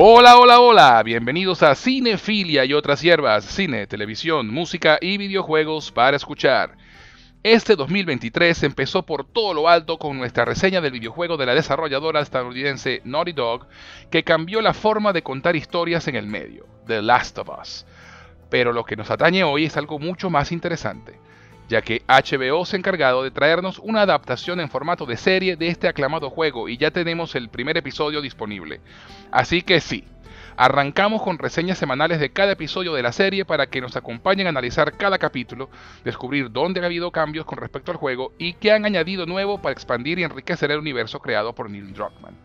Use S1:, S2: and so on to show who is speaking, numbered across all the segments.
S1: Hola, hola, hola, bienvenidos a Cinefilia y otras hierbas, cine, televisión, música y videojuegos para escuchar. Este 2023 empezó por todo lo alto con nuestra reseña del videojuego de la desarrolladora estadounidense Naughty Dog, que cambió la forma de contar historias en el medio, The Last of Us. Pero lo que nos atañe hoy es algo mucho más interesante ya que HBO se ha encargado de traernos una adaptación en formato de serie de este aclamado juego y ya tenemos el primer episodio disponible. Así que sí, arrancamos con reseñas semanales de cada episodio de la serie para que nos acompañen a analizar cada capítulo, descubrir dónde ha habido cambios con respecto al juego y qué han añadido nuevo para expandir y enriquecer el universo creado por Neil Druckmann.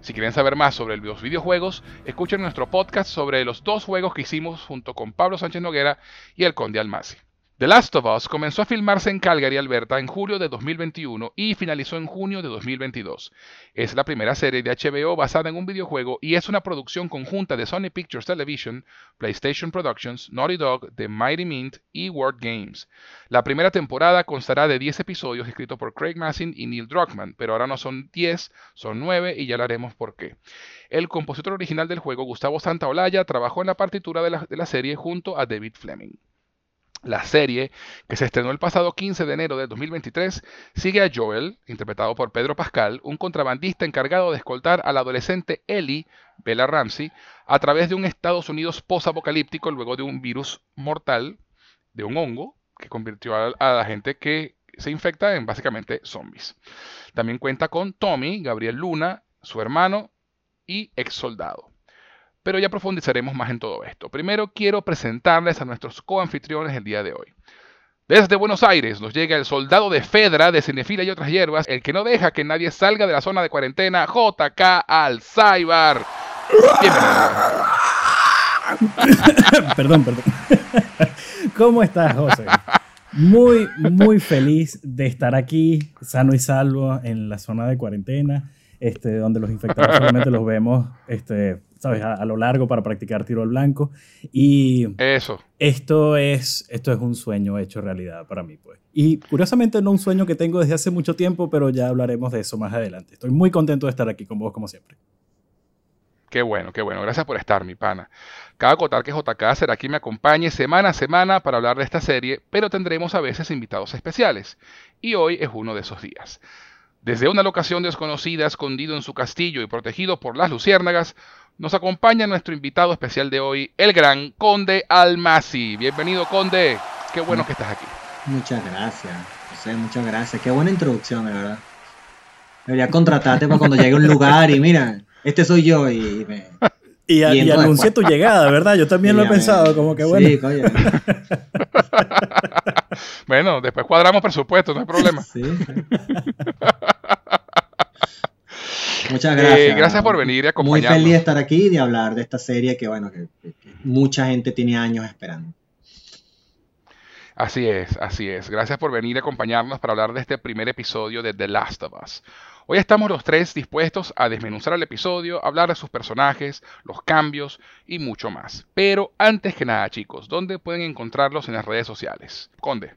S1: Si quieren saber más sobre los videojuegos, escuchen nuestro podcast sobre los dos juegos que hicimos junto con Pablo Sánchez Noguera y el Conde Almasi. The Last of Us comenzó a filmarse en Calgary, Alberta, en julio de 2021 y finalizó en junio de 2022. Es la primera serie de HBO basada en un videojuego y es una producción conjunta de Sony Pictures Television, PlayStation Productions, Naughty Dog, The Mighty Mint y World Games. La primera temporada constará de 10 episodios escritos por Craig Massin y Neil Druckmann, pero ahora no son 10, son 9 y ya hablaremos por qué. El compositor original del juego, Gustavo Santaolalla, trabajó en la partitura de la, de la serie junto a David Fleming. La serie, que se estrenó el pasado 15 de enero de 2023, sigue a Joel, interpretado por Pedro Pascal, un contrabandista encargado de escoltar a la adolescente Ellie, Bella Ramsey, a través de un Estados Unidos post-apocalíptico luego de un virus mortal, de un hongo, que convirtió a la gente que se infecta en básicamente zombies. También cuenta con Tommy, Gabriel Luna, su hermano y ex soldado pero ya profundizaremos más en todo esto. Primero quiero presentarles a nuestros coanfitriones el día de hoy. Desde Buenos Aires nos llega el soldado de Fedra, de Cinefila y otras hierbas, el que no deja que nadie salga de la zona de cuarentena, JK Alzaibar.
S2: perdón, perdón. ¿Cómo estás, José? Muy, muy feliz de estar aquí, sano y salvo, en la zona de cuarentena, este, donde los infectados solamente los vemos este, ¿sabes? A, lo largo para practicar tiro al blanco. Y
S1: eso.
S2: Esto es, esto es un sueño hecho realidad para mí, pues. Y curiosamente no un sueño que tengo desde hace mucho tiempo, pero ya hablaremos de eso más adelante. Estoy muy contento de estar aquí con vos como siempre.
S1: Qué bueno, qué bueno. Gracias por estar, mi pana. Cabe acotar que JK será quien me acompañe semana a semana para hablar de esta serie, pero tendremos a veces invitados especiales. Y hoy es uno de esos días. Desde una locación desconocida, escondido en su castillo y protegido por las luciérnagas, nos acompaña nuestro invitado especial de hoy, el gran Conde Almasi. Bienvenido, Conde. Qué bueno que estás aquí.
S3: Muchas gracias, José, muchas gracias. Qué buena introducción, de verdad. Debería contratarte para cuando llegue a un lugar y mira, este soy yo y me...
S2: Y, anuncié tu llegada, ¿verdad? Yo también lo he pensado, como que bueno. Sí, coño.
S1: bueno, después cuadramos presupuesto, no hay problema. Sí.
S3: Muchas gracias.
S1: Eh, gracias por venir y acompañarnos.
S3: Muy feliz de estar aquí y de hablar de esta serie que, bueno, que, mucha gente tiene años esperando.
S1: Así es, así es. Gracias por venir y acompañarnos para hablar de este primer episodio de The Last of Us. Hoy estamos los tres dispuestos a desmenuzar el episodio, hablar de sus personajes, los cambios y mucho más. Pero antes que nada, chicos, ¿dónde pueden encontrarlos en las redes sociales? Conde.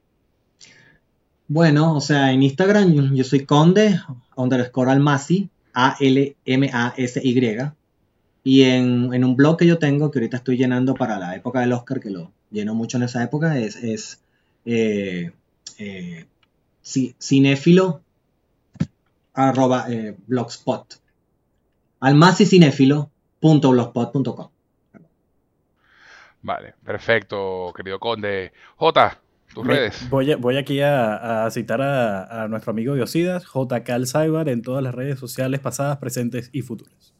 S3: Bueno, o sea, en Instagram yo, soy Conde, underscore Almasi, a-L-M-A-S-Y. Y en, un blog que yo tengo, que ahorita estoy llenando para la época del Oscar, que lo lleno mucho en esa época, es, es eh, eh, arroba eh, blogspot. cinéfilo.blogspot.com.
S1: Vale, perfecto, querido Conde. J,
S2: Voy, aquí a, citar a, nuestro amigo Diosidas, JK Alzaibar, en todas las redes sociales pasadas, presentes y futuras.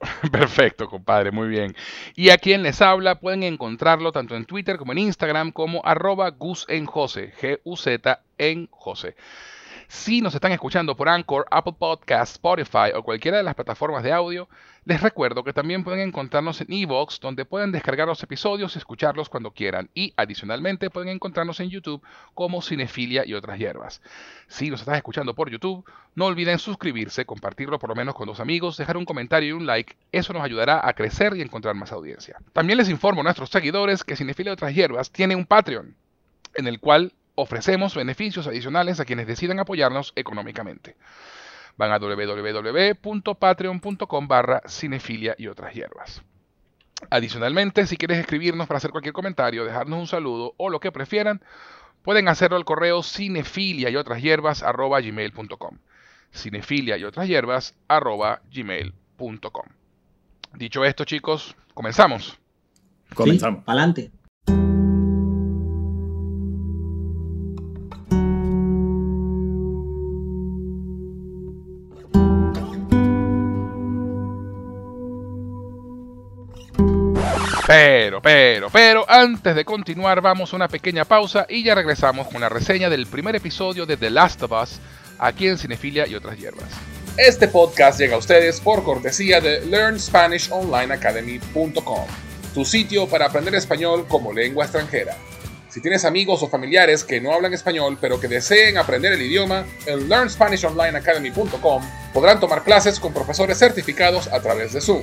S1: Perfecto, compadre, muy bien. Y a quien les habla pueden encontrarlo tanto en Twitter como en Instagram como arroba Gus en Jose, G-U-Z en Jose. Si nos están escuchando por Anchor, Apple Podcast, Spotify o cualquiera de las plataformas de audio, les recuerdo que también pueden encontrarnos en Evox, donde pueden descargar los episodios y escucharlos cuando quieran. Y adicionalmente pueden encontrarnos en YouTube como Cinefilia y otras hierbas. Si nos están escuchando por YouTube, no olviden suscribirse, compartirlo por lo menos con dos amigos, dejar un comentario y un like. Eso nos ayudará a crecer y encontrar más audiencia. También les informo a nuestros seguidores que Cinefilia y otras hierbas tiene un Patreon, en el cual ofrecemos beneficios adicionales a quienes decidan apoyarnos económicamente. Van a www.patreon.com barra cinefilia y otras hierbas. Adicionalmente, si quieres escribirnos para hacer cualquier comentario, dejarnos un saludo o lo que prefieran, pueden hacerlo al correo cinefilia y otras hierbas arroba gmail.com. Cinefilia y otras hierbas arroba gmail.com. Dicho esto, chicos, comenzamos.
S3: Comenzamos. adelante.
S1: Pero, pero, pero, antes de continuar vamos a una pequeña pausa y ya regresamos con la reseña del primer episodio de The Last of Us aquí en Cinefilia y otras hierbas. Este podcast llega a ustedes por cortesía de LearnSpanishOnlineAcademy.com, tu sitio para aprender español como lengua extranjera. Si tienes amigos o familiares que no hablan español pero que deseen aprender el idioma, en LearnSpanishOnlineAcademy.com podrán tomar clases con profesores certificados a través de Zoom.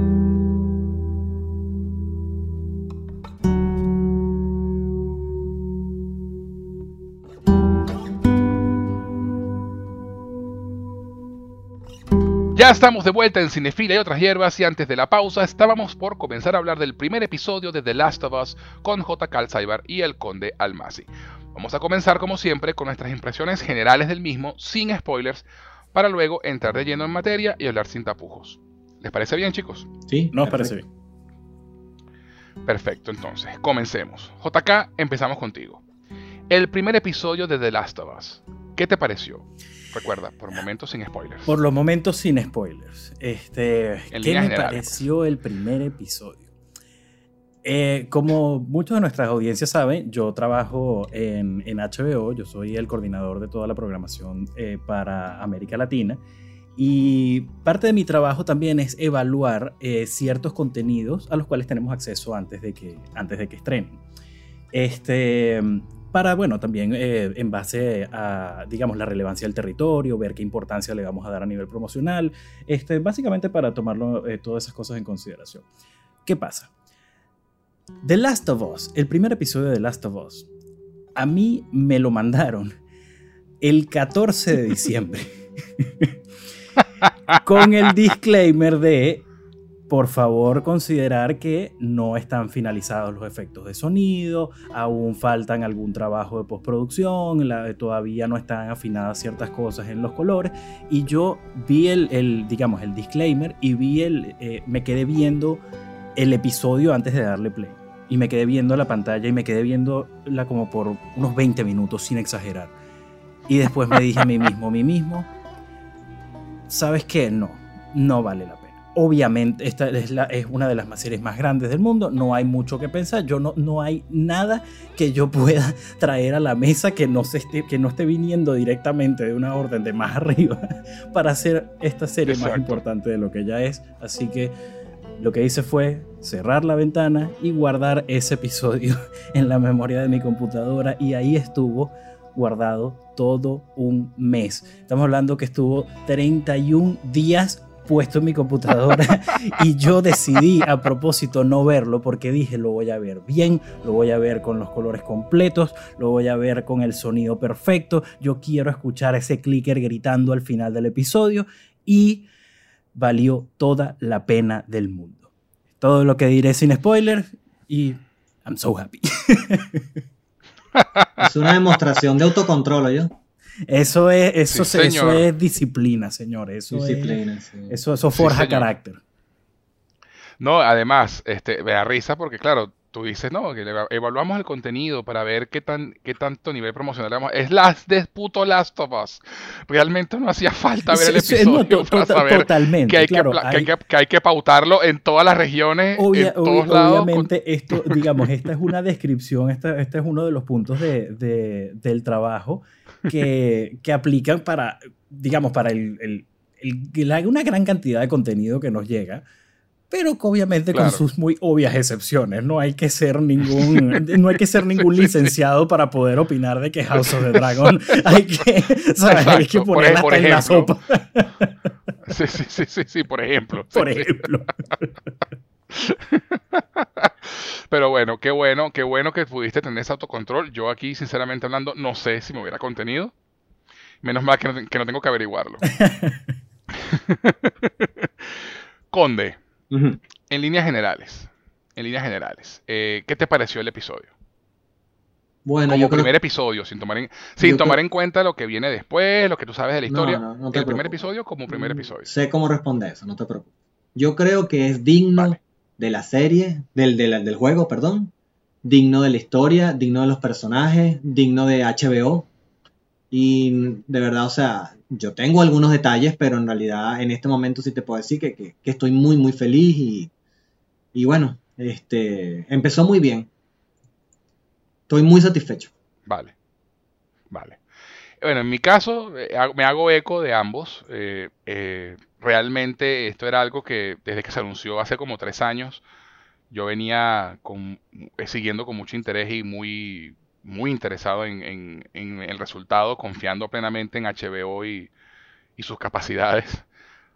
S1: Ya estamos de vuelta en Cinefila y otras hierbas y antes de la pausa estábamos por comenzar a hablar del primer episodio de The Last of Us con J. Calzaibar y el Conde Almasi. Vamos a comenzar como siempre con nuestras impresiones generales del mismo, sin spoilers, para luego entrar de lleno en materia y hablar sin tapujos. ¿Les parece bien chicos?
S2: Sí, nos parece bien.
S1: Perfecto, entonces, comencemos. JK, empezamos contigo. El primer episodio de The Last of Us, ¿qué te pareció? Recuerda, por momentos sin spoilers.
S2: Por los momentos sin spoilers. Este, ¿Qué me pareció el primer episodio? Eh, como muchos de nuestras audiencias saben, yo trabajo en, HBO, yo soy el coordinador de toda la programación eh, para América Latina y parte de mi trabajo también es evaluar eh, ciertos contenidos a los cuales tenemos acceso antes de que, antes de que estrenen. Este, para, bueno, también eh, en base a, digamos, la relevancia del territorio, ver qué importancia le vamos a dar a nivel promocional, este, básicamente para tomarlo eh, todas esas cosas en consideración. ¿Qué pasa? The Last of Us, el primer episodio de The Last of Us, a mí me lo mandaron el 14 de diciembre. con el disclaimer de por favor considerar que no están finalizados los efectos de sonido, aún faltan algún trabajo de postproducción, todavía no están afinadas ciertas cosas en los colores. Y yo vi el, digamos, el disclaimer y vi el, eh, me quedé viendo el episodio antes de darle play. Y me quedé viendo la pantalla y me quedé viéndola como por unos 20 minutos, sin exagerar. Y después me dije a mí mismo, a mí mismo, ¿sabes qué? No, no vale la pena. Obviamente, esta es, la, es, una de las series más grandes del mundo, no hay mucho que pensar, yo no, no hay nada que yo pueda traer a la mesa que no, se esté, que no esté viniendo directamente de una orden de más arriba para hacer esta serie más importante de lo que ya es. Así que lo que hice fue cerrar la ventana y guardar ese episodio en la memoria de mi computadora y ahí estuvo guardado todo un mes. Estamos hablando que estuvo 31 días puesto en mi computadora y yo decidí a propósito no verlo porque dije lo voy a ver bien, lo voy a ver con los colores completos, lo voy a ver con el sonido perfecto, yo quiero escuchar ese clicker gritando al final del episodio y valió toda la pena del mundo. Todo lo que diré sin spoiler y I'm so happy.
S3: Es una demostración de autocontrol, ¿yo?
S2: Eso es, eso, eso es disciplina, señores. Eso
S3: disciplina,
S2: eso, eso forja carácter.
S1: No, además, este, me da risa porque, claro, tú dices, no, que evaluamos el contenido para ver qué tan qué tanto nivel promocional vamos. Es las de puto Last of Us. Realmente no hacía falta ver el episodio para saber totalmente, que, hay que, hay... que, pautarlo en todas las regiones, en todos lados.
S2: Obviamente, esto, digamos, esta es una descripción, este es uno de los puntos de, de, del trabajo que, que, aplican para, digamos, para el, el, el, una gran cantidad de contenido que nos llega pero obviamente con sus muy obvias excepciones. No hay que ser ningún, no hay que ser ningún licenciado para poder opinar de que House of the Dragon hay que, hay que ponerla por, en la sopa.
S1: Sí, sí, sí, sí, sí, por ejemplo.
S2: Por ejemplo.
S1: Pero bueno, qué bueno, qué bueno que pudiste tener ese autocontrol. Yo aquí, sinceramente hablando, no sé si me hubiera contenido. Menos mal que no, que no tengo que averiguarlo. Conde, en líneas generales, en líneas generales, eh, ¿qué te pareció el episodio?
S3: Bueno,
S1: como primer episodio, sin tomar en, sin tomar en cuenta lo que viene después, lo que tú sabes de la historia. No, no, el primer episodio como primer mm, episodio.
S3: Sé cómo responder eso, no te preocupes. Yo creo que es digno de la serie, del, del juego, perdón. Digno de la historia, digno de los personajes, digno de HBO. Y de verdad, o sea, yo tengo algunos detalles, pero en realidad en este momento sí te puedo decir que, estoy muy, muy feliz y, bueno, este, empezó muy bien. Estoy muy satisfecho.
S1: Vale, vale. Bueno, en mi caso, eh, me hago eco de ambos. Eh, eh, realmente esto era algo que desde que se anunció hace como tres años, yo venía con, siguiendo con mucho interés y muy, muy interesado en, el resultado, confiando plenamente en HBO y, sus capacidades.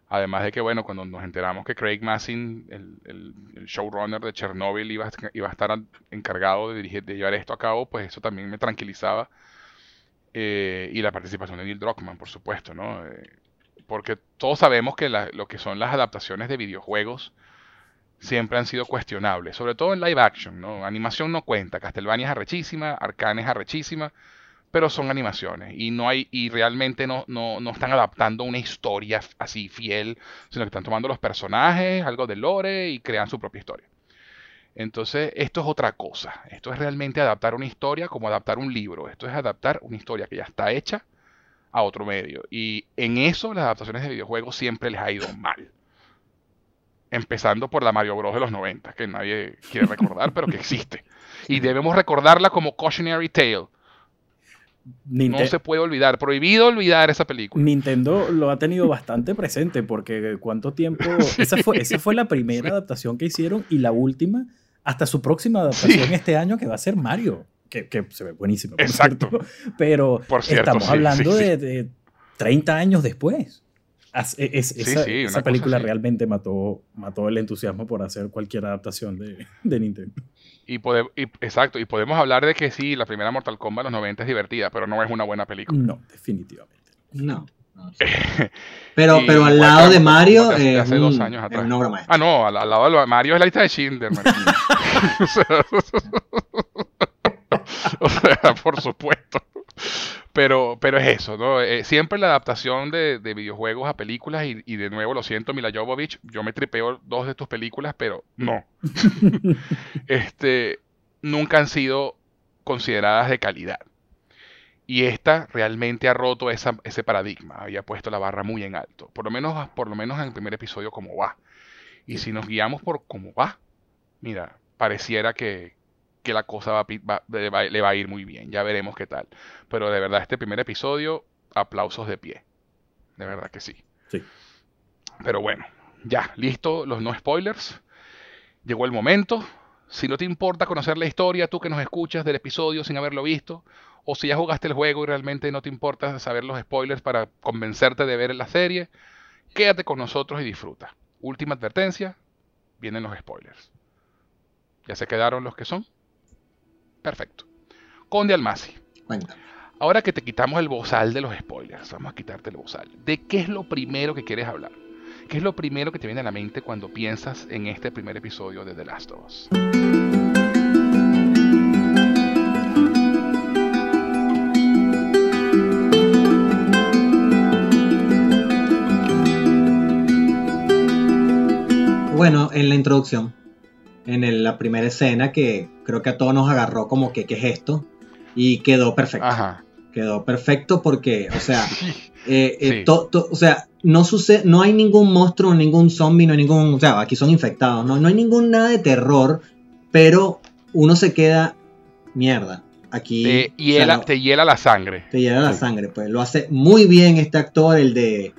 S1: Además de que, bueno, cuando nos enteramos que Craig Massin, el, showrunner de Chernobyl, iba, iba, a estar encargado de, dirigir, de llevar esto a cabo, pues eso también me tranquilizaba. Eh, y la participación de Neil Druckmann, por supuesto, ¿no? Eh, porque todos sabemos que lo que son las adaptaciones de videojuegos siempre han sido cuestionables, sobre todo en live action, ¿no? Animación no cuenta, Castlevania es arrechísima, Arcane es arrechísima, pero son animaciones y no hay y realmente no, no, no, están adaptando una historia así fiel, sino que están tomando los personajes, algo de lore y crean su propia historia. Entonces, esto es otra cosa. Esto es realmente adaptar una historia como adaptar un libro. Esto es adaptar una historia que ya está hecha a otro medio. Y en eso las adaptaciones de videojuegos siempre les ha ido mal empezando por la Mario Bros. de los 90, que nadie quiere recordar, pero que existe. Y debemos recordarla como Cautionary Tale. no se puede olvidar, prohibido olvidar esa película.
S2: Nintendo lo ha tenido bastante presente porque cuánto tiempo... Esa fue, esa fue la primera adaptación que hicieron y la última hasta su próxima adaptación este año que va a ser Mario. Que, que se ve buenísimo.
S1: Exacto.
S2: pero
S1: por cierto,
S2: estamos hablando De, de, 30 años después. E, es, esa, esa película realmente mató, mató el entusiasmo por hacer cualquier adaptación de, de Nintendo.
S1: Y, exacto, y podemos hablar de que sí, la primera Mortal Kombat de los 90 es divertida, pero no es una buena película.
S2: No, definitivamente.
S3: No. pero, pero al lado de Mario.
S1: Hace, hace dos años atrás. Ah, no, al, lado de Mario es la lista de Schindler, o sea, por supuesto. Pero, pero es eso, ¿no? Eh, siempre la adaptación de, videojuegos a películas y, de nuevo, lo siento, Mila Jovovich, yo me tripeo dos de tus películas, pero no. este, nunca han sido consideradas de calidad. Y esta realmente ha roto ese paradigma, había puesto la barra muy en alto, por lo menos, por lo menos en el primer episodio como va. Y si nos guiamos por cómo va, mira, pareciera que, que la cosa va, le va a ir muy bien. Ya veremos qué tal. Pero de verdad, este primer episodio, aplausos de pie. De verdad que sí.
S2: Sí.
S1: Pero bueno, ya, listo los no spoilers. Llegó el momento. Si no te importa conocer la historia, tú que nos escuchas del episodio sin haberlo visto, o si ya jugaste el juego y realmente no te importa saber los spoilers para convencerte de ver la serie, quédate con nosotros y disfruta. Última advertencia, vienen los spoilers. ¿Ya se quedaron los que son? Perfecto. Conde Almasi. Ahora que te quitamos el bozal de los spoilers, vamos a quitarte el bozal. ¿De qué es lo primero que quieres hablar? ¿Qué es lo primero que te viene a la mente cuando piensas en este primer episodio de The Last of Us?
S3: Bueno, en la introducción en la primera escena que creo que a todos nos agarró como que, ¿qué es esto? Y quedó perfecto. Quedó perfecto porque, o sea, eh, eh, o sea, no sucede, no hay ningún monstruo, ningún zombie, no hay ningún, o sea, aquí son infectados, no, no hay ningún nada de terror, pero uno se queda, mierda, aquí...
S1: Te hiela, te hiela la sangre.
S3: Te hiela la sangre, pues lo hace muy bien este actor, el de,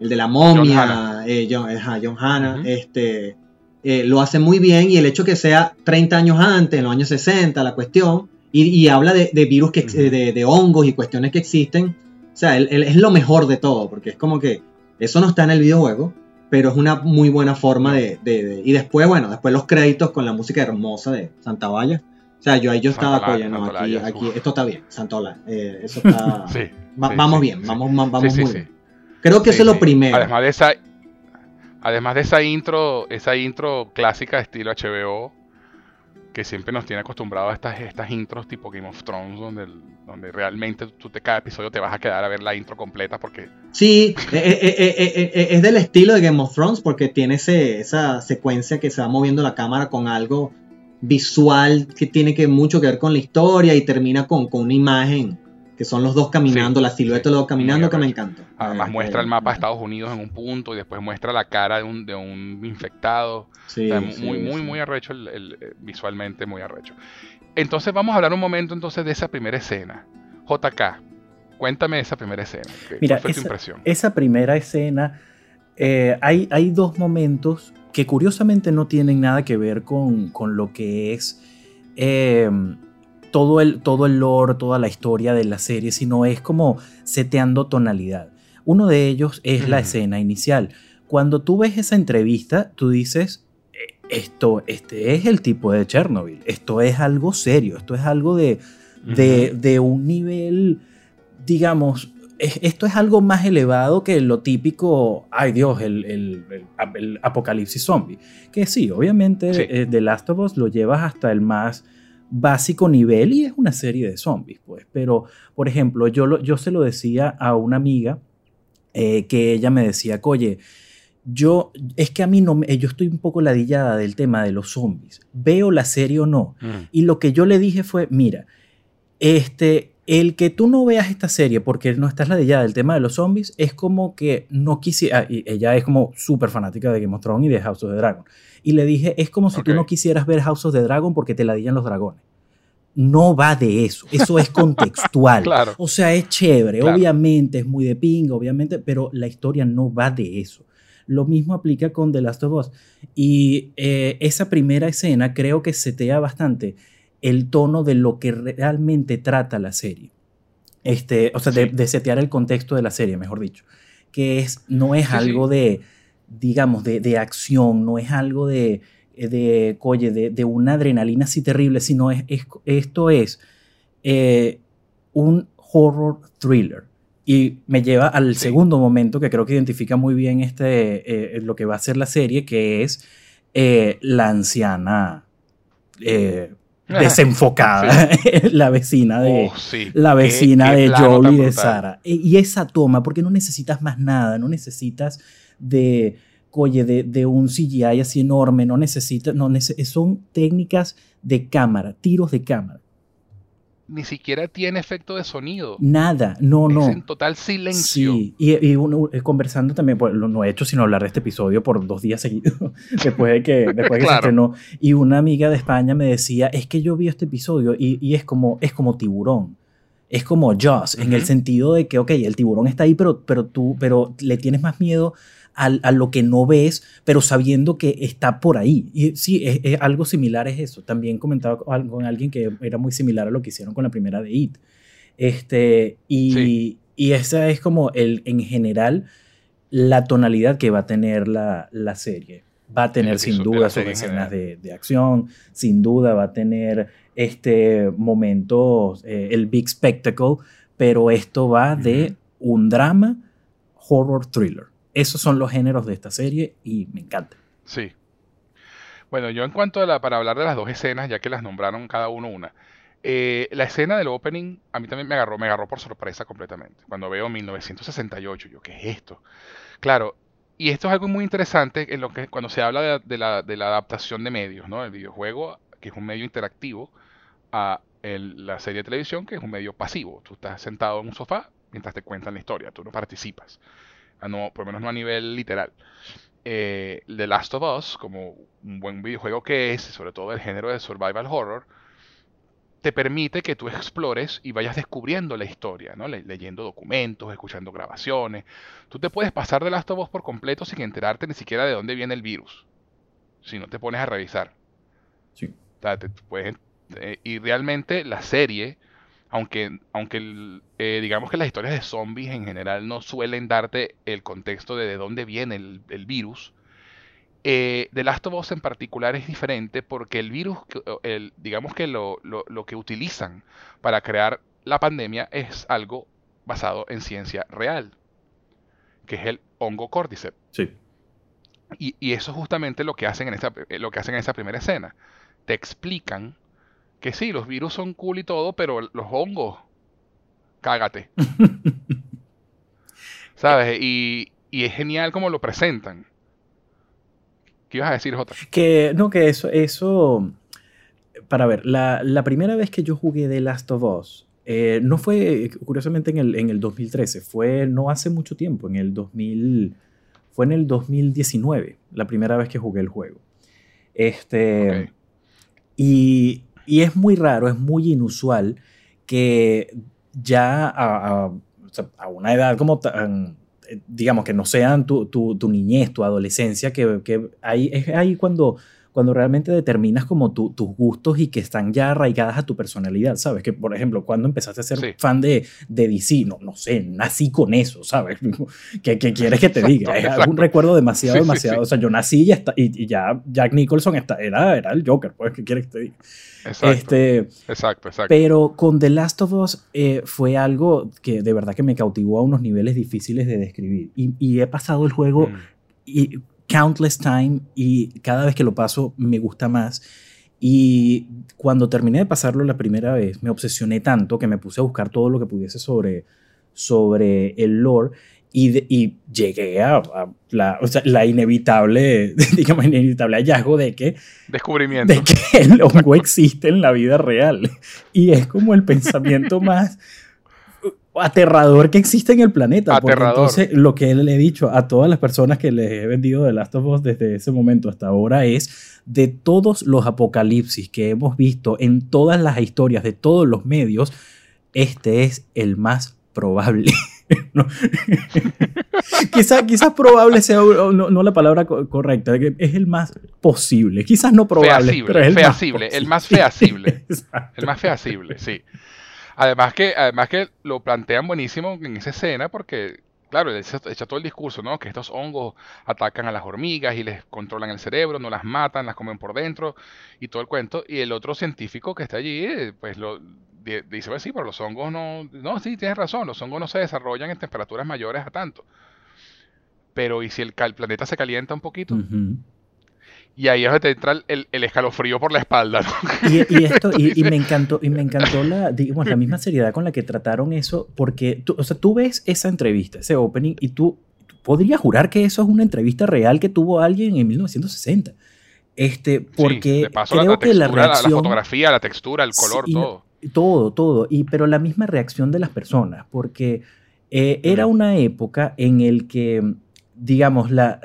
S3: el de la momia, John, eh, John, Hanna, este eh, lo hace muy bien y el hecho que sea 30 años antes, en los años 60, la cuestión, y, habla de, virus, que, de, hongos y cuestiones que existen, o sea, él, es lo mejor de todo, porque es como que eso no está en el videojuego, pero es una muy buena forma de, y después, bueno, después los créditos con la música hermosa de Santa Valla. O sea, yo ahí yo estaba, oye, no, aquí, aquí, esto está bien, Santola, eh, eso está, vamos bien, vamos, vamos muy bien. Creo que eso es lo primero.
S1: Además de esa Además de esa intro, esa intro clásica de estilo HBO, que siempre nos tiene acostumbrados a estas, estas intros tipo Game of Thrones, donde, donde realmente tú te, cada episodio te vas a quedar a ver la intro completa porque...
S3: Sí, eh, eh, eh, es del estilo de Game of Thrones porque tiene esa secuencia que se va moviendo la cámara con algo visual que tiene que mucho que ver con la historia y termina con, con una imagen que son los dos caminando, la silueta de los dos caminando, que me encanta.
S1: Además muestra el mapa de Estados Unidos en un punto y después muestra la cara de un, de un infectado. Sí, muy, muy, muy arrecho, el, eh, visualmente muy arrecho. Entonces vamos a hablar un momento entonces de esa primera escena. JK, cuéntame esa primera escena.
S2: Mira, esa, impresión? esa primera escena, eh, hay, hay dos momentos que curiosamente no tienen nada que ver con, con lo que es... Eh, todo el, todo el lore, toda la historia de la serie, sino es como seteando tonalidad. Uno de ellos es la escena inicial. Cuando tú ves esa entrevista, tú dices, eh, esto, este es el tipo de Chernobyl, esto es algo serio, esto es algo de, de, un nivel, digamos, esto es algo más elevado que lo típico, ay Dios, el, el, apocalipsis zombie. Que sí, obviamente eh, The Last of Us lo llevas hasta el más básico nivel y es una serie de zombies, pues. Pero, por ejemplo, yo, yo se lo decía a una amiga eh, que ella me decía, oye, yo, es que a mí no, yo estoy un poco ladillada del tema de los zombies. ¿Veo la serie o no? Mm. Y lo que yo le dije fue, mira, este, el que tú no veas esta serie porque no estás ladillada del tema de los zombies es como que no quisiera, ah, y ella es como súper fanática de Game of Thrones y de House of the Dragon. Y le dije, es como si tú no quisieras ver House of the Dragon porque te ladillan los dragones. No va de eso, eso es contextual. O sea, es chévere, obviamente, es muy de ping, obviamente, pero la historia no va de eso. Lo mismo aplica con The Last of Us. Y eh, esa primera escena creo que setea bastante el tono de lo que realmente trata la serie. Este, o sea, de, setear el contexto de la serie, mejor dicho. Que es, no es algo de, digamos, de, acción, no es algo de, de, oye, de, una adrenalina así terrible, sino es, esto es eh, un horror thriller. Y me lleva al segundo momento que creo que identifica muy bien este, eh, lo que va a ser la serie, que es eh, la anciana desenfocada, la vecina de, oh, la vecina de Joel y de Sara. E, y esa toma, porque no necesitas más nada, no necesitas de, oye, de, de un CGI así enorme, no necesitas, no son técnicas de cámara, tiros de cámara
S1: ni siquiera tiene efecto de sonido.
S2: Nada, no, no.
S1: en total silencio.
S2: Sí, y, uno, eh, conversando también, pues no he hecho sino hablar de este episodio por dos días seguidos, después de que, después que se estrenó. Y una amiga de España me decía, es que yo vi este episodio y, y es, como, es como tiburón. Es como Jaws, en el sentido de que, ok, el tiburón está ahí, pero, pero tú, pero le tienes más miedo a, lo que no ves, pero sabiendo que está por ahí. Y sí, es, algo similar es eso. También comentaba con, alguien que era muy similar a lo que hicieron con la primera de It. Este, y, y esa es como el, en general la tonalidad que va a tener la, la serie. Va a tener sin duda sus escenas de, de, acción, sin duda va a tener este momento, eh, el big spectacle, pero esto va de un drama horror thriller. Esos son los géneros de esta serie y me encanta.
S1: Sí. Bueno, yo en cuanto a la, para hablar de las dos escenas, ya que las nombraron cada uno una, eh, la escena del opening a mí también me agarró, me agarró por sorpresa completamente. Cuando veo 1968, yo, ¿qué es esto? Claro, y esto es algo muy interesante en lo que cuando se habla de, la, adaptación de medios, ¿no? El videojuego, que es un medio interactivo, a la serie de televisión, que es un medio pasivo. Tú estás sentado en un sofá mientras te cuentan la historia, tú no participas no, por lo menos no a nivel literal. Eh, The Last of Us, como un buen videojuego que es, sobre todo el género de survival horror, te permite que tú explores y vayas descubriendo la historia, ¿no? leyendo documentos, escuchando grabaciones. Tú te puedes pasar The Last of Us por completo sin enterarte ni siquiera de dónde viene el virus, si no te pones a revisar.
S2: Sí.
S1: Eh, y realmente la serie aunque, aunque eh, digamos que las historias de zombies en general no suelen darte el contexto de, de dónde viene el, virus, eh, The Last of Us en particular es diferente porque el virus, el, digamos que lo, que utilizan para crear la pandemia es algo basado en ciencia real, que es el hongo cordyceps.
S2: Sí.
S1: Y, y, eso es justamente lo que hacen en esta, lo que hacen en esa primera escena. Te explican que sí, los virus son cool y todo, pero los hongos, cágate. ¿Sabes? Y, es genial como lo presentan. ¿Qué ibas a decir, Jota?
S2: Que, no, que eso, eso, para ver, la, primera vez que yo jugué The Last of Us, eh, no fue, curiosamente, en el, en el 2013, fue no hace mucho tiempo, en el 2000, fue en el 2019, la primera vez que jugué el juego. Este, y y es muy raro, es muy inusual que ya a, una edad como tan, digamos, que no sean tu, tu, niñez, tu adolescencia, que, que ahí, es ahí cuando cuando realmente determinas como tus gustos y que están ya arraigadas a tu personalidad, ¿sabes? Que, por ejemplo, cuando empezaste a ser fan de, de DC, no, no sé, nací con eso, ¿sabes? ¿Qué, qué quieres que te diga? Es un recuerdo demasiado, demasiado. o sea, yo nací y, está, y, ya Jack Nicholson está, era, era el Joker, pues, ¿qué quieres que te diga?
S1: Exacto, este, exacto, exacto.
S2: Pero con The Last of Us eh, fue algo que de verdad que me cautivó a unos niveles difíciles de describir. Y, y he pasado el juego mm. y countless time y cada vez que lo paso me gusta más. Y cuando terminé de pasarlo la primera vez, me obsesioné tanto que me puse a buscar todo lo que pudiese sobre, sobre el lore y, y llegué a, la, o sea, la, inevitable, digamos, inevitable hallazgo de que,
S1: Descubrimiento.
S2: de que el hongo existe en la vida real. Y es como el pensamiento más aterrador que existe en el planeta. Aterrador. entonces, lo que le he dicho a todas las personas que les he vendido de Last of Us desde ese momento hasta ahora es de todos los apocalipsis que hemos visto en todas las historias de todos los medios, este es el más probable. quizás quizá probable sea no, la palabra correcta, es el más posible. Quizás no probable,
S1: feasible, pero es el feasible, más el más feasible. el más feasible, sí. Además que, además que lo plantean buenísimo en esa escena porque claro, echa todo el discurso, ¿no? Que estos hongos atacan a las hormigas y les controlan el cerebro, no las matan, las comen por dentro y todo el cuento. Y el otro científico que está allí, eh, pues lo dice, pues sí, pero los hongos no, no, sí, tienes razón, los hongos no se desarrollan en temperaturas mayores a tanto. Pero ¿y si el, planeta se calienta un poquito? Y ahí es donde te entra el, escalofrío por la espalda.
S2: Y, esto, y, me encantó, y me encantó la, digamos, la misma seriedad con la que trataron eso, porque tú, o sea, tú ves esa entrevista, ese opening, y tú, podrías jurar que eso es una entrevista real que tuvo alguien en 1960. Este, porque creo que la reacción...
S1: La, fotografía, la textura, el color, todo.
S2: Todo, todo. Y, pero la misma reacción de las personas, porque eh, era una época en el que, digamos, la,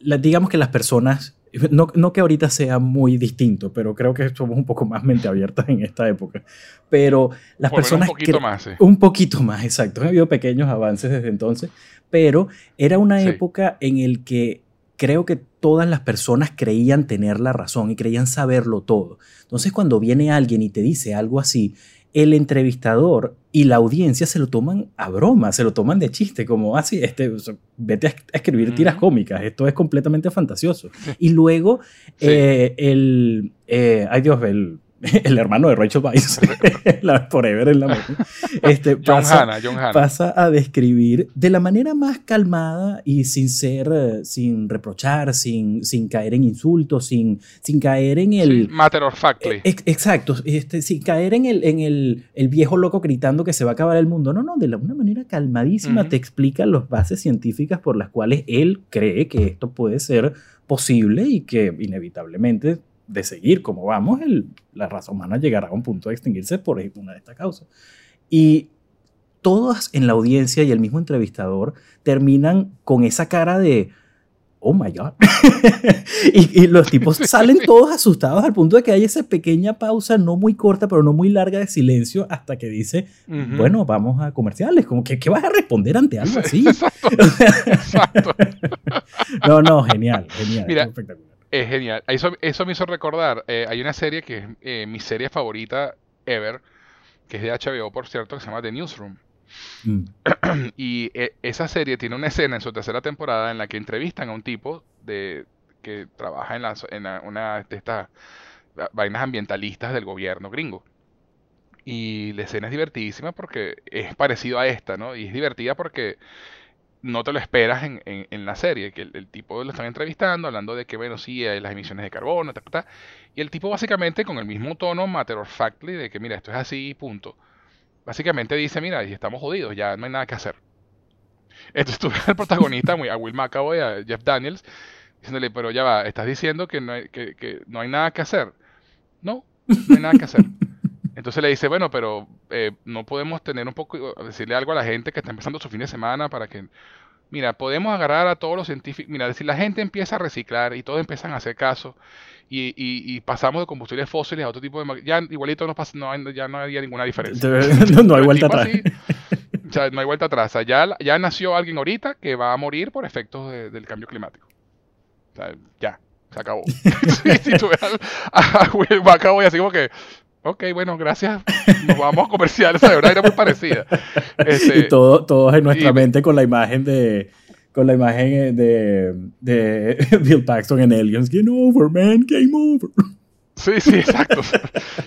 S2: digamos que las personas no, no, que ahorita sea muy distinto, pero creo que somos un poco más mente abiertas en esta época. Pero las personas...
S1: Un poquito más,
S2: Un poquito más, exacto. Ha habido pequeños avances desde entonces, pero era una época en el que creo que todas las personas creían tener la razón y creían saberlo todo. Entonces cuando viene alguien y te dice algo así, el entrevistador y la audiencia se lo toman a broma, se lo toman de chiste, como así, ah, este, vete a, escribir tiras cómicas, esto es completamente fantasioso. Y luego eh, el, eh, ay Dios, el, el hermano de Rachel Weisz, la Forever en la este, pasa, pasa a describir de la manera más calmada y sin ser, eh, sin reprochar, sin, sin caer en insultos, sin, sin caer en el...
S1: matter of factly.
S2: Eh, exacto, este, sin caer en, el, en el, el, viejo loco gritando que se va a acabar el mundo. No, no, de una manera calmadísima te explica las bases científicas por las cuales él cree que esto puede ser posible y que inevitablemente de seguir como vamos, el, la raza humana llegará a un punto de extinguirse por una de estas causas. Y todos en la audiencia y el mismo entrevistador terminan con esa cara de, oh my God. y, los tipos salen todos asustados al punto de que hay esa pequeña pausa, no muy corta, pero no muy larga de silencio, hasta que dice, bueno, vamos a comerciales. Como que, ¿qué vas a responder ante algo así? Exacto. no, no, genial, genial. espectacular.
S1: Es genial. Eso, eso me hizo recordar. Eh, hay una serie que es eh, mi serie favorita ever, que es de HBO, por cierto, que se llama The Newsroom. Mm. y eh, esa serie tiene una escena en su tercera temporada en la que entrevistan a un tipo de que trabaja en, la, en una de estas vainas ambientalistas del gobierno gringo. Y la escena es divertidísima porque es parecido a esta, ¿no? Y es divertida porque no te lo esperas en, en, la serie, que el, tipo lo están entrevistando, hablando de que, bueno, sí, hay las emisiones de carbono, ta, ta, y el tipo básicamente con el mismo tono matter of factly de que, mira, esto es así, punto. Básicamente dice, mira, y estamos jodidos, ya no hay nada que hacer. Entonces tú ves al protagonista, a Will McAvoy, a Jeff Daniels, diciéndole, pero ya va, estás diciendo que no hay, que, que no hay nada que hacer. No, no hay nada que hacer. Entonces le dice, bueno, pero eh, no podemos tener un poco, decirle algo a la gente que está empezando su fin de semana para que, mira, podemos agarrar a todos los científicos, mira, decir, la gente empieza a reciclar y todos empiezan a hacer caso y, y, pasamos de combustibles fósiles a otro tipo de... Ya igualito no, pasa, no, ya no había ninguna diferencia.
S2: no, hay vuelta atrás.
S1: o sea, no hay vuelta atrás. ya, ya nació alguien ahorita que va a morir por efectos del cambio climático. O sea, ya, se acabó. si tú ves a, a, así como que Ok, bueno, gracias. Nos vamos a comercial. Esa verdad era muy parecida.
S2: Este, y todo, todos en nuestra mente con la imagen de con la imagen de, de Bill Paxton en Aliens. Game over, man, game over.
S1: Sí, sí, exacto.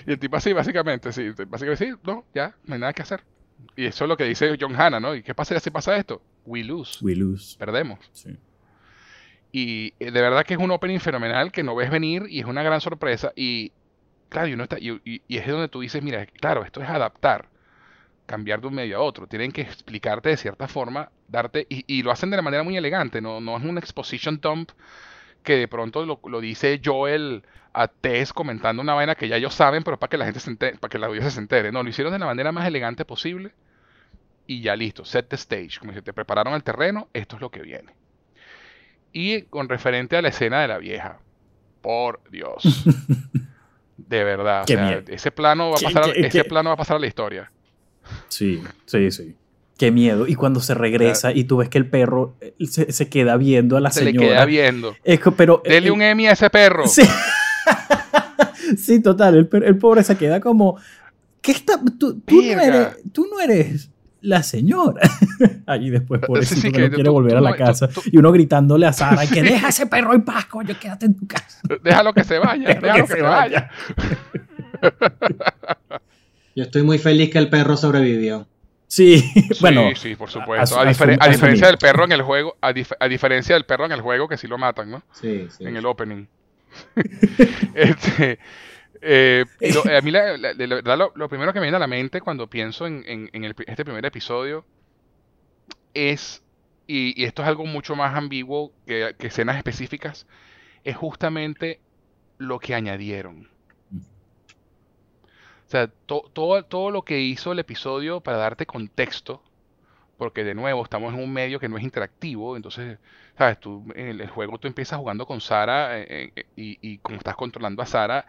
S1: y el tipo así, básicamente, sí. Básicamente, sí, no, ya, no hay nada que hacer. Y eso es lo que dice John Hanna, ¿no? ¿Y qué pasa si pasa esto? We lose.
S2: We lose.
S1: Perdemos. Sí. Y eh, de verdad que es un opening fenomenal que no ves venir y es una gran sorpresa. Y Claro, y, está, y, es donde tú dices, mira, claro, esto es adaptar, cambiar de un medio a otro. Tienen que explicarte de cierta forma, darte, y, lo hacen de la manera muy elegante, no, no es un exposition dump que de pronto lo, lo, dice Joel a Tess comentando una vaina que ya ellos saben, pero para que la gente se entere, para que la audiencia se entere. No, lo hicieron de la manera más elegante posible y ya listo, set the stage. Como si te prepararon el terreno, esto es lo que viene. Y con referente a la escena de la vieja, por Dios. De verdad. ese plano va a pasar, ese plano va a pasar a la historia.
S2: Sí, sí, sí. Qué miedo. Y cuando se regresa y tú ves que el perro eh, se, se queda viendo a la
S1: Se
S2: señora.
S1: le queda viendo.
S2: Es que- pero,
S1: Dele
S2: eh,
S1: un Emmy a ese perro.
S2: Sí. sí, total. El, el pobre se queda como. ¿Qué está? Tú, tú no,
S1: Verga.
S2: eres, tú no eres la señora. Ahí después, pobrecito,
S1: sí,
S2: que,
S1: que
S2: no quiere
S1: tú
S2: volver a la
S1: tú-
S2: casa.
S1: tú-
S2: y uno gritándole a Sara que deja ese perro en paz, coño, quédate en tu casa.
S1: Déjalo que se vaya.
S2: Déjalo
S1: déjalo
S2: que
S1: que,
S2: se
S1: vaya.
S3: Yo estoy muy feliz que el perro sobrevivió.
S2: Sí, bueno.
S1: sí, sí, por supuesto.
S2: a-
S1: diferencia del perro en el juego, a, dif- a diferencia del perro en el juego que sí lo matan, ¿no?
S3: Sí, sí.
S1: En el opening. Este, eh, lo- a mí la, la- de verdad lo, lo primero que me viene a la mente cuando pienso en, en- en el pri- este primer episodio es, y, y esto es algo mucho más ambiguo que, que escenas específicas, es justamente lo que añadieron. O sea, to- todo, todo lo que hizo el episodio para darte contexto, porque de nuevo estamos en un medio que no es interactivo, entonces, sabes, tú en el, el juego tú empiezas jugando con Sara eh, eh, y, y como estás controlando a Sara,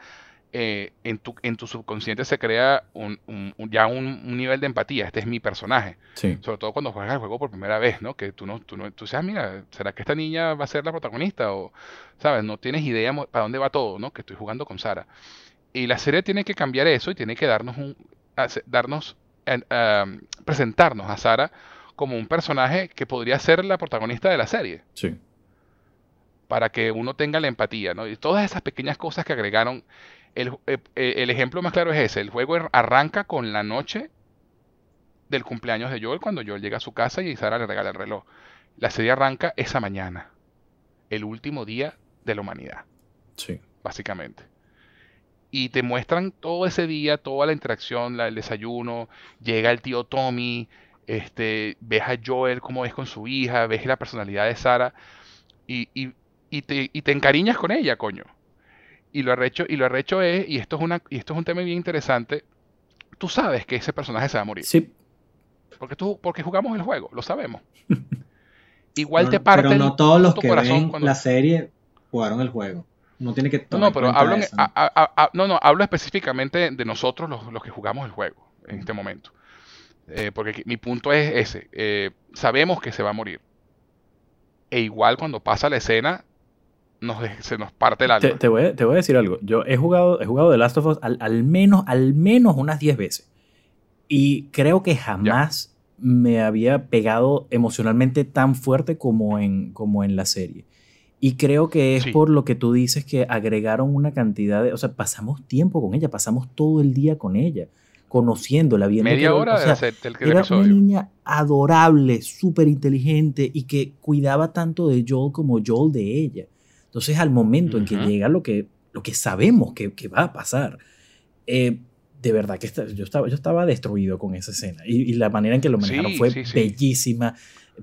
S1: eh, en tu, en tu subconsciente se crea un, un- un- ya un, un nivel de empatía. Este es mi personaje.
S2: Sí.
S1: Sobre todo cuando juegas el juego por primera vez, ¿no? Que tú no, tú no, tú dices, ah, mira, ¿será que esta niña va a ser la protagonista? O, ¿sabes? No tienes idea para dónde va todo, ¿no? Que estoy jugando con Sara. Y la serie tiene que cambiar eso y tiene que darnos un, darnos, presentarnos a Sara como un personaje que podría ser la protagonista de la serie,
S2: Sí.
S1: para que uno tenga la empatía, ¿no? Y todas esas pequeñas cosas que agregaron, el, eh, eh, el ejemplo más claro es ese, el juego ar- arranca con la noche del cumpleaños de Joel, cuando Joel llega a su casa y Sara le regala el reloj. La serie arranca esa mañana, el último día de la humanidad
S2: Sí.
S1: básicamente. Y te muestran todo ese día, toda la interacción, la- el desayuno, llega el tío Tommy, este, ves a Joel cómo es con su hija, ves la personalidad de Sara y, y- y te, y te encariñas con ella, coño. Y lo arrecho, y lo arrecho es, y esto es una, y esto es un tema bien interesante, tú sabes que ese personaje se va a morir.
S2: Sí.
S1: Porque tú, porque jugamos el juego, lo sabemos. Igual
S3: No,
S1: te parte
S3: pero
S1: el
S3: no todos los que
S1: corazón
S3: ven
S1: cuando-
S3: la serie jugaron el juego. No tiene que
S1: No,
S3: tomar
S1: no, pero hablo, en-
S3: eso.
S1: a- a- a- no, no, hablo específicamente de nosotros los, los que jugamos el juego en este momento. Eh, porque mi punto es ese. eh, sabemos que se va a morir. E igual cuando pasa la escena, nos de- se nos parte el alma.
S2: Te, te voy a, te voy a decir algo. Yo he jugado, he jugado The Last of Us al, al menos, al menos unas 10 veces. Y creo que jamás me había pegado emocionalmente tan fuerte como en, como en la serie. Y creo que es
S1: Sí.
S2: por lo que tú dices que agregaron una cantidad de... O sea, pasamos tiempo con ella, pasamos todo el día con ella, conociéndola, viendo que
S1: Media
S2: era-
S1: hora
S2: o
S1: de
S2: sea,
S1: hacer- del, del
S2: era una niña adorable, súper inteligente y que cuidaba tanto de Joel como Joel de ella. Entonces, al momento en que llega lo que, lo que sabemos que, que va a pasar, eh, de verdad que esta- yo, estaba, yo estaba destruido con esa escena. Y, y la manera en que lo manejaron
S1: Sí,
S2: fue
S1: sí, sí.
S2: billísima.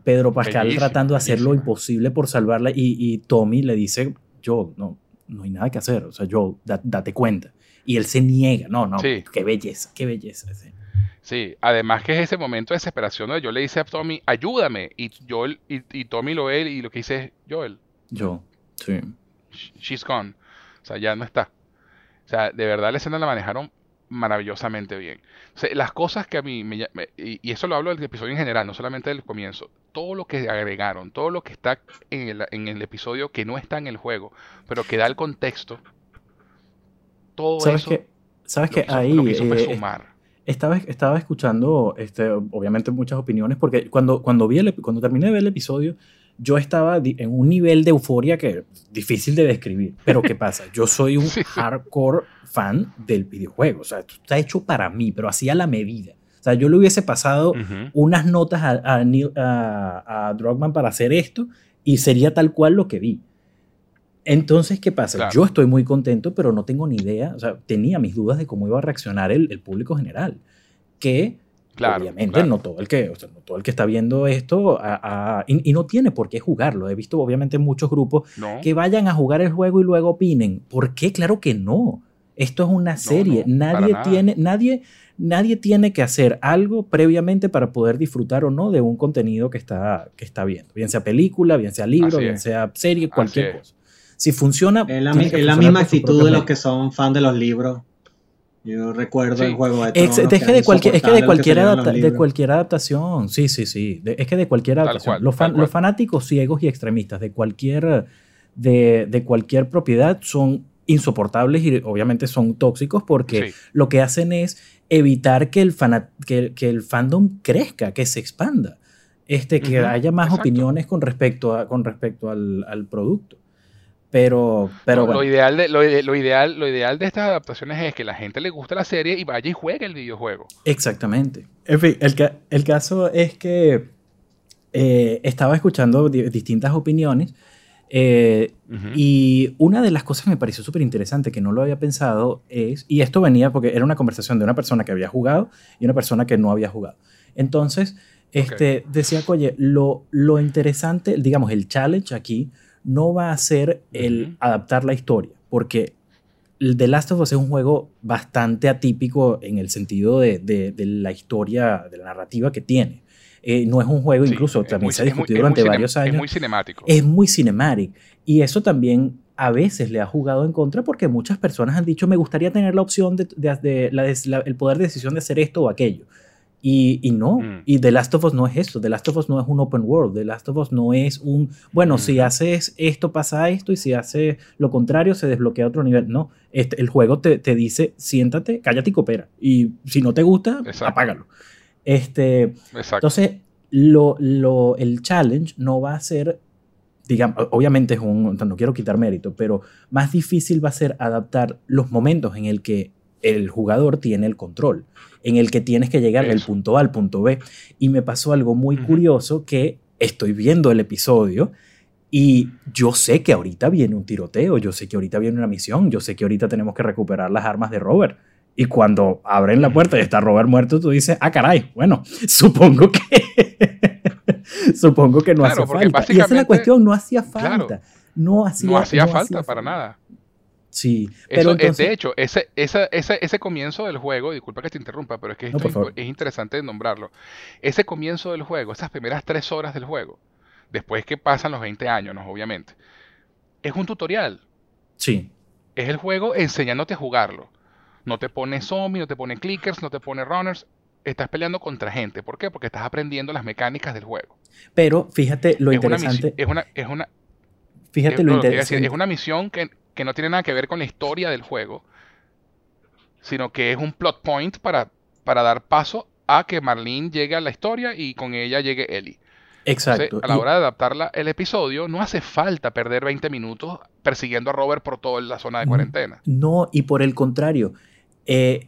S2: Pedro Pascal
S1: Bellísima,
S2: tratando de hacer lo
S1: bellísima.
S2: imposible por salvarla y, y Tommy le dice, Joel, no, no hay nada que hacer. O sea, Joel, da- date cuenta. Y él se niega. No, no, qué belleza, qué belleza. sí.
S1: Sí, además que es ese momento de desesperación donde yo le dice a Tommy, ayúdame. Y, Joel, y, y Tommy lo ve y lo que dice es, Joel,
S2: Joel, sí.
S1: sh- she's gone. O sea, ya no está. O sea, de verdad la escena la manejaron maravillosamente bien. O sea, las cosas que a mí, me, me- y, eso lo hablo del episodio en general, no solamente del comienzo, todo lo que agregaron, todo lo que está en el, en el episodio que no está en el juego, pero que da el contexto, todo
S2: ¿Sabes
S1: eso
S2: qué? ¿Sabes
S1: lo
S2: que
S1: que hizo,
S2: ahí
S1: lo que hizo fue
S2: eh,
S1: sumar.
S2: estaba, estaba escuchando, este, obviamente, muchas opiniones, porque cuando, cuando, vi el, cuando terminé de ver el episodio, yo estaba en un nivel de euforia que es difícil de describir. Pero ¿qué pasa? Yo soy un hardcore fan del videojuego. O sea, esto está hecho para mí, pero así a la medida. O sea, yo le hubiese pasado unas notas a, a, a- a Druckmann para hacer esto y sería tal cual lo que vi. Entonces, ¿qué pasa?
S1: Claro.
S2: Yo estoy muy contento, pero no tengo ni idea, o sea, tenía mis dudas de cómo iba a reaccionar el, el público general. Que,
S1: Claro,
S2: obviamente,
S1: claro.
S2: no todo el que, o sea, no todo el que está viendo esto, a- a- y, y no tiene por qué jugarlo. He visto, obviamente, muchos grupos
S1: No,
S2: que vayan a jugar el juego y luego opinen. ¿Por qué? Claro que no. Esto es una serie.
S1: no,
S2: nadie tiene, nadie, nadie tiene que hacer algo previamente para poder disfrutar o no de un contenido que está, que está viendo. Bien sea película, bien sea libro,
S1: Así
S2: bien
S1: es.
S2: sea serie, cualquier cosa. Si funciona,
S3: Es la, es la misma actitud de los que son fan de los libros. Yo recuerdo el juego
S2: de es, que de cualquier, es que de cualquier, de cualquier adaptación, sí, sí, sí. es que de cualquier adaptación. los, los, fanáticos ciegos y extremistas de cualquier, de, de, cualquier propiedad son insoportables y obviamente son tóxicos porque lo que hacen es evitar que el, que, que, el fandom crezca, que se expanda, este, que haya más opiniones con respecto, a, con respecto al, al producto. Pero, pero
S1: lo, ideal de, lo, ideal, lo ideal de estas adaptaciones es que la gente le guste la serie y vaya y juegue el videojuego.
S2: Exactamente. En fin, el, el caso es que eh, estaba escuchando distintas opiniones eh, y una de las cosas que me pareció súper interesante, que no lo había pensado, es, y esto venía porque era una conversación de una persona que había jugado y una persona que no había jugado. Entonces, este, decía, oye, lo, lo interesante, digamos, el challenge aquí no va a ser el adaptar la historia, porque The Last of Us es un juego bastante atípico en el sentido de, la historia, de la narrativa que tiene. Eh, no es un juego, incluso también se ha discutido durante varios años. Es
S1: muy cinemático.
S2: Es muy cinemático. Y eso también a veces le ha jugado en contra porque muchas personas han dicho, me gustaría tener la opción de, el poder de decisión de hacer esto o aquello. Y, no, mm. y The Last of Us no es eso, The Last of Us no es un open world, The Last of Us no es un, bueno, si haces esto pasa esto y si haces lo contrario se desbloquea otro nivel, no, este, el juego te, dice, siéntate, cállate y coopera, y si no te gusta, apágalo. Este, Entonces, lo, lo, el challenge no va a ser, digamos, obviamente es un, no quiero quitar mérito, pero más difícil va a ser adaptar los momentos en el que el jugador tiene el control, en el que tienes que llegar del punto A al punto B. Y me pasó algo muy curioso que estoy viendo el episodio y yo sé que ahorita viene un tiroteo, yo sé que ahorita viene una misión, yo sé que ahorita tenemos que recuperar las armas de Robert. Y cuando abren la puerta y está Robert muerto, tú dices, ah, caray, bueno, supongo que... supongo que no hace falta. Y esa es la cuestión, no hacía falta. no hacía,
S1: no hacía falta para nada.
S2: Sí,
S1: pero de hecho, ese, ese, ese, comienzo del juego, disculpa que te interrumpa, pero es que es interesante nombrarlo. Ese comienzo del juego, esas primeras tres horas del juego, después que pasan los 20 años, obviamente, es un tutorial.
S2: Sí.
S1: Es el juego enseñándote a jugarlo. No te pone zombie, no te pone clickers, no te pone runners. Estás peleando contra gente. ¿Por qué? Porque estás aprendiendo las mecánicas del juego.
S2: Pero fíjate lo interesante.
S1: es una, es una,
S2: fíjate lo interesante.
S1: es una misión que que no tiene nada que ver con la historia del juego, sino que es un plot point para, para dar paso a que Marlene llegue a la historia y con ella llegue Ellie.
S2: Exacto.
S1: a la hora de adaptarla el episodio, no hace falta perder 20 minutos persiguiendo a Robert por toda la zona de cuarentena.
S2: No, y por el contrario, eh,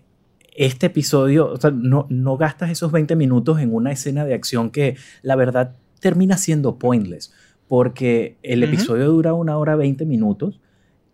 S2: este episodio, o sea, no, no gastas esos 20 minutos en una escena de acción que la verdad termina siendo pointless, porque el episodio dura una hora 20 minutos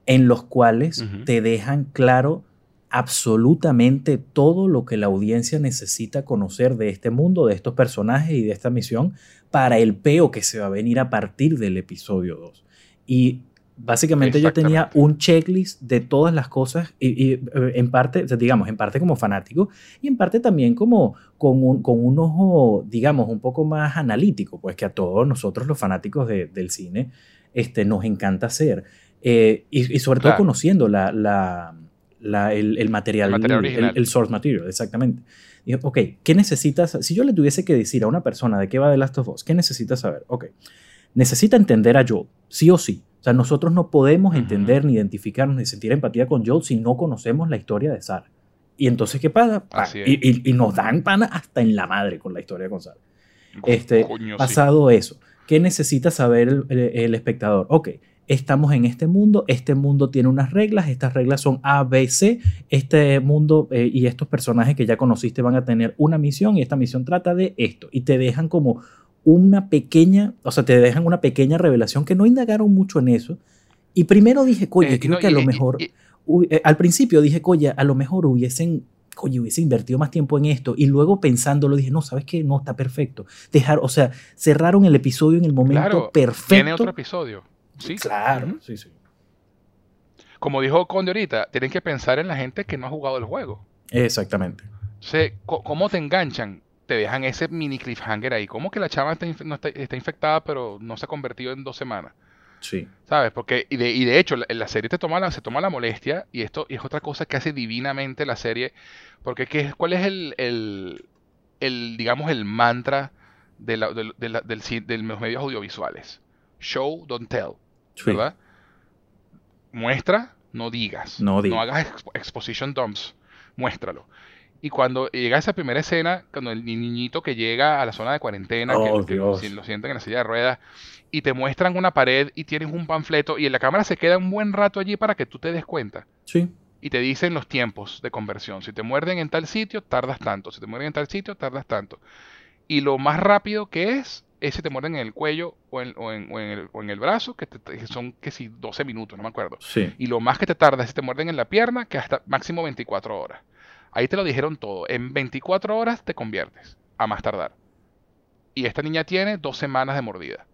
S2: en los cuales te dejan claro absolutamente todo lo que la audiencia necesita conocer de este mundo, de estos personajes y de esta misión para el peo que se va a venir a partir del episodio 2. Y básicamente yo tenía un checklist de todas las cosas y, eh, en parte, digamos, en parte como fanático y en parte también como con un, con un ojo, digamos, un poco más analítico, pues que a todos nosotros los fanáticos del cine este, nos encanta hacer. Eh, y, sobre todo conociendo la, la, el, material, el, source material, exactamente. Ok, ¿qué necesitas? Si yo le tuviese que decir a una persona de qué va The Last of Us, ¿qué necesitas saber? Ok, necesita entender a Joel, sí o sí. O sea, nosotros no podemos entender, ni identificarnos, ni sentir empatía con Joel si no conocemos la historia de Sarah. Y entonces, ¿qué pasa? y, y, nos dan pana hasta en la madre con la historia con Sarah. Este, pasado eso, ¿qué necesita saber el, el espectador? Ok, estamos en este mundo, este mundo tiene unas reglas, estas reglas son A, B, C, este mundo eh, y estos personajes que ya conociste van a tener una misión y esta misión trata de esto y te dejan como una pequeña, o sea, te dejan una pequeña revelación que no indagaron mucho en eso. Y primero dije, coño, eh, creo que a lo mejor, eh, al principio dije, coño, a lo mejor hubiesen coño, hubiese invertido más tiempo en esto. Y luego pensándolo dije, no, ¿sabes qué? No, está perfecto. Dejar, o sea, cerraron el episodio en el momento perfecto. Tiene
S1: otro episodio. Sí,
S2: claro. Sí, sí.
S1: Como dijo Conde ahorita, tienen que pensar en la gente que no ha jugado el juego.
S2: Exactamente.
S1: ¿Cómo te enganchan? Te dejan ese mini cliffhanger ahí. ¿Cómo que la chava está, infectada pero no se ha convertido en dos semanas?
S2: Sí.
S1: ¿Sabes? Porque, y de, y de hecho, la, la serie te toma la, se toma la molestia, y esto y es otra cosa que hace divinamente la serie, porque ¿qué, ¿cuál es el, el, el, digamos, el mantra de, la- de- de la- del, de los medios audiovisuales? Show, don't tell,
S2: Sí.
S1: ¿verdad? Muestra, no digas.
S2: No digas.
S1: hagas expo- exposition dumps, muéstralo. Y cuando llega esa primera escena, cuando el ni- niñito que llega a la zona de cuarentena, que,
S2: Oh,
S1: que lo sienten en la silla de ruedas, y te muestran una pared y tienes un panfleto, y en la cámara se queda un buen rato allí para que tú te des cuenta.
S2: Sí.
S1: Y te dicen los tiempos de conversión. Si te muerden en tal sitio, tardas tanto. Si te muerden en tal sitio, tardas tanto. Y lo más rápido que es, es si te muerden en el cuello o en, o en- o en el, o en el brazo, que, te- que son que si 12 minutos, no me acuerdo.
S2: Sí.
S1: Y lo más que te tarda es si te muerden en la pierna, que hasta máximo 24 horas. Ahí te lo dijeron todo. En 24 horas te conviertes, a más tardar. Y esta niña tiene dos semanas de mordida.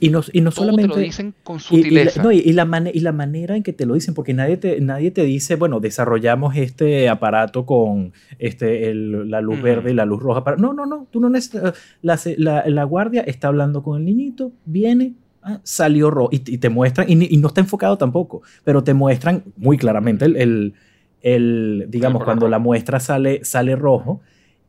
S2: Y no, y no
S1: Todo te
S2: solamente.
S1: lo dicen con
S2: Y, y la,
S1: sutileza.
S2: no, y- la mane- y la manera en que te lo dicen, porque nadie te, nadie te dice, bueno, desarrollamos este aparato con este, el- la luz verde y la luz roja. Para... No, no, no, tú no necesitas. La, se- la- la guardia está hablando con el niñito, viene, ah, salió rojo, y, te muestran, y, no está enfocado tampoco, pero te muestran muy claramente el, el- el, digamos,
S1: color
S2: cuando la muestra sale, sale rojo.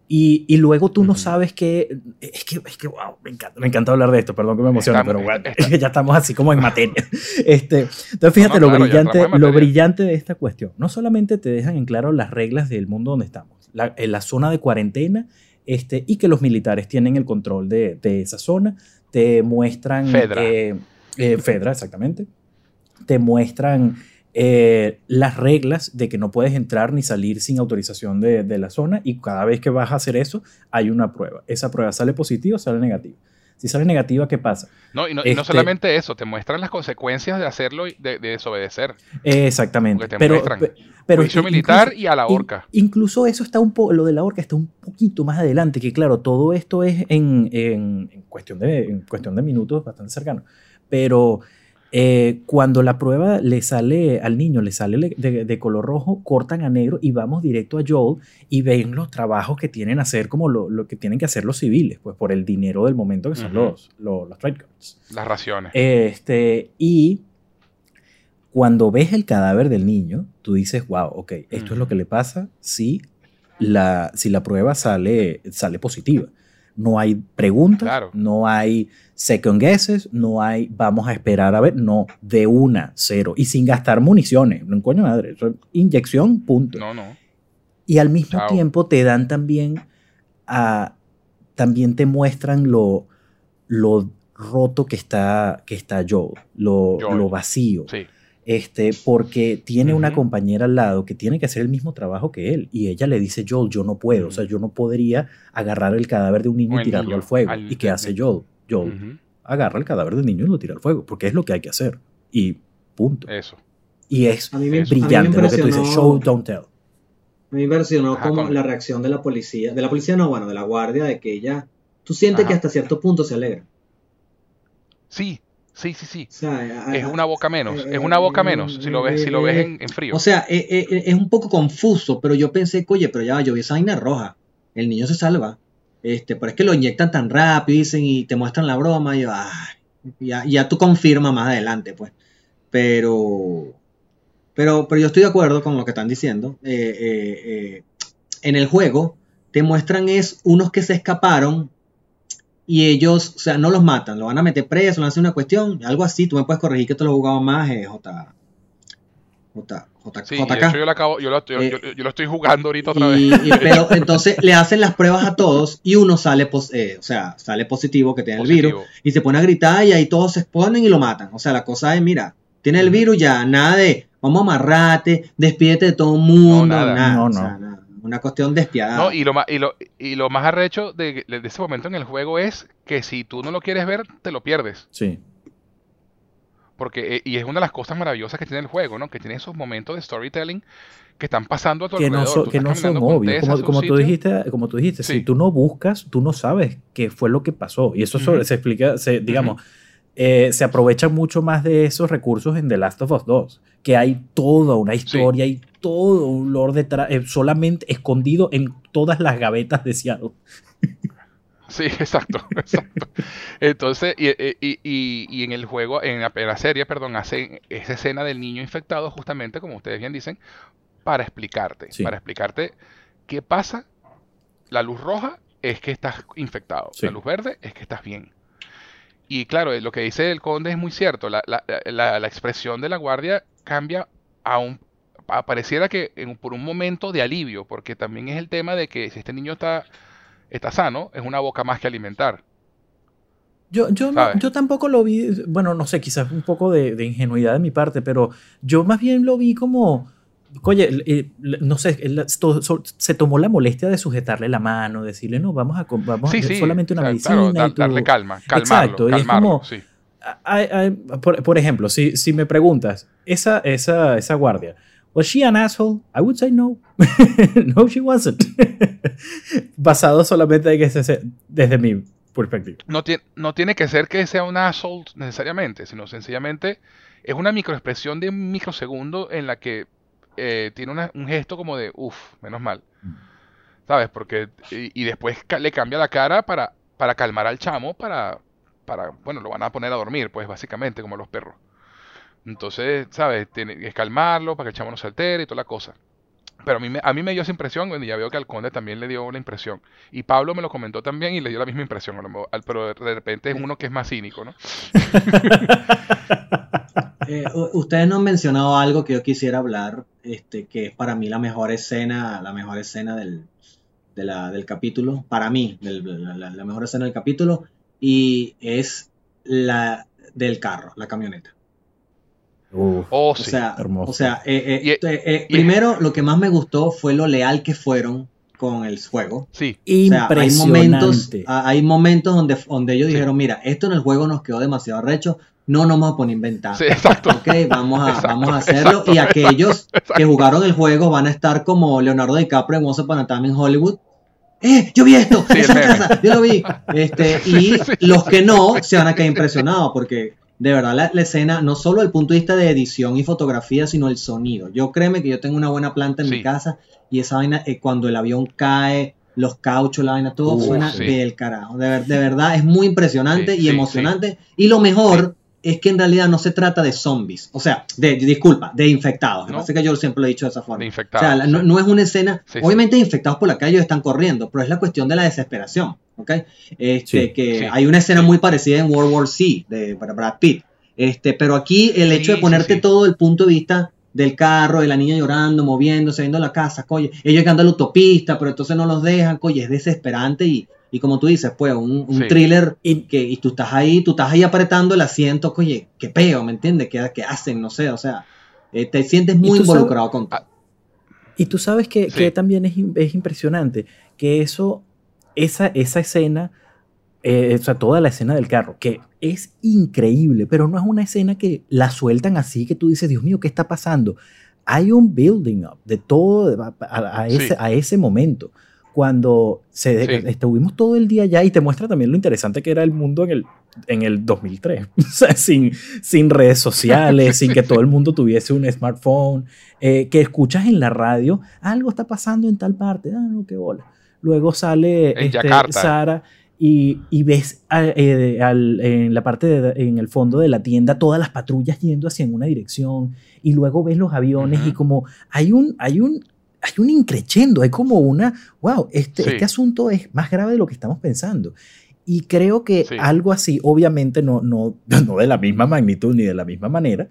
S2: Y, y luego tú no
S1: Ujú.
S2: sabes que es, que. es que, wow, me encanta, me encanta hablar de esto, perdón que me emocione,
S1: Estamos-
S2: pero bueno,
S1: está-
S2: ya estamos así como en materia. Este, entonces, fíjate
S1: No, no,
S2: lo,
S1: claro,
S2: brillante, lo brillante de esta cuestión. No solamente te dejan en claro las reglas del mundo donde estamos, la, en la zona de cuarentena, este, y que los militares tienen el control de, de esa zona, te muestran...
S1: Fedra.
S2: eh, eh, Fedra, exactamente. Te muestran eh, las reglas de que no puedes entrar ni salir sin autorización de, de la zona y cada vez que vas a hacer eso hay una prueba. Esa prueba sale positiva o sale negativa. Si sale negativa, ¿qué pasa?
S1: No, y no, y no
S2: Este-
S1: solamente eso, te muestran las consecuencias de hacerlo y de, de desobedecer.
S2: Exactamente.
S1: Te
S2: pero,
S1: muestran
S2: pe- pero
S1: Juicio
S2: incluso-
S1: militar y a la horca.
S2: incluso eso está un poco, lo de la horca está un poquito más adelante, que claro, todo esto es en, en- en cuestión, de, en cuestión de minutos bastante cercano. Pero eh, cuando la prueba le sale al niño, le sale le- de, de color rojo, cortan a negro y vamos directo a Joel y ven los trabajos que tienen que hacer, como lo, lo que tienen que hacer los civiles, pues por el dinero del momento que son los, los, los trade cards.
S1: Las raciones.
S2: Este, y cuando ves el cadáver del niño, tú dices, wow, ok, esto es lo que le pasa si la, si la prueba sale, sale positiva. No hay preguntas,
S1: Claro.
S2: no hay second guesses, no hay vamos a esperar a ver, no, de una, cero. Y sin gastar municiones, no coño madre, inyección, punto.
S1: No, no.
S2: Y al mismo
S1: Chao.
S2: tiempo te dan también a, también te muestran lo, lo roto que está, que está Joel, lo,
S1: Joel.
S2: lo vacío.
S1: Sí.
S2: Este, porque tiene una
S1: Ujú.
S2: compañera al lado que tiene que hacer el mismo trabajo que él. Y ella le dice, Joel, yo no puedo. O sea, yo no podría agarrar el cadáver de un niño
S1: O
S2: y tirarlo
S1: niño,
S2: al fuego.
S1: al-
S2: ¿Y qué hace Joel? Joel
S1: Ujú.
S2: agarra el cadáver del niño y lo tira al fuego. Porque es lo que hay que hacer. Y punto.
S1: Eso.
S2: Y es
S3: A mí me,
S1: Eso.
S3: a mí me
S2: brillante lo que tú dices.
S3: impresionó-
S2: Show, don't tell.
S3: A mí me impresionó
S1: Ajá,
S3: como
S1: con-
S3: la reacción de la policía, de la policía no, bueno, de la guardia, de que ella, tú sientes
S1: Ajá.
S3: que hasta cierto punto se alegra.
S1: Sí, sí, sí, sí.
S3: O sea, a-
S1: Es una boca menos.
S3: eh,
S1: Es una boca
S3: eh,
S1: menos. Si lo ves, si lo ves en, en frío.
S3: O sea, eh, eh, eh, es un poco confuso, pero yo pensé, oye, pero ya yo vi esa vaina roja. El niño se salva. Este, pero es que lo inyectan tan rápido dicen, y te muestran la broma y yo, ya, ya tú confirmas más adelante, pues. Pero, pero, pero yo estoy de acuerdo con lo que están diciendo. Eh, eh, eh, en el juego te muestran es unos que se escaparon y ellos, o sea, no los matan, lo van a meter preso, le hacen una cuestión, algo así. Tú me puedes corregir que te lo he jugado más, eh, J. J. J.
S1: Sí, y de
S3: JK.
S1: hecho yo lo acabo, yo lo, yo,
S3: Eh,
S1: yo- lo estoy jugando ahorita otra vez.
S3: Y, pero entonces le hacen las pruebas a todos y uno sale, pos- eh, o sea, sale positivo que tiene el virus y se pone a gritar y ahí todos se exponen y lo matan. O sea, la cosa es, mira, tiene el virus ya, nada de vamos a amarrarte, despídete de todo el mundo,
S1: No, nada.
S3: nada.
S2: No,
S3: o
S2: no.
S3: sea, nada. Una cuestión despiadada.
S1: No, y lo más, y lo, y lo más arrecho de, de ese momento en el juego es que si tú no lo quieres ver, te lo pierdes.
S2: Sí.
S1: Porque, eh, y es una de las cosas maravillosas que tiene el juego, ¿no? Que tiene esos momentos de storytelling que están pasando a tu
S2: que
S1: alrededor.
S2: que no son obvios. Como, como tú dijiste, como tú dijiste, si tú no buscas, tú no sabes qué fue lo que pasó. Y eso sobre- se explica, se, digamos, eh, se aprovecha mucho más de esos recursos en The Last of Us 2, que hay toda una historia y todo un lore detrás, eh, solamente escondido en todas las gavetas de Seattle.
S1: Sí, exacto, exacto. Entonces, y, y, en el juego, en la, serie, perdón, hace esa escena del niño infectado justamente, como ustedes bien dicen, para explicarte, para explicarte qué pasa. La luz roja es que estás infectado, la luz verde es que estás bien. Y claro, lo que dice el conde es muy cierto, la, la expresión de la guardia cambia a un pareciera que por un momento de alivio, porque también es el tema de que si este niño está, está sano, es una boca más que alimentar.
S2: Yo, yo, yo tampoco lo vi, bueno, no sé, quizás un poco de, ingenuidad de mi parte, pero yo más bien lo vi como, oye, eh, no sé, se tomó la molestia de sujetarle la mano, decirle, no, vamos a, vamos a hacer solamente una medicina.
S1: darle calma, calmarlo, Exacto, es
S2: como, por, ejemplo, si, si me preguntas, esa, esa, esa guardia, ¿Was she an asshole? I would say no. no, she wasn't. Basado solamente en que desde mi perspectiva.
S1: No, tiene, no tiene que ser que sea un asshole necesariamente, sino sencillamente es una microexpresión de un microsegundo en la que eh, tiene un gesto como de, uff, menos mal. ¿Sabes? Porque, y, después le cambia la cara para, para calmar al chamo, para, para, bueno, lo van a poner a dormir, pues básicamente, como los perros. Entonces, ¿sabes? Tiene que calmarlo para que el chamo no se altere y toda la cosa. Pero a mí, me, a mí me dio esa impresión, y ya veo que al conde también le dio una impresión. Y Pablo me lo comentó también y le dio la misma impresión, pero de repente es uno que es más cínico, ¿no?
S3: Eh, ustedes no han mencionado algo que yo quisiera hablar, este, que es para mí la mejor escena, la mejor escena del, del capítulo, para mí, la, la, mejor escena del capítulo, y es la del carro, la camioneta
S1: oh,
S3: o sea, O sea, eh, eh, eh, primero lo que más me gustó fue lo leal que fueron con el juego.
S1: Sí.
S3: hay momentos, hay momentos donde, donde ellos dijeron, mira, esto en el juego nos quedó demasiado recho, no nos vamos a poner a inventar.
S1: Sí, exacto.
S3: Ok, vamos a, vamos a hacerlo. Y aquellos que jugaron el juego van a estar como Leonardo DiCaprio en Once Upon a Time en Hollywood. ¡Eh! ¡Yo vi esto! ¡Yo lo vi! Este, y los que no se van a quedar impresionados porque de verdad la, escena, no solo el punto de vista de edición y fotografía, sino el sonido. Yo créeme que yo tengo una buena planta en mi casa y esa vaina, eh, cuando el avión cae, los cauchos, la vaina, todo suena del carajo. De, verdad es muy impresionante y emocionante. Y lo mejor es que en realidad no se trata de zombies, o sea, de, disculpa, de infectados. No. que yo siempre lo he dicho de esa forma.
S1: De infectados. O
S3: sea, no, es una escena, obviamente infectados por la calle están corriendo, pero es la cuestión de la desesperación. ¿ok? Este, que hay una escena muy parecida en World War C de Brad Pitt. Este, pero aquí el hecho de ponerte todo el punto de vista del carro, de la niña llorando, moviéndose, viendo la casa, coye, ellos llegando a la autopista, pero entonces no los dejan, coye, es desesperante y, y como tú dices, pues un, thriller y, que, y tú estás ahí, tú estás ahí apretando el asiento, oye, qué peo, ¿me entiendes? ¿Qué, ¿Qué, hacen? No sé, o sea, eh, te sientes muy involucrado con todo.
S2: Y tú sabes que, que también es, es, impresionante, que eso esa, esa escena, eh, o sea, toda la escena del carro, que es increíble, pero no es una escena que la sueltan así que tú dices, Dios mío, ¿qué está pasando? Hay un building up de todo a, ese, a ese momento. Cuando se, estuvimos todo el día allá y te muestra también lo interesante que era el mundo en el, en el 2003, o sea, sin, sin redes sociales, sin que todo el mundo tuviese un smartphone, eh, que escuchas en la radio, algo está pasando en tal parte, ah, no, qué bola. Luego sale este, Sara y, ves eh, en la parte en el fondo de la tienda todas las patrullas yendo hacia una dirección y luego ves los aviones y como hay un hay un hay un increchendo, hay como una, wow, este, este asunto es más grave de lo que estamos pensando. Y creo que algo así, obviamente no, no, no de la misma magnitud ni de la misma manera,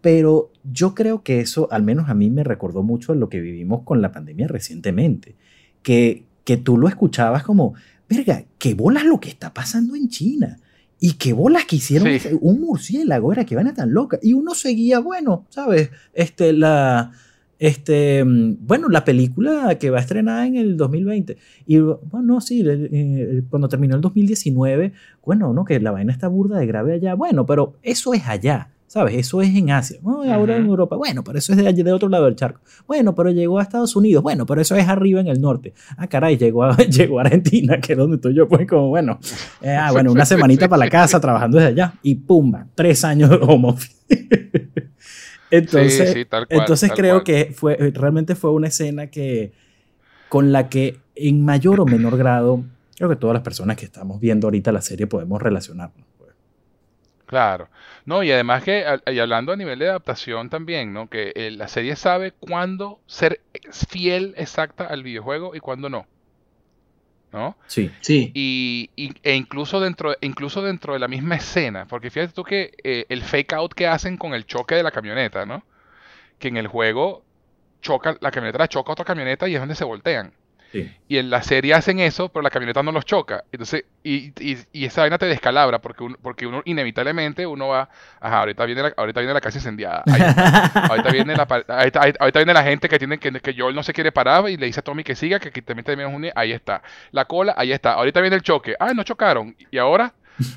S2: pero yo creo que eso, al menos a mí, me recordó mucho a lo que vivimos con la pandemia recientemente, que, que tú lo escuchabas como, verga, qué bolas lo que está pasando en China. Y qué bolas que hicieron un murciélago, era que van a tan loca. Y uno seguía, bueno, ¿sabes? Este, la, este, bueno, la película que va a estrenar en el 2020. Y bueno, sí, eh, cuando terminó el 2019, bueno, no, que la vaina está burda de grave allá. Bueno, pero eso es allá. ¿Sabes? Eso es en Asia. ahora en Europa. Bueno, pero eso es de, allí, de otro lado del charco. Bueno, pero llegó a Estados Unidos. Bueno, pero eso es arriba en el norte. Ah, caray, llegó a, llegó a Argentina, que es donde estoy yo. Pues como, bueno, eh, ah, bueno, una semanita para la casa trabajando desde allá. Y pumba, tres años de home office. Entonces, entonces creo que fue, realmente fue una escena que, con la que en mayor o menor grado creo que todas las personas que estamos viendo ahorita la serie podemos relacionarnos. Pues.
S1: Claro. No, y además que, y hablando a nivel de adaptación también, ¿no? Que eh, la serie sabe cuándo ser fiel exacta al videojuego y cuándo no. ¿No?
S2: Sí.
S3: Sí.
S1: Y, e incluso dentro, incluso dentro de la misma escena, porque fíjate tú que eh, el fake out que hacen con el choque de la camioneta, ¿no? Que en el juego choca, la camioneta la choca otra camioneta y es donde se voltean. Y en la serie hacen eso, pero la camioneta no los choca. Entonces, y, y, esa vaina te descalabra, porque uno, porque uno inevitablemente uno va, ajá, ahorita viene la, ahorita viene la casa incendiada. ahorita, viene la, ahorita, viene la gente que tiene que, que Joel no se quiere parar y le dice a Tommy que siga, que, que también terminamos un ahí está. La cola, ahí está. Ahorita viene el choque. Ah, no chocaron. Y ahora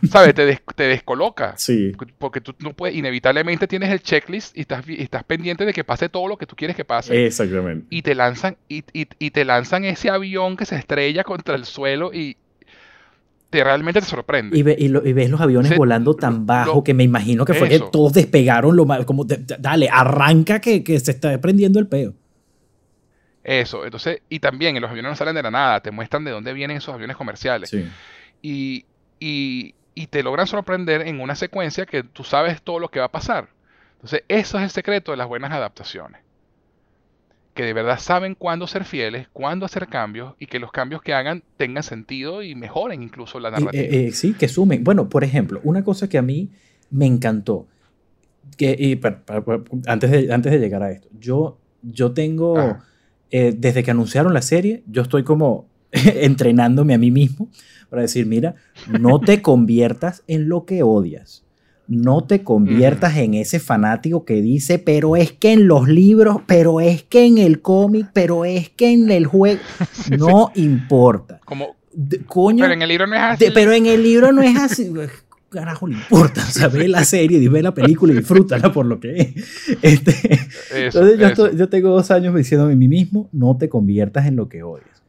S1: ¿sabes? Te, te, descoloca.
S2: Sí.
S1: Porque tú no puedes, inevitablemente tienes el checklist y estás, estás pendiente de que pase todo lo que tú quieres que pase.
S2: Exactamente.
S1: Y te lanzan, y, y, te lanzan ese avión que se estrella contra el suelo y te realmente te sorprende.
S2: Y, y, ves los aviones volando tan bajo que me imagino que fue que todos despegaron lo mal, como dale, arranca que, que se está prendiendo el peo.
S1: Eso, entonces, y también los aviones no salen de la nada, te muestran de dónde vienen esos aviones comerciales.
S2: Sí.
S1: Y, y, te logran sorprender en una secuencia que tú sabes todo lo que va a pasar. Entonces, eso es el secreto de las buenas adaptaciones. Que de verdad saben cuándo ser fieles, cuándo hacer cambios y que los cambios que hagan tengan sentido y mejoren incluso la narrativa.
S2: Eh, sí, que sumen. Bueno, por ejemplo, una cosa que a mí me encantó, que, antes, de, antes de llegar a esto, yo, yo tengo, eh, desde que anunciaron la serie, yo estoy como entrenándome a mí mismo para decir, mira, no te conviertas en lo que odias. No te conviertas en ese fanático que dice, pero es que en los libros, pero es que en el cómic, pero es que en el juego, no importa.
S1: Como, coño, pero en el libro no es así.
S2: pero en el libro no es así. Carajo, le importa. O sea, ve la serie, ve la película y disfrútala por lo que es. Este, entonces, yo, yo tengo dos años diciéndome a mí mismo: no te conviertas en lo que odias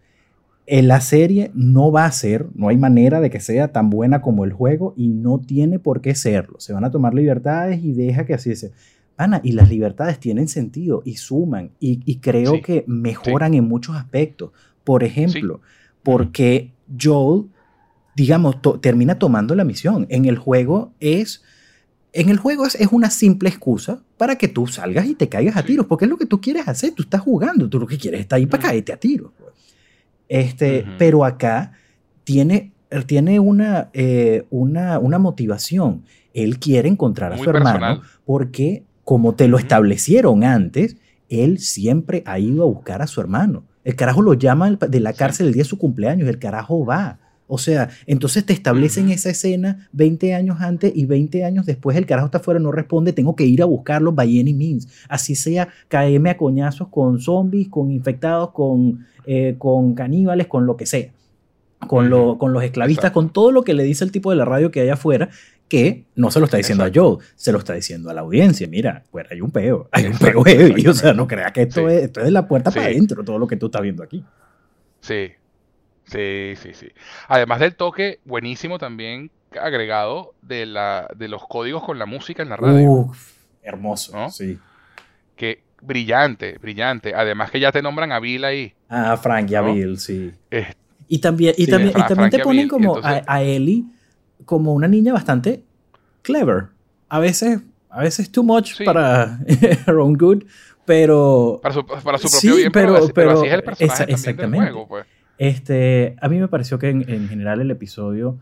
S2: la serie no va a ser, no hay manera de que sea tan buena como el juego y no tiene por qué serlo. Se van a tomar libertades y deja que así sea. Ana, y las libertades tienen sentido y suman y, creo que mejoran en muchos aspectos. Por ejemplo, porque Joel, digamos, termina tomando la misión. En el juego es... En el juego es, una simple excusa para que tú salgas y te caigas a tiros, porque es lo que tú quieres hacer, tú estás jugando, tú lo que quieres es estar ahí para caerte a tiros. Este, Pero acá tiene, tiene una, eh, una, una, motivación. Él quiere encontrar a su hermano porque, como te lo establecieron antes, él siempre ha ido a buscar a su hermano. El carajo lo llama de la cárcel el día de su cumpleaños, el carajo va. O sea, entonces te establecen esa escena 20 años antes y 20 años después el carajo está afuera, no responde, tengo que ir a buscarlo by any means. Así sea, caerme a coñazos con zombies, con infectados, con eh, con caníbales, con lo que sea, con, lo, con los esclavistas, con todo lo que le dice el tipo de la radio que hay afuera, que no se lo está diciendo a Joe, se lo está diciendo a la audiencia. Mira, pues hay un peo, hay un peo heavy. O sea, no creas que esto, es, esto es de la puerta para adentro, todo lo que tú estás viendo aquí.
S1: Sí, sí, sí, sí. Además del toque buenísimo también agregado de, la, de los códigos con la música en la radio. Uf,
S2: hermoso, sí.
S1: Que, brillante, brillante. Además que ya te nombran a Bill ahí.
S2: Ah, Frank y a Bill, sí. y también, y también, y también te ponen como a, Ellie como una niña bastante clever. A veces, a veces too much para her own good, pero...
S1: Para su, para su propio bien, pero, así, es el personaje exactamente. Del juego, pues.
S2: Este, a mí me pareció que en, en general el episodio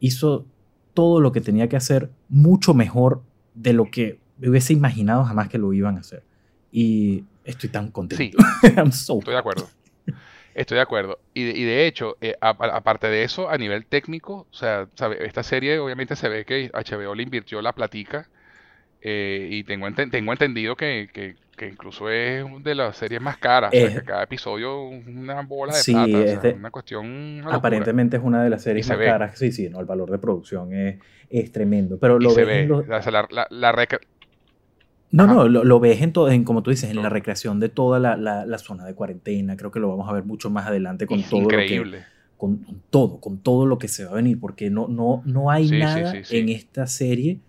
S2: hizo todo lo que tenía que hacer mucho mejor de lo que hubiese imaginado jamás que lo iban a hacer. Y estoy tan contento.
S1: Sí, estoy de acuerdo. Estoy de acuerdo. Y de, y de hecho, eh, aparte de eso, a nivel técnico, o sea, esta serie obviamente se ve que HBO le invirtió la platica. Eh, y tengo, tengo entendido que, que, que, incluso es de las series más caras. o sea, que cada episodio una bola de plata. una cuestión.
S2: aparentemente es una de las series más caras. Sí, sí, no, el valor de producción es, es tremendo. Pero lo ves
S1: la, la, la,
S2: no, no, lo, ves en, todo, en, como tú dices, en la recreación de toda la, la, zona de cuarentena. Creo que lo vamos a ver mucho más adelante con todo
S1: increíble.
S2: lo que, con, todo, con todo lo que se va a venir, porque no, no, no hay nada en esta serie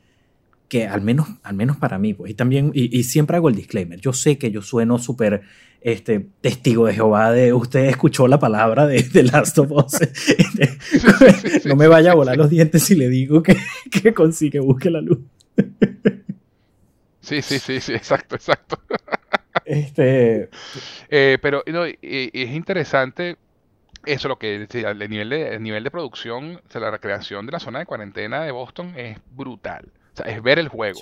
S2: que al menos, al menos para mí, pues, y también, y, siempre hago el disclaimer, yo sé que yo sueno súper este, testigo de Jehová de usted escuchó la palabra de, de Last of Us. No me vaya a volar los dientes si le digo que, que consigue, busque la luz.
S1: Sí, sí, sí, sí, exacto, exacto.
S2: Este...
S1: Eh, pero es interesante eso, lo que el nivel de, el nivel de producción, de la recreación de la zona de cuarentena de Boston es brutal. Sea, es ver el juego.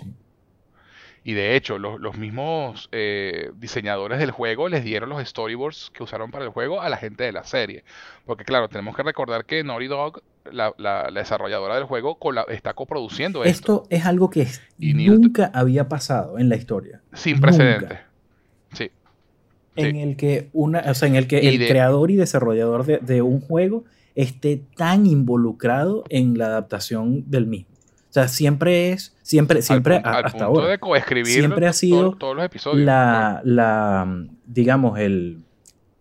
S1: Y de hecho, los, mismos eh, diseñadores del juego les dieron los storyboards que usaron para el juego a la gente de la serie. Porque claro, tenemos que recordar que Naughty Dog, la, desarrolladora del juego, está coproduciendo
S2: esto. Esto es algo que nunca había pasado en la historia.
S1: Sin precedentes. Sí.
S2: En el que una, o sea, en el que el creador y desarrollador de, un juego esté tan involucrado en la adaptación del mismo. O sea, siempre es, siempre, siempre hasta ahora.
S1: De coescribir
S2: siempre ha sido
S1: todos los episodios.
S2: La, la digamos, el,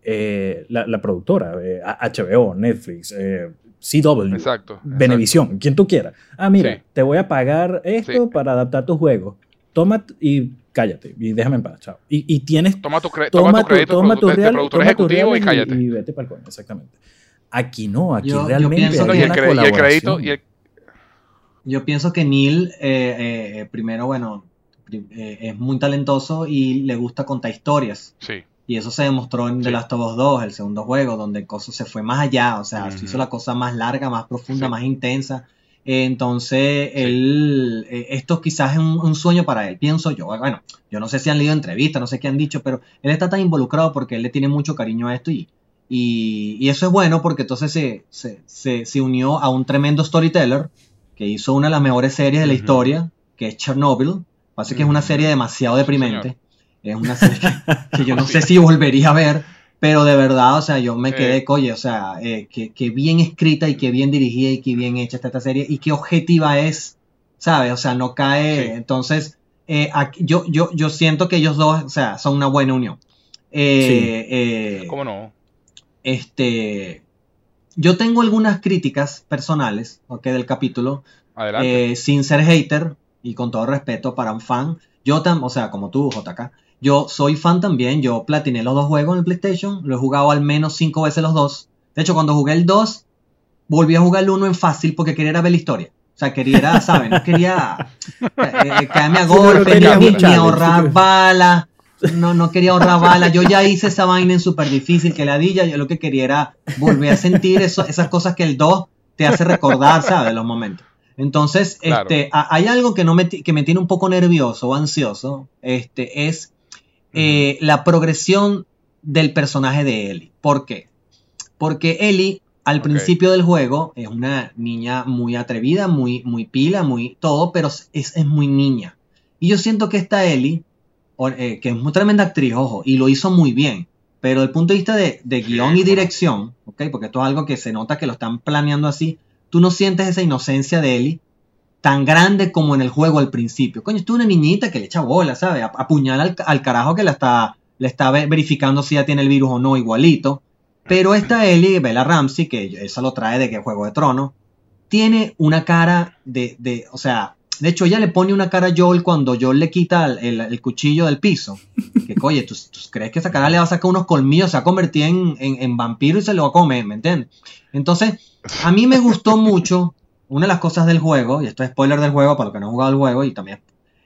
S2: eh, la, productora, HBO, Netflix, eh, CW,
S1: exacto,
S2: Venevisión, quien tú quieras. Ah, mira, te voy a pagar esto para adaptar tu juego. Toma y cállate y déjame en paz, chao. Y, y tienes.
S1: Toma tu, crédito toma tu, crédito toma tu real, productor ejecutivo y cállate.
S2: Y, vete para el coño, exactamente. Aquí no, aquí realmente. Yo
S1: hay una y, el, crédito. Y el...
S3: Yo pienso que Neil, eh, eh, primero, bueno, eh, es muy talentoso y le gusta contar historias.
S1: Sí.
S3: Y eso se demostró en The Last of Us 2, el segundo juego, donde el coso se fue más allá, o sea, se hizo la cosa más larga, más profunda, más intensa. Entonces, él, eh, esto quizás es un, sueño para él, pienso yo. Bueno, yo no sé si han leído entrevistas, no sé qué han dicho, pero él está tan involucrado porque él le tiene mucho cariño a esto y, y, eso es bueno porque entonces se, se, se, unió a un tremendo storyteller que hizo una de las mejores series de la historia, que es Chernobyl. Parece que es una serie demasiado deprimente. es una serie que yo no sé si volvería a ver pero de verdad, o sea, yo me quedé, coye, o sea, eh, que, bien escrita y que bien dirigida y que bien hecha está esta serie y qué objetiva es, ¿sabes? O sea, no cae. Entonces, eh, yo, yo, yo siento que ellos dos, o sea, son una buena unión.
S1: Eh, sí. ¿Cómo no?
S3: Este. Yo tengo algunas críticas personales, ok, del capítulo.
S1: Adelante.
S3: sin ser hater y con todo respeto para un fan. Yo, también, o sea, como tú, JK, yo soy fan también, yo platiné los dos juegos en el PlayStation, lo he jugado al menos cinco veces los dos. De hecho, cuando jugué el 2, volví a jugar el 1 en fácil porque quería ver la historia. O sea, quería, ¿sabes? No quería eh, eh, caerme a golpe, ni, ahorrar balas. No, no quería ahorrar balas. Yo ya hice esa vaina en súper difícil, que la dilla. Yo lo que quería era volver a sentir eso, esas cosas que el 2 te hace recordar, ¿sabes? Los momentos. Entonces, este, hay algo que, no me, que me tiene un poco nervioso o ansioso. Este, es eh, la progresión del personaje de Ellie. ¿Por qué? Porque Ellie al principio del juego es una niña muy atrevida, muy, muy pila, muy todo, pero es, muy niña. Y yo siento que esta Ellie, eh, que es muy tremenda actriz, ojo, y lo hizo muy bien, pero desde el punto de vista de, guion y dirección, ¿ok? Porque esto es algo que se nota que lo están planeando así, tú no sientes esa inocencia de Ellie tan grande como en el juego al principio. Coño, esto es una niñita que le echa bola, ¿sabes? Apuñala al, carajo que la está, le está verificando si ya tiene el virus o no, igualito. Pero esta Ellie, Bella Ramsey, que eso lo trae de que Juego de Tronos, tiene una cara de, de, o sea, de hecho ella le pone una cara a Joel cuando Joel le quita el, cuchillo del piso. Que, oye, ¿tú, crees que esa cara le va a sacar unos colmillos, se va a convertir en, en, en vampiro y se lo va a comer, ¿me entiendes? Entonces, a mí me gustó mucho una de las cosas del juego, y esto es spoiler del juego para los que no han jugado el juego y también,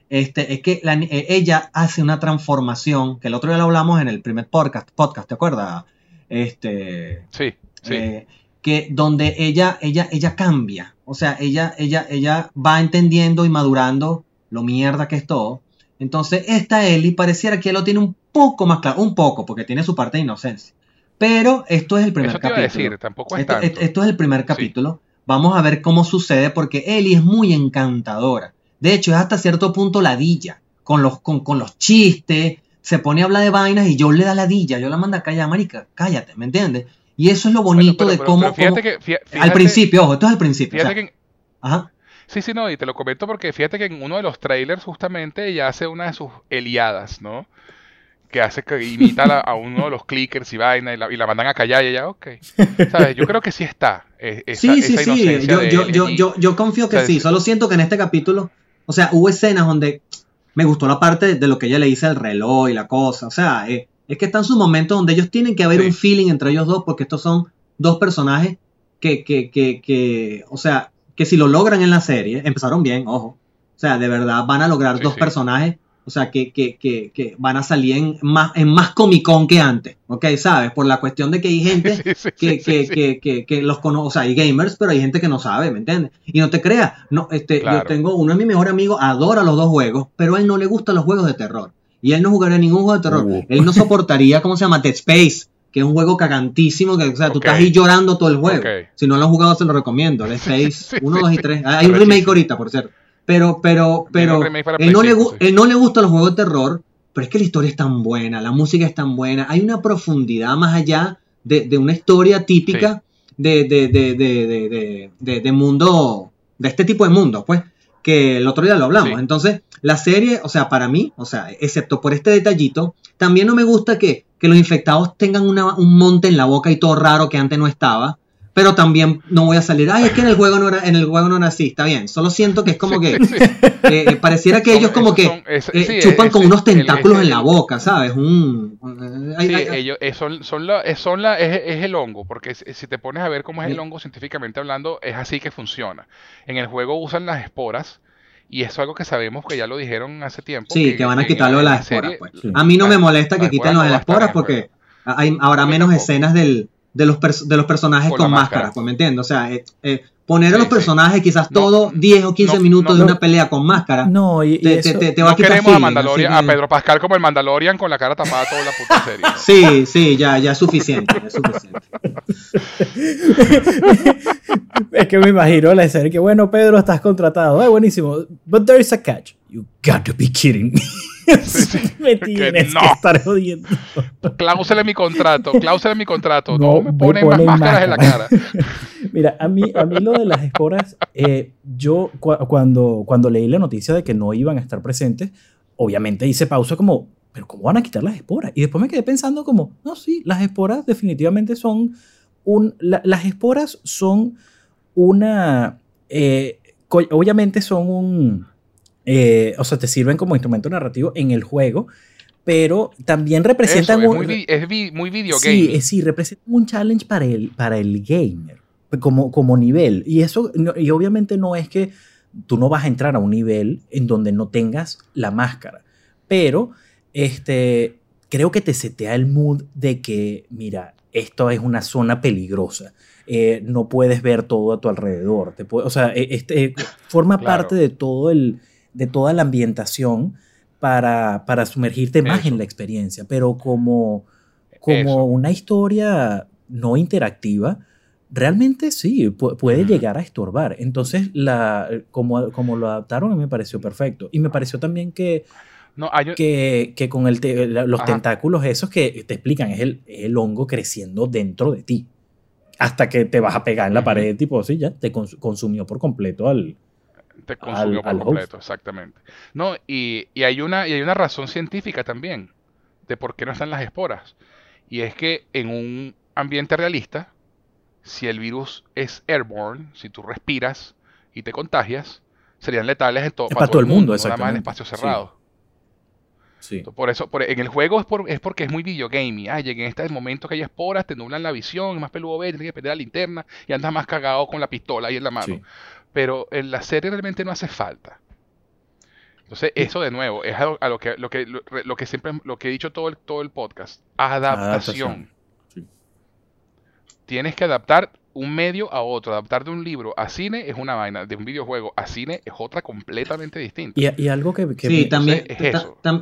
S3: este, es que eh, ella hace una transformación, que el otro día lo hablamos en el primer podcast, podcast ¿te acuerdas? Este,
S1: sí, sí.
S3: Eh, que donde ella, ella, ella cambia, o sea, ella, ella, ella va entendiendo y madurando lo mierda que es todo. Entonces, esta Ellie pareciera que lo tiene un poco más claro, un poco, porque tiene su parte de inocencia. Pero esto es el primer capítulo.
S1: decir, tampoco
S3: esto, esto, es el primer capítulo. Vamos a ver cómo sucede porque Ellie es muy encantadora. De hecho, es hasta cierto punto ladilla. Con los, con, los chistes, se pone a hablar de vainas y yo le da ladilla. Yo la mando a callar, marica, cállate, ¿me entiendes? Y eso es lo bonito de cómo.
S1: fíjate que,
S3: al principio, ojo, esto es al principio.
S1: ajá. Sí, sí, no, y te lo comento porque fíjate que en uno de los trailers justamente ella hace una de sus eliadas, ¿no? que hace que imita a uno de los clickers y vaina y la, y la mandan a callar y ella, ok. ¿Sabes? Yo creo que sí está.
S3: sí, sí, sí. Yo, yo, yo, yo, confío que sí. Solo siento que en este capítulo, o sea, hubo escenas donde me gustó la parte de lo que ella le dice al reloj y la cosa. O sea, eh, es que están sus momentos donde ellos tienen que haber un feeling entre ellos dos, porque estos son dos personajes que, que, que, que, o sea, que si lo logran en la serie, empezaron bien, ojo. O sea, de verdad van a lograr dos personajes o sea, que, que, que, que, van a salir en más, en más comicón que antes, ¿ok? ¿Sabes? Por la cuestión de que hay gente que, que, los conoce, o sea, hay gamers, pero hay gente que no sabe, ¿me entiendes? Y no te creas, no, este, yo tengo, uno de mis mejores amigos adora los dos juegos, pero a él no le gustan los juegos de terror. Y él no jugaría ningún juego de terror. Uh. Él no soportaría, ¿cómo se llama? Dead Space que es un juego cagantísimo, que o sea, tú estás ahí llorando todo el juego. Si no lo has jugado, se lo recomiendo. Dead Space 1, 2 y 3. Hay un remake ahorita, por cierto. Pero, pero, pero, él no, le, él no le gusta los juegos de terror, pero es que la historia es tan buena, la música es tan buena, hay una profundidad más allá de, una historia típica de, de, de, mundo, de este tipo de mundo, pues, que el otro día lo hablamos. Entonces, la serie, o sea, para mí, o sea, excepto por este detallito, también no me gusta que, que los infectados tengan una, un monte en la boca y todo raro que antes no estaba pero también no voy a salir, ay, es que en el juego no era, en el juego no así, está bien, solo siento que es como que eh, pareciera que ellos como que eh, chupan con unos tentáculos en la boca, ¿sabes? Un,
S1: sí, ellos son, son, la, son la, es, el hongo, porque si te pones a ver cómo es el hongo científicamente hablando, es así que funciona. En el juego usan las esporas, y eso es algo que sabemos que ya lo dijeron hace tiempo.
S3: Sí, que, van a quitarlo de las esporas. Pues. A mí no me molesta que quiten las esporas porque hay, habrá menos escenas del, de los, de los personajes con, máscara, pues, ¿me entiendes? O sea, eh, eh, poner a los personajes quizás todo 10 o 15 minutos de una pelea con máscara.
S2: No, y,
S1: te, te, va a quitar queremos a, Mandalorian, a Pedro Pascal como el Mandalorian con la cara tapada toda la puta serie.
S3: Sí, sí, ya, ya es suficiente, es suficiente.
S2: es que me imagino la serie que bueno, Pedro, estás contratado. Eh, buenísimo. But there is a catch. You got to be kidding me. Me tienes que, estar jodiendo.
S1: Cláusula en mi contrato, cláusula en mi contrato. No, me ponen más máscaras en la cara.
S2: Mira, a mí, a mí lo de las esporas, eh, yo cuando, cuando leí la noticia de que no iban a estar presentes, obviamente hice pausa como, pero ¿cómo van a quitar las esporas? Y después me quedé pensando como, no, sí, las esporas definitivamente son un... las esporas son una... Eh, obviamente son un eh, o sea, te sirven como instrumento narrativo en el juego, pero también representan
S1: un... Muy, es muy video
S2: sí, eh, sí, representan un challenge para el, para el gamer, como, como nivel. Y eso, y obviamente no es que tú no vas a entrar a un nivel en donde no tengas la máscara, pero este, creo que te setea el mood de que, mira, esto es una zona peligrosa. Eh, no puedes ver todo a tu alrededor. Te o sea, e, este, forma parte de todo el, de toda la ambientación para, para sumergirte más en la experiencia, pero como, como una historia no interactiva, realmente sí, puede llegar a estorbar. Entonces, la, como, como lo adaptaron, me pareció perfecto. Y me pareció también que, no, que, que, con el los tentáculos esos que te explican, es el, el, hongo creciendo dentro de ti. Hasta que te vas a pegar en la pared, tipo, sí, ya te consumió por completo al,
S1: te consumió por completo, exactamente. No, y, hay una, y hay una razón científica también de por qué no están las esporas. Y es que en un ambiente realista, si el virus es airborne, si tú respiras y te contagias, serían letales en todo,
S2: para, todo, el mundo,
S1: nada más en espacios cerrados. Sí. Por eso, por, en el juego es, por, es porque es muy videogamey. Ah, llegué en este momento que hay esporas, te nublan la visión, es más peludo ver, tienes que perder la linterna y andas más cagado con la pistola ahí en la mano pero en la serie realmente no hace falta. Entonces, eso de nuevo es a lo, que, lo, que, lo, que siempre lo que he dicho todo el, todo el podcast. Adaptación. Tienes que adaptar un medio a otro. Adaptar de un libro a cine es una vaina. De un videojuego a cine es otra completamente distinta.
S2: Y, algo que...
S3: sí, también,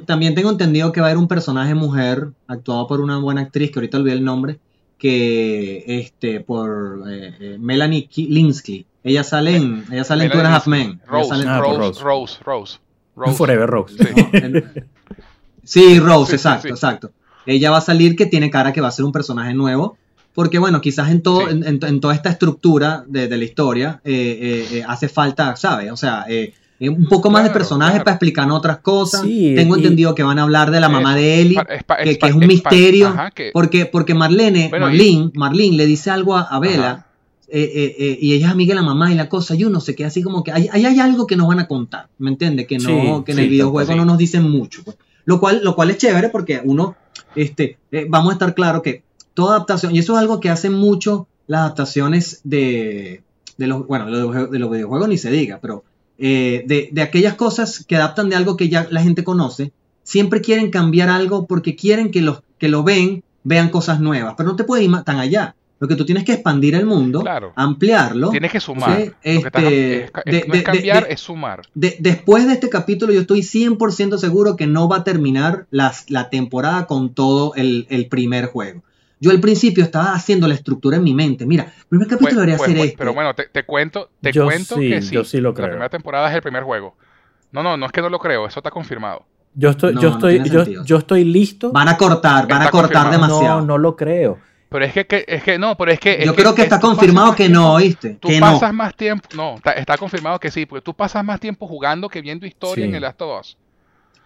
S3: también tengo entendido que va a haber un personaje mujer actuado por una buena actriz, que ahorita olvidé el nombre, que este por eh, eh, Melanie Linsky. Ella sale en, ella sale en Two and a Half Men.
S1: Rose, Rose, Rose, Rose, Rose,
S2: Forever Rose.
S3: Sí, Rose, exacto, exacto. Ella va a salir que tiene cara que va a ser un personaje nuevo. Porque bueno, quizás en, todo, en, toda esta estructura de, la historia eh, hace falta, ¿sabes? O sea, un poco más de personajes para explicar otras cosas. Tengo entendido que van a hablar de la mamá de Ellie, que, es un misterio. porque, porque Marlene, Marlene, Marlene le dice algo a, Bella eh, eh, eh, y ella es amiga de la mamá y la cosa, y uno se queda así como que ahí hay, hay, algo que nos van a contar, ¿me entiendes? Que, no,
S2: Sí,
S3: que en
S2: sí,
S3: el videojuego
S2: sí.
S3: no nos dicen mucho. pues. Lo, cual, lo cual es chévere porque uno, este, vamos a estar claro que toda adaptación, y eso es algo que hacen mucho las adaptaciones de, de los, bueno, de los, de los videojuegos ni se diga, pero de, de aquellas cosas que adaptan de algo que ya la gente conoce, siempre quieren cambiar algo porque quieren que los que lo ven vean cosas nuevas, pero no te puedes ir tan allá. Lo que tú tienes que expandir el mundo,
S1: Claro.
S3: ampliarlo.
S1: Tienes que sumar.
S3: Sí, este,
S1: es
S3: de-
S1: no es cambiar,
S3: de-
S1: es sumar.
S3: De- después de este capítulo, yo estoy 100% seguro que no va a terminar las- la temporada con todo el, el primer juego. Yo al principio estaba haciendo la estructura en mi mente. Mira, el primer capítulo
S1: Pues-
S3: debería
S1: pues-
S3: ser
S1: pues,
S3: este.
S1: Pero bueno, te, te cuento, te
S2: Yo
S1: cuento
S2: sí,
S1: que sí.
S2: yo sí lo
S1: La
S2: creo.
S1: primera temporada es el primer juego. No, no, no es que no lo creo, eso está confirmado.
S2: Yo estoy,
S3: No,
S2: yo
S3: no
S2: estoy, yo, estoy listo.
S3: Van a cortar, van a cortar
S1: confirmado.
S3: demasiado.
S2: No, no lo creo.
S1: Pero es que, que- es que no, pero es que. es
S3: yo creo que está
S1: pasas
S3: confirmado que
S1: tiempo-
S3: no, ¿oíste?
S1: Tú
S3: Que no.
S1: pasas más tiempo. No, está, está confirmado que sí, porque tú pasas más tiempo jugando que viendo historia
S2: Sí.
S1: en el Last of Us.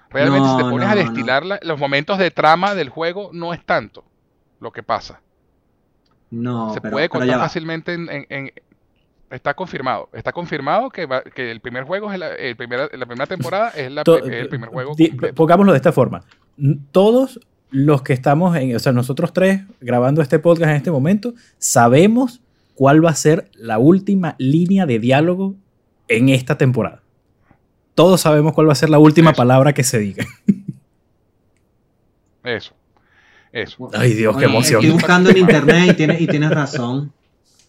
S1: Realmente, si te pones
S3: no,
S1: a
S3: no.
S1: destilar la- los momentos de trama del juego, no es tanto lo que pasa.
S3: No,
S1: Se
S3: pero,
S1: puede contar fácilmente en, en- en- Está confirmado. Está confirmado que, va- que el primer juego es la, el primera, la primera temporada es, la, es el primer juego
S2: pongámoslo de esta forma. Todos los que estamos en, o sea, nosotros tres grabando este podcast en este momento, sabemos cuál va a ser la última línea de diálogo en esta temporada. Todos sabemos cuál va a ser la última
S1: Eso.
S2: palabra que se diga.
S1: Eso. Eso.
S2: Ay, Dios, qué emoción.
S3: Estoy buscando en internet y tienes, y tienes razón.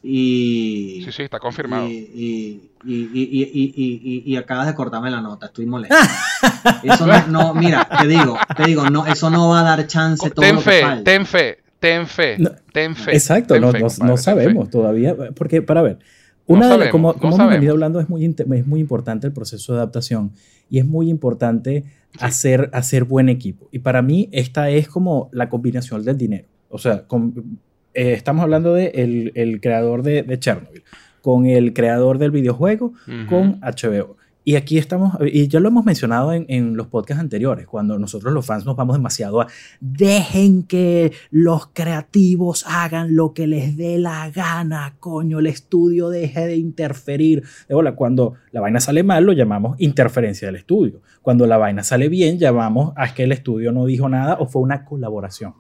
S3: Y,
S1: Sí, sí, está confirmado.
S3: y, y, y, y, y, y- y- y acabas de cortarme la nota, estoy molesto. Eso no, no, mira, te digo, te digo, no, eso no va a dar chance todo
S1: ten
S3: lo que
S1: fe,
S3: falta.
S1: ten fe, ten fe,
S2: No,
S1: ten fe.
S2: Exacto,
S1: ten
S2: no,
S1: fe,
S2: no-
S1: compadre,
S2: no sabemos todavía, porque para ver, una de como,
S1: no
S2: como hemos venido hablando, es muy, es muy importante el proceso de adaptación y es muy importante hacer, hacer buen equipo. Y para mí esta es como la combinación del dinero. O sea, con- eh, estamos hablando de el, el creador de, de Chernobyl, con el creador del videojuego,
S1: Ujú.
S2: con HBO. Y aquí estamos, y ya lo hemos mencionado en, en los podcasts anteriores, cuando nosotros los fans nos vamos demasiado a dejen que los creativos hagan lo que les dé la gana, coño, el estudio deje de interferir. De bola, cuando la vaina sale mal, lo llamamos interferencia del estudio. Cuando la vaina sale bien, llamamos a que el estudio no dijo nada o fue una colaboración.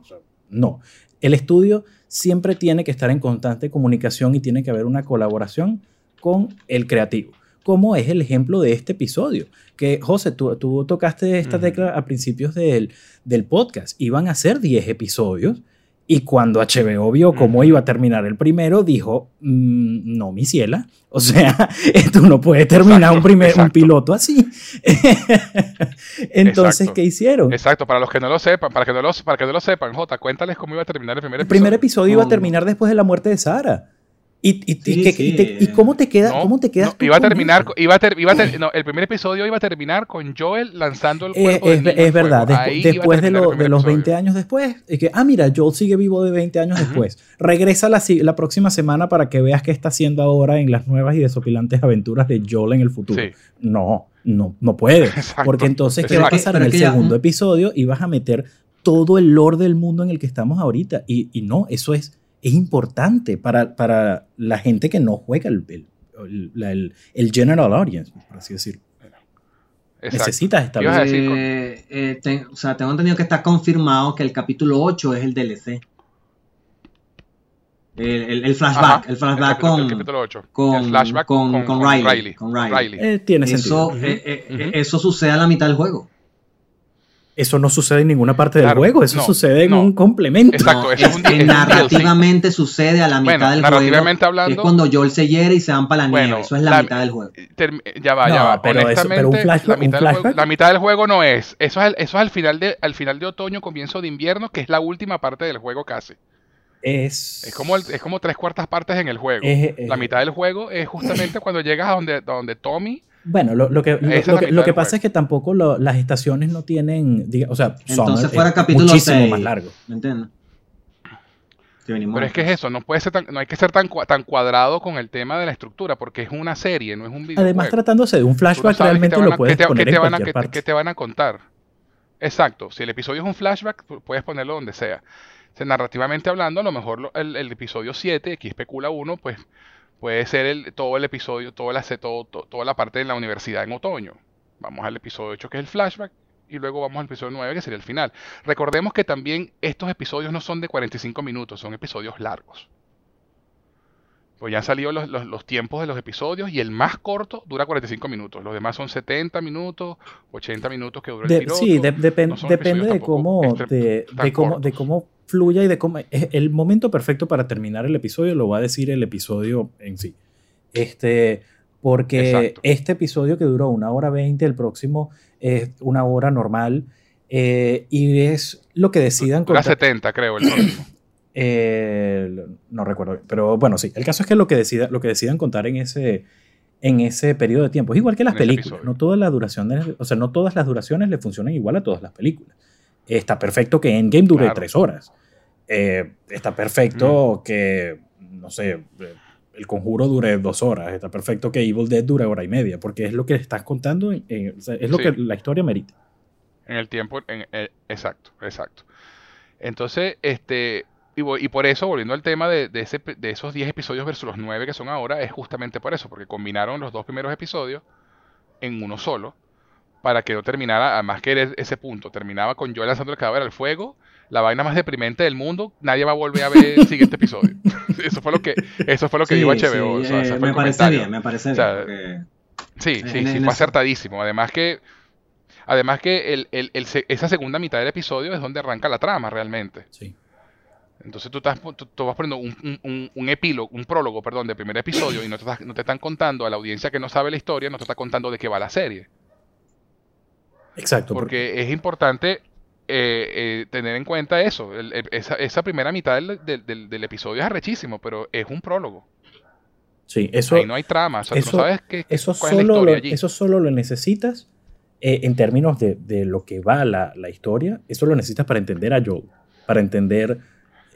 S2: No, el estudio siempre tiene que estar en constante comunicación y tiene que haber una colaboración con el creativo como es el ejemplo de este episodio. Que, José, tú, tú tocaste esta tecla a principios del, del podcast. Iban a ser 10 episodios y cuando HBO vio cómo iba a terminar el primero, dijo, "Mm, no, mi ciela. O sea, esto no puede terminar
S1: Exacto,
S2: un, primer, un piloto así. Entonces,
S1: Exacto.
S2: ¿qué hicieron?
S1: Exacto, para los que no lo sepan, para que no lo, para que no lo sepan, Jota, cuéntales cómo iba a terminar el primer
S2: El
S1: episodio.
S2: primer episodio iba a
S3: Con-
S2: terminar después de la muerte de Sara. ¿Y, y, y
S3: Sí,
S2: qué-
S3: sí,
S2: y te- y cómo te queda,
S1: No,
S2: cómo te quedas
S1: no, iba a
S2: con
S1: terminar, con- iba a ter- iba a ter- no, el primer episodio iba a terminar con Joel lanzando el
S2: Eh,
S1: cuerpo del
S2: es,
S1: niño
S2: es
S1: al
S2: verdad, después de, lo- de los
S1: episodio.
S2: 20 años después, es que, ah, mira, Joel sigue vivo de 20 años después. Regresa la, la próxima semana para que veas qué está haciendo ahora en las nuevas y desopilantes aventuras de Joel en el futuro.
S1: Sí.
S2: No, no, no puede.
S1: Exacto.
S2: Porque entonces, ¿qué va a pasar en el
S3: ya-
S2: segundo episodio? Y vas a meter todo el lore del mundo en el que estamos ahorita. Y, y no, eso es, es importante para, para la gente que no juega el, el, el- la- el- el general audience, por así decirlo.
S1: Exacto.
S2: Necesitas
S1: ¿Qué ibas a
S2: establecer.
S1: decir con-
S3: Eh, eh, ten- o sea, tengo entendido que está confirmado que el capítulo 8 es el DLC. El, el- el flashback,
S1: Ajá,
S3: el flashback con,
S1: el capítulo 8.
S3: con,
S1: el flashback
S3: con, con Riley. con Riley.
S2: Eh, tiene sentido.
S3: Eso, eh, eh, eso sucede a la mitad del juego.
S2: Eso no sucede en ninguna parte del
S1: Claro,
S2: juego, eso
S1: no,
S2: sucede en
S1: no.
S2: un complemento.
S1: Exacto,
S3: No,
S1: eso es un-
S3: que
S1: es un
S3: narrativamente sucede a la mitad
S1: Bueno,
S3: del juego.
S1: narrativamente hablando-
S3: Es cuando Joel se hiere y se van para la nieve.
S1: Bueno,
S3: eso es la,
S1: la-
S3: mitad del juego.
S1: Term- Ya va, ya va.
S2: pero eso-
S1: Honestamente,
S2: pero un flashback-
S1: la, mitad
S2: un
S1: del juego,
S2: flashback-
S1: la mitad del juego no es. Eso es, al, eso es al, final de, al final de otoño, comienzo de invierno, que es la última parte del juego casi.
S2: Es,
S1: Es como, el- es como tres cuartas partes en el juego.
S2: es- es-
S1: la mitad del juego es justamente cuando llegas a donde, a donde Tommy.
S2: Bueno, lo, lo que, lo, que, lo pasa es que tampoco lo- las estaciones no tienen, diga- o sea, son
S3: Entonces fuera capítulo
S2: muchísimo
S3: 6.
S2: más largo.
S3: ¿Me entiendes?
S1: Pero es que es eso, no puede ser tan, no hay que ser tan, tan cuadrado con el tema de la estructura, porque es una serie, no es un videojuego.
S2: Además, tratándose de un
S1: no
S2: flashback, realmente
S1: te van
S2: lo
S1: a-
S2: puedes poner
S1: qué te
S2: en
S1: van a-
S2: cualquier
S1: qué te-
S2: parte.
S1: qué te van a contar. Exacto, si el episodio es un flashback, pu- puedes ponerlo donde sea. O sea, narrativamente hablando, a lo mejor lo- el, el episodio 7, aquí especula uno, pues puede ser el, todo el episodio, todo la, todo, toda la parte de la universidad en otoño. Vamos al episodio 8 que es el flashback y luego vamos al episodio 9 que sería el final. Recordemos que también estos episodios no son de 45 minutos, son episodios largos. Pues ya han salido los, tiempos de los episodios y el más corto dura 45 minutos. Los demás son 70 minutos, 80 minutos que dura el piloto.
S2: Sí, depende de cómo, de, cómo, de cómo fluya y de cómo... El momento perfecto para terminar el episodio lo va a decir el episodio en sí. Este, porque este episodio que duró una hora 20, el próximo es una hora normal. Eh, y es lo que decidan...
S1: Dura 70, creo, el próximo.
S2: Eh, no recuerdo pero bueno, sí. El caso es que lo que, decida, lo que decidan contar en ese, en ese periodo de tiempo es igual que las películas. No, toda la duración o sea, no todas las duraciones le funcionan igual a todas las películas. Está perfecto que Endgame dure tres horas. Eh, está perfecto mm. que, no sé, el conjuro dure dos horas. Está perfecto que Evil Dead dure hora y media, porque es lo que estás contando, es lo que la historia merita.
S1: En el tiempo, eh, exacto, exacto. Entonces, este, y, por eso, volviendo al tema de, ese, de esos 10 episodios versus los 9 que son ahora, es justamente por eso, porque combinaron los dos primeros episodios en uno solo, para que no terminara, además que era ese punto, terminaba con yo lanzando el cadáver al fuego, la vaina más deprimente del mundo, nadie va a volver a ver el siguiente episodio. eso fue lo que, eso fue lo que dijo HBO.
S3: Eh, me parece bien, me parece bien.
S1: Sí, sí, sí, fue acertadísimo. Además que, además que el, el, esa segunda mitad del episodio es donde arranca la trama realmente.
S2: Sí.
S1: Entonces tú, estás, tú, vas poniendo un, un, epílogo, un prólogo, perdón, del primer episodio y no te, no te están contando a la audiencia que no sabe la historia, no te está contando de qué va la serie.
S2: Exacto.
S1: Porque, es importante eh, eh, tener en cuenta eso. esa, primera mitad del, episodio es arrechísimo, pero es un prólogo.
S2: Sí, eso.
S1: Ahí no hay trama. O sea, eso, sabes qué,
S2: eso, solo lo, eso solo lo necesitas eh, en términos de, lo que va la, la historia. Eso lo necesitas para entender a Joe, para entender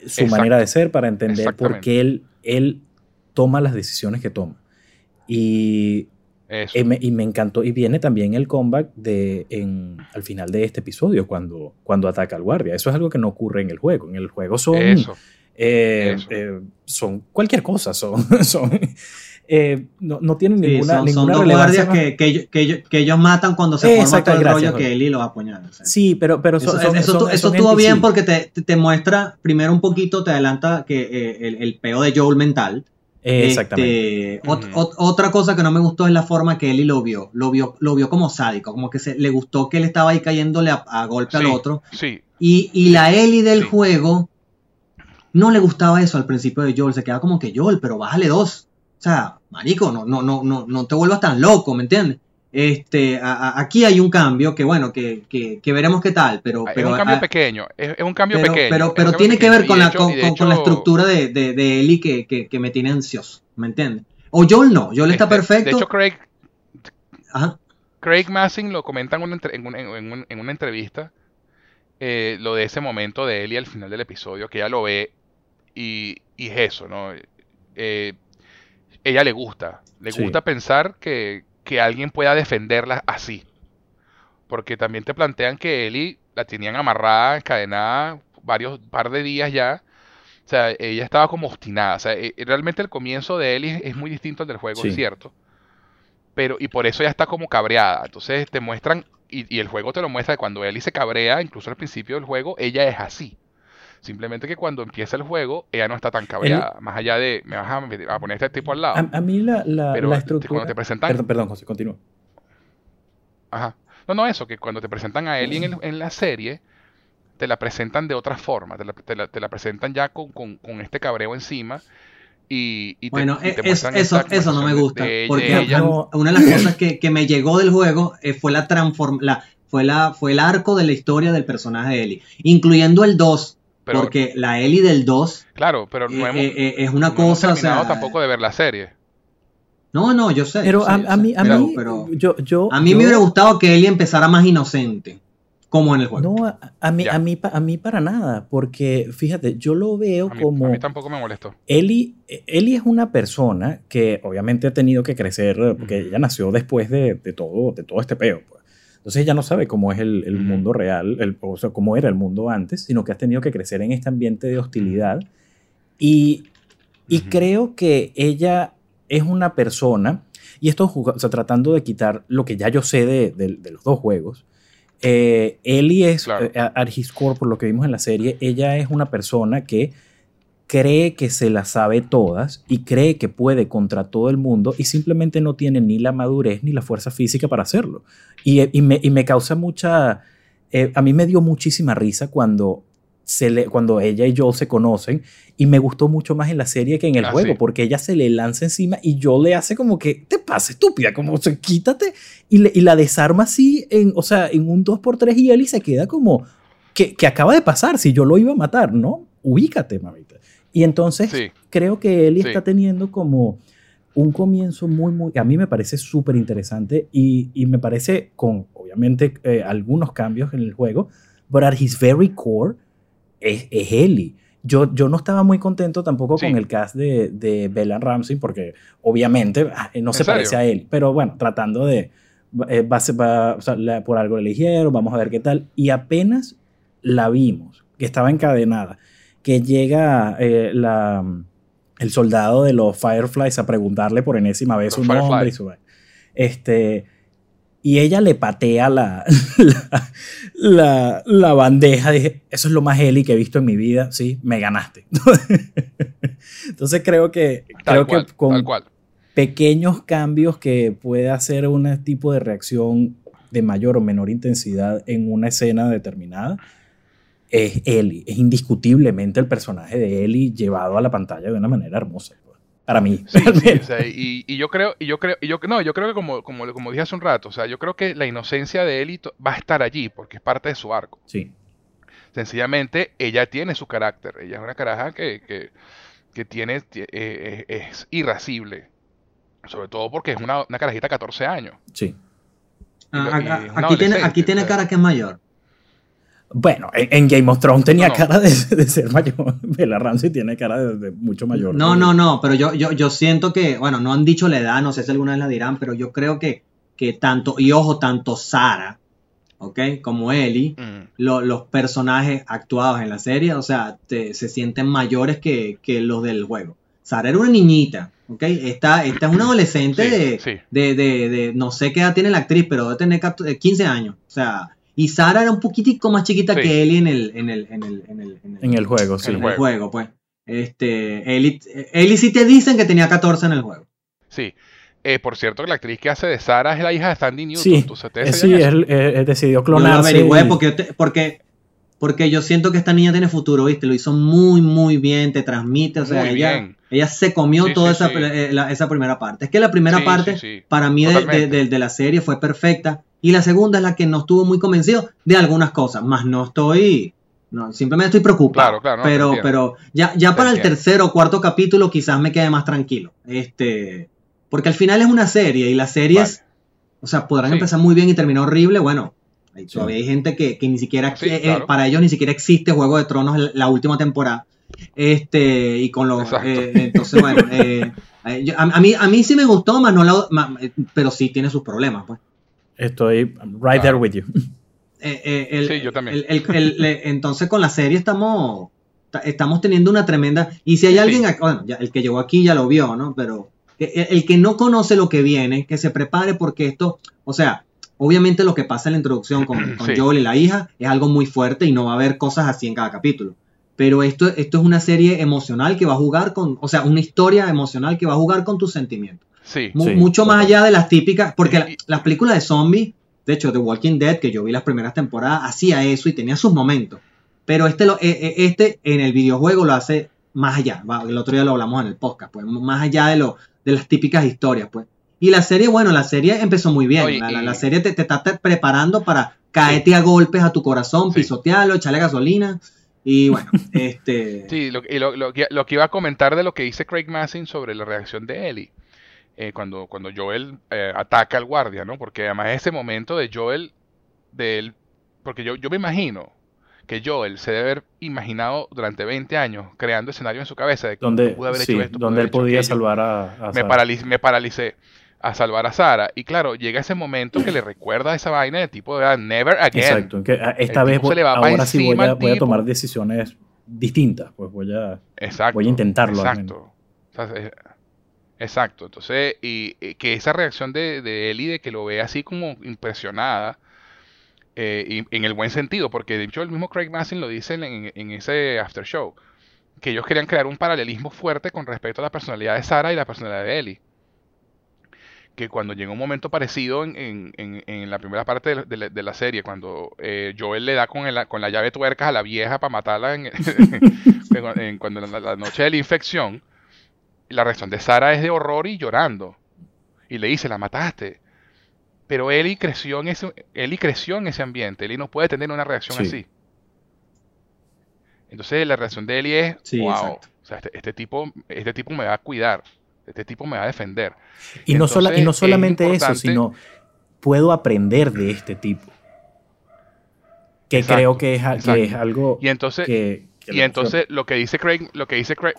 S2: su manera de ser, para entender por qué él, él toma las decisiones que toma. Y, eh, me, y me encantó. Y viene también el comeback de, en, al final de este episodio, cuando, cuando ataca al guardia. Eso es algo que no ocurre en el juego. En el juego son. Eh, eh, son cualquier cosa. Son, son eh, no, no, tienen ninguna,
S3: son,
S2: ninguna
S3: son dos guardias que, que, que, que, ellos matan cuando se forma todo el rollo que Eli lo apuñala.
S2: Sí, pero, pero
S3: eso, eso, eso estuvo bien porque te, te, muestra, primero un poquito, te adelanta que eh, el, el, peo de Joel mental.
S2: Exactamente.
S3: Este, otra cosa que no me gustó es la forma que Eli lo vio. Lo vio, lo vio como sádico, como que se, le gustó que él estaba ahí cayéndole a, golpe al otro.
S1: Sí.
S3: Y, y la Eli del juego no le gustaba eso al principio de Joel. Se quedaba como que Joel, pero bájale dos. O sea, marico, no, no, no, no, no te vuelvas tan loco, ¿me entiendes? Este, aquí hay un cambio que, bueno, que, que, veremos qué tal, pero...
S1: Es un cambio pequeño, es, un cambio pequeño.
S3: Pero, pero tiene que ver con, la, con, la estructura de, de, Eli que, que, me tiene ansioso, ¿me entiendes? O Joel no, Joel está este, perfecto.
S1: De hecho, Craig... Craig Massing lo comenta en una, en en una entrevista, eh, lo de ese momento de Eli al final del episodio, que ella lo ve y, y es eso, ¿no? Eh, ella le gusta. Le gusta pensar que, alguien pueda defenderla así. Porque también te plantean que Ellie la tenían amarrada, encadenada, varios par de días ya. O sea, ella estaba como obstinada. O sea, e, realmente el comienzo de Ellie es muy distinto al del juego, es cierto. Pero, y por eso ya está como cabreada. Entonces te muestran, y, y el juego te lo muestra que cuando Ellie se cabrea, incluso al principio del juego, ella es así. Simplemente que cuando empieza el juego, ella no está tan cabreada. más allá de, me vas a, poner este tipo al lado.
S2: A, mí la, la, la estructura...
S1: Cuando te presentan...
S2: Perdón, perdón, José, continúa.
S1: Ajá. No, no, eso, que cuando te presentan a Ellie en, en la serie, te la presentan de otra forma. Te la, te la, presentan ya con, con, con, este cabreo encima. Y, y
S3: bueno, te, eso, eso no me gusta. porque una de las cosas que, que, me llegó del juego eh, fue la transform la, fue, la, fue el arco de la historia del personaje de Ellie, incluyendo el 2, porque la Ellie del 2.
S1: Claro, pero no
S3: eh, hemos, eh, eh, es una cosa.
S1: No hemos tampoco de ver la serie.
S3: No, no, yo sé.
S2: Pero a, mí, a mí, yo, yo,
S3: a mí me hubiera gustado que Ellie empezara más inocente, como en el juego.
S2: No, a, mí, a mí, a mí para nada, porque fíjate, yo lo veo como.
S1: A mí tampoco me molestó.
S2: Ellie, Ellie es una persona que obviamente ha tenido que crecer, porque ella nació después de, de todo, de todo este peo. Pues. Entonces ella no sabe cómo es el, mundo real, el, o sea, cómo era el mundo antes, sino que has tenido que crecer en este ambiente de hostilidad. Y, y creo que ella es una persona, y esto o sea, tratando de quitar lo que ya yo sé de, de los dos juegos, eh, Ellie es,
S1: Claro.
S2: eh, por lo que vimos en la serie, ella es una persona que cree que se las sabe todas y cree que puede contra todo el mundo y simplemente no tiene ni la madurez ni la fuerza física para hacerlo. Y, y me, y me causa mucha... eh, a mí me dio muchísima risa cuando, se le, cuando ella y Joel se conocen y me gustó mucho más en la serie que en el
S1: Ah,
S2: juego
S1: sí.
S2: porque ella se le lanza encima y Joel le hace como que te pasa estúpida, como se quítate y, le- y la desarma así, en, o sea, en un 2x3 y Ellie se queda como, que, que acaba de pasar? Si yo lo iba a matar, ¿no? Ubícate, mamita. Y entonces
S1: Sí.
S2: creo que Ellie
S1: Sí.
S2: está teniendo como un comienzo muy, muy, a mí me parece súper interesante y, y me parece con, obviamente, eh, algunos cambios en el juego, but at his very core es, es Ellie. Yo, yo no estaba muy contento tampoco
S1: Sí.
S2: con el cast de, de Bella Ramsey porque obviamente ah, no se parece a él, pero bueno, tratando de, eh, va va- o sea, la- por algo eligieron, vamos a ver qué tal. Y apenas la vimos, que estaba encadenada, que llega eh, la, el soldado de los Fireflies a preguntarle por enésima vez
S1: Los
S2: su nombre y su. Este, y ella le patea la, la, la- la bandeja. Dije, eso es lo más Eli que he visto en mi vida. Sí, me ganaste. Entonces creo que,
S1: Tal
S2: creo
S1: cual,
S2: que con
S1: cual.
S2: pequeños cambios que puede hacer un tipo de reacción de mayor o menor intensidad en una escena determinada, es Ellie. Es indiscutiblemente el personaje de Ellie llevado a la pantalla de una manera hermosa. pues, Para mí.
S1: Sí,
S2: al
S1: sí,
S2: menos.
S1: o sea, y, y yo creo, y yo creo, y yo no, yo creo que como, como, como dije hace un rato, o sea, yo creo que la inocencia de Ellie va a estar allí porque es parte de su arco.
S2: Sí.
S1: Sencillamente, ella tiene su carácter. Ella es una caraja que, que, que tiene, tie- eh, eh, es irascible. Sobre todo porque es una, una carajita de 14 años.
S2: Sí.
S3: Ah, aquí tiene, aquí tiene cara que es mayor.
S2: Bueno, en, en Game of Thrones tenía
S1: No, no.
S2: cara de, de ser mayor. Bella Ramsey tiene cara de, de mucho mayor.
S3: No, no, no, pero yo, yo, yo siento que, bueno, no han dicho la edad, no sé si alguna vez la dirán, pero yo creo que, que tanto, y ojo, tanto Sara, ¿ok? Como Ellie,
S1: Mm.
S3: lo- los personajes actuados en la serie, o sea, te- se sienten mayores que, que los del juego. Sara era una niñita, ¿ok? Esta, esta es una adolescente
S1: Sí,
S3: de,
S1: sí.
S3: de, de, de- no sé qué edad tiene la actriz, pero debe tener 14 15 años, o sea, y Sara era un poquitico más chiquita
S1: Sí.
S3: que Ellie en el, en el, en el, en el, en el-
S2: En el juego, sí.
S3: En el juego, pues. Este, Ellie, Ellie sí te dicen que tenía 14 en el juego.
S1: Sí. Eh, por cierto, que la actriz que hace de Sara es la hija de Sandy Newton.
S2: Sí,
S1: ¿Tú-
S2: eh, sí, él, decidió
S3: Yo lo
S2: clonarse.
S3: averigüé
S2: y-
S3: porque, porque, porque yo siento que esta niña tiene futuro, ¿viste? Lo hizo muy, muy bien, te transmite, o sea,
S1: Muy
S3: ella,
S1: bien.
S3: ella se comió
S1: Sí,
S3: toda
S1: sí,
S3: esa,
S1: sí.
S3: eh, la- esa primera parte. Es que la primera
S1: Sí,
S3: parte,
S1: sí, sí.
S3: para mí, de, de-
S1: Totalmente.
S3: de- de la serie fue perfecta. Y la segunda es la que no estuvo muy convencido de algunas cosas, más no estoy... No, simplemente estoy preocupado.
S1: Claro, claro, no, te
S3: pero, pero ya, ya para el tercer o cuarto capítulo quizás me quede más tranquilo. Este, porque al final es una serie y las series, o sea, podrán
S1: Sí.
S3: empezar muy bien y terminar horrible. Bueno, hay-
S2: Sí.
S3: todavía hay gente que, que ni siquiera,
S1: Sí,
S3: eh,
S1: claro.
S3: para ellos ni siquiera existe Juego de Tronos la- la última temporada. Este, y con los, eh, entonces, bueno, eh, eh, yo- a, a mí, a mí sí me gustó, más no la- pero sí tiene sus problemas, pues.
S2: Estoy right there with you.
S3: Eh, eh, el-
S1: Sí, yo también.
S3: el- el- entonces con la serie estamos, ta- estamos teniendo una tremenda... Y si hay alguien,
S1: Sí.
S3: ac- bueno, ya, el que llegó aquí ya lo vio, ¿no? Pero el, el que no conoce lo que viene, que se prepare porque esto, o sea, obviamente lo que pasa en la introducción con, con
S1: Sí.
S3: Joel y la hija es algo muy fuerte y no va a haber cosas así en cada capítulo. Pero esto, esto es una serie emocional que va a jugar con, o sea, una historia emocional que va a jugar con tus sentimientos.
S1: Sí.
S3: Mu-
S2: Sí,
S3: mucho más allá de las típicas, porque la- las películas de zombies, de hecho, The Walking Dead, que yo vi las primeras temporadas, hacía eso y tenía sus momentos. Pero este, lo, eh, eh, este en el videojuego lo hace más allá. El otro día lo hablamos en el podcast, pues, más allá de, lo, de las típicas historias, pues. Y la serie, bueno, la serie empezó muy bien. La, la-
S1: y-
S3: la serie te, te está te- preparando para caerte a golpes a tu corazón,
S1: Sí.
S3: pisotearlo, echarle gasolina. Y bueno, este.
S1: Sí, lo, y lo, lo que, lo que iba a comentar de lo que dice Craig Massin sobre la reacción de Ellie. Eh, cuando, cuando Joel eh, ataca al guardia, ¿no? Porque además ese momento de Joel, de él, porque yo, yo me imagino que Joel se debe haber imaginado durante 20 años creando escenarios en su cabeza de que
S2: Donde,
S1: pude haber
S2: sí,
S1: hecho esto,
S2: donde él podía
S1: aquello.
S2: salvar a, a
S1: me,
S2: Sarah.
S1: paraliz- me paralicé a salvar a Sara. Y claro, llega ese momento que le recuerda esa vaina de tipo de never again.
S2: Exacto. que, ah, esta
S1: El
S2: vez
S1: se le va
S2: ahora sí voy a, voy tomar decisiones distintas. Pues voy a.
S1: Exacto.
S2: Voy a intentarlo,
S1: Exacto. O sea, Exacto, entonces, y, que esa reacción de, de Ellie de que lo ve así como impresionada, eh, y, en el buen sentido, porque de hecho el mismo Craig Massin lo dice en, en, ese after show, que ellos querían crear un paralelismo fuerte con respecto a la personalidad de Sarah y la personalidad de Ellie. Que cuando llega un momento parecido en, en la primera parte de, la, serie, cuando eh, Joel le da con, con la llave tuercas a la vieja para matarla en, cuando la, la noche de la infección, la reacción de Sara es de horror y llorando. Y le dice, la mataste. Pero Eli creció en ese, Eli creció en ese ambiente. Eli no puede tener una reacción así. Entonces la reacción de Eli es, wow, o sea, este, este, tipo, este tipo me va a cuidar, este tipo me va a defender.
S2: Y, no, y no solamente eso, sino puedo aprender de este tipo. Que creo que es, algo
S1: y entonces, y entonces lo que dice Craig, lo que dice Craig,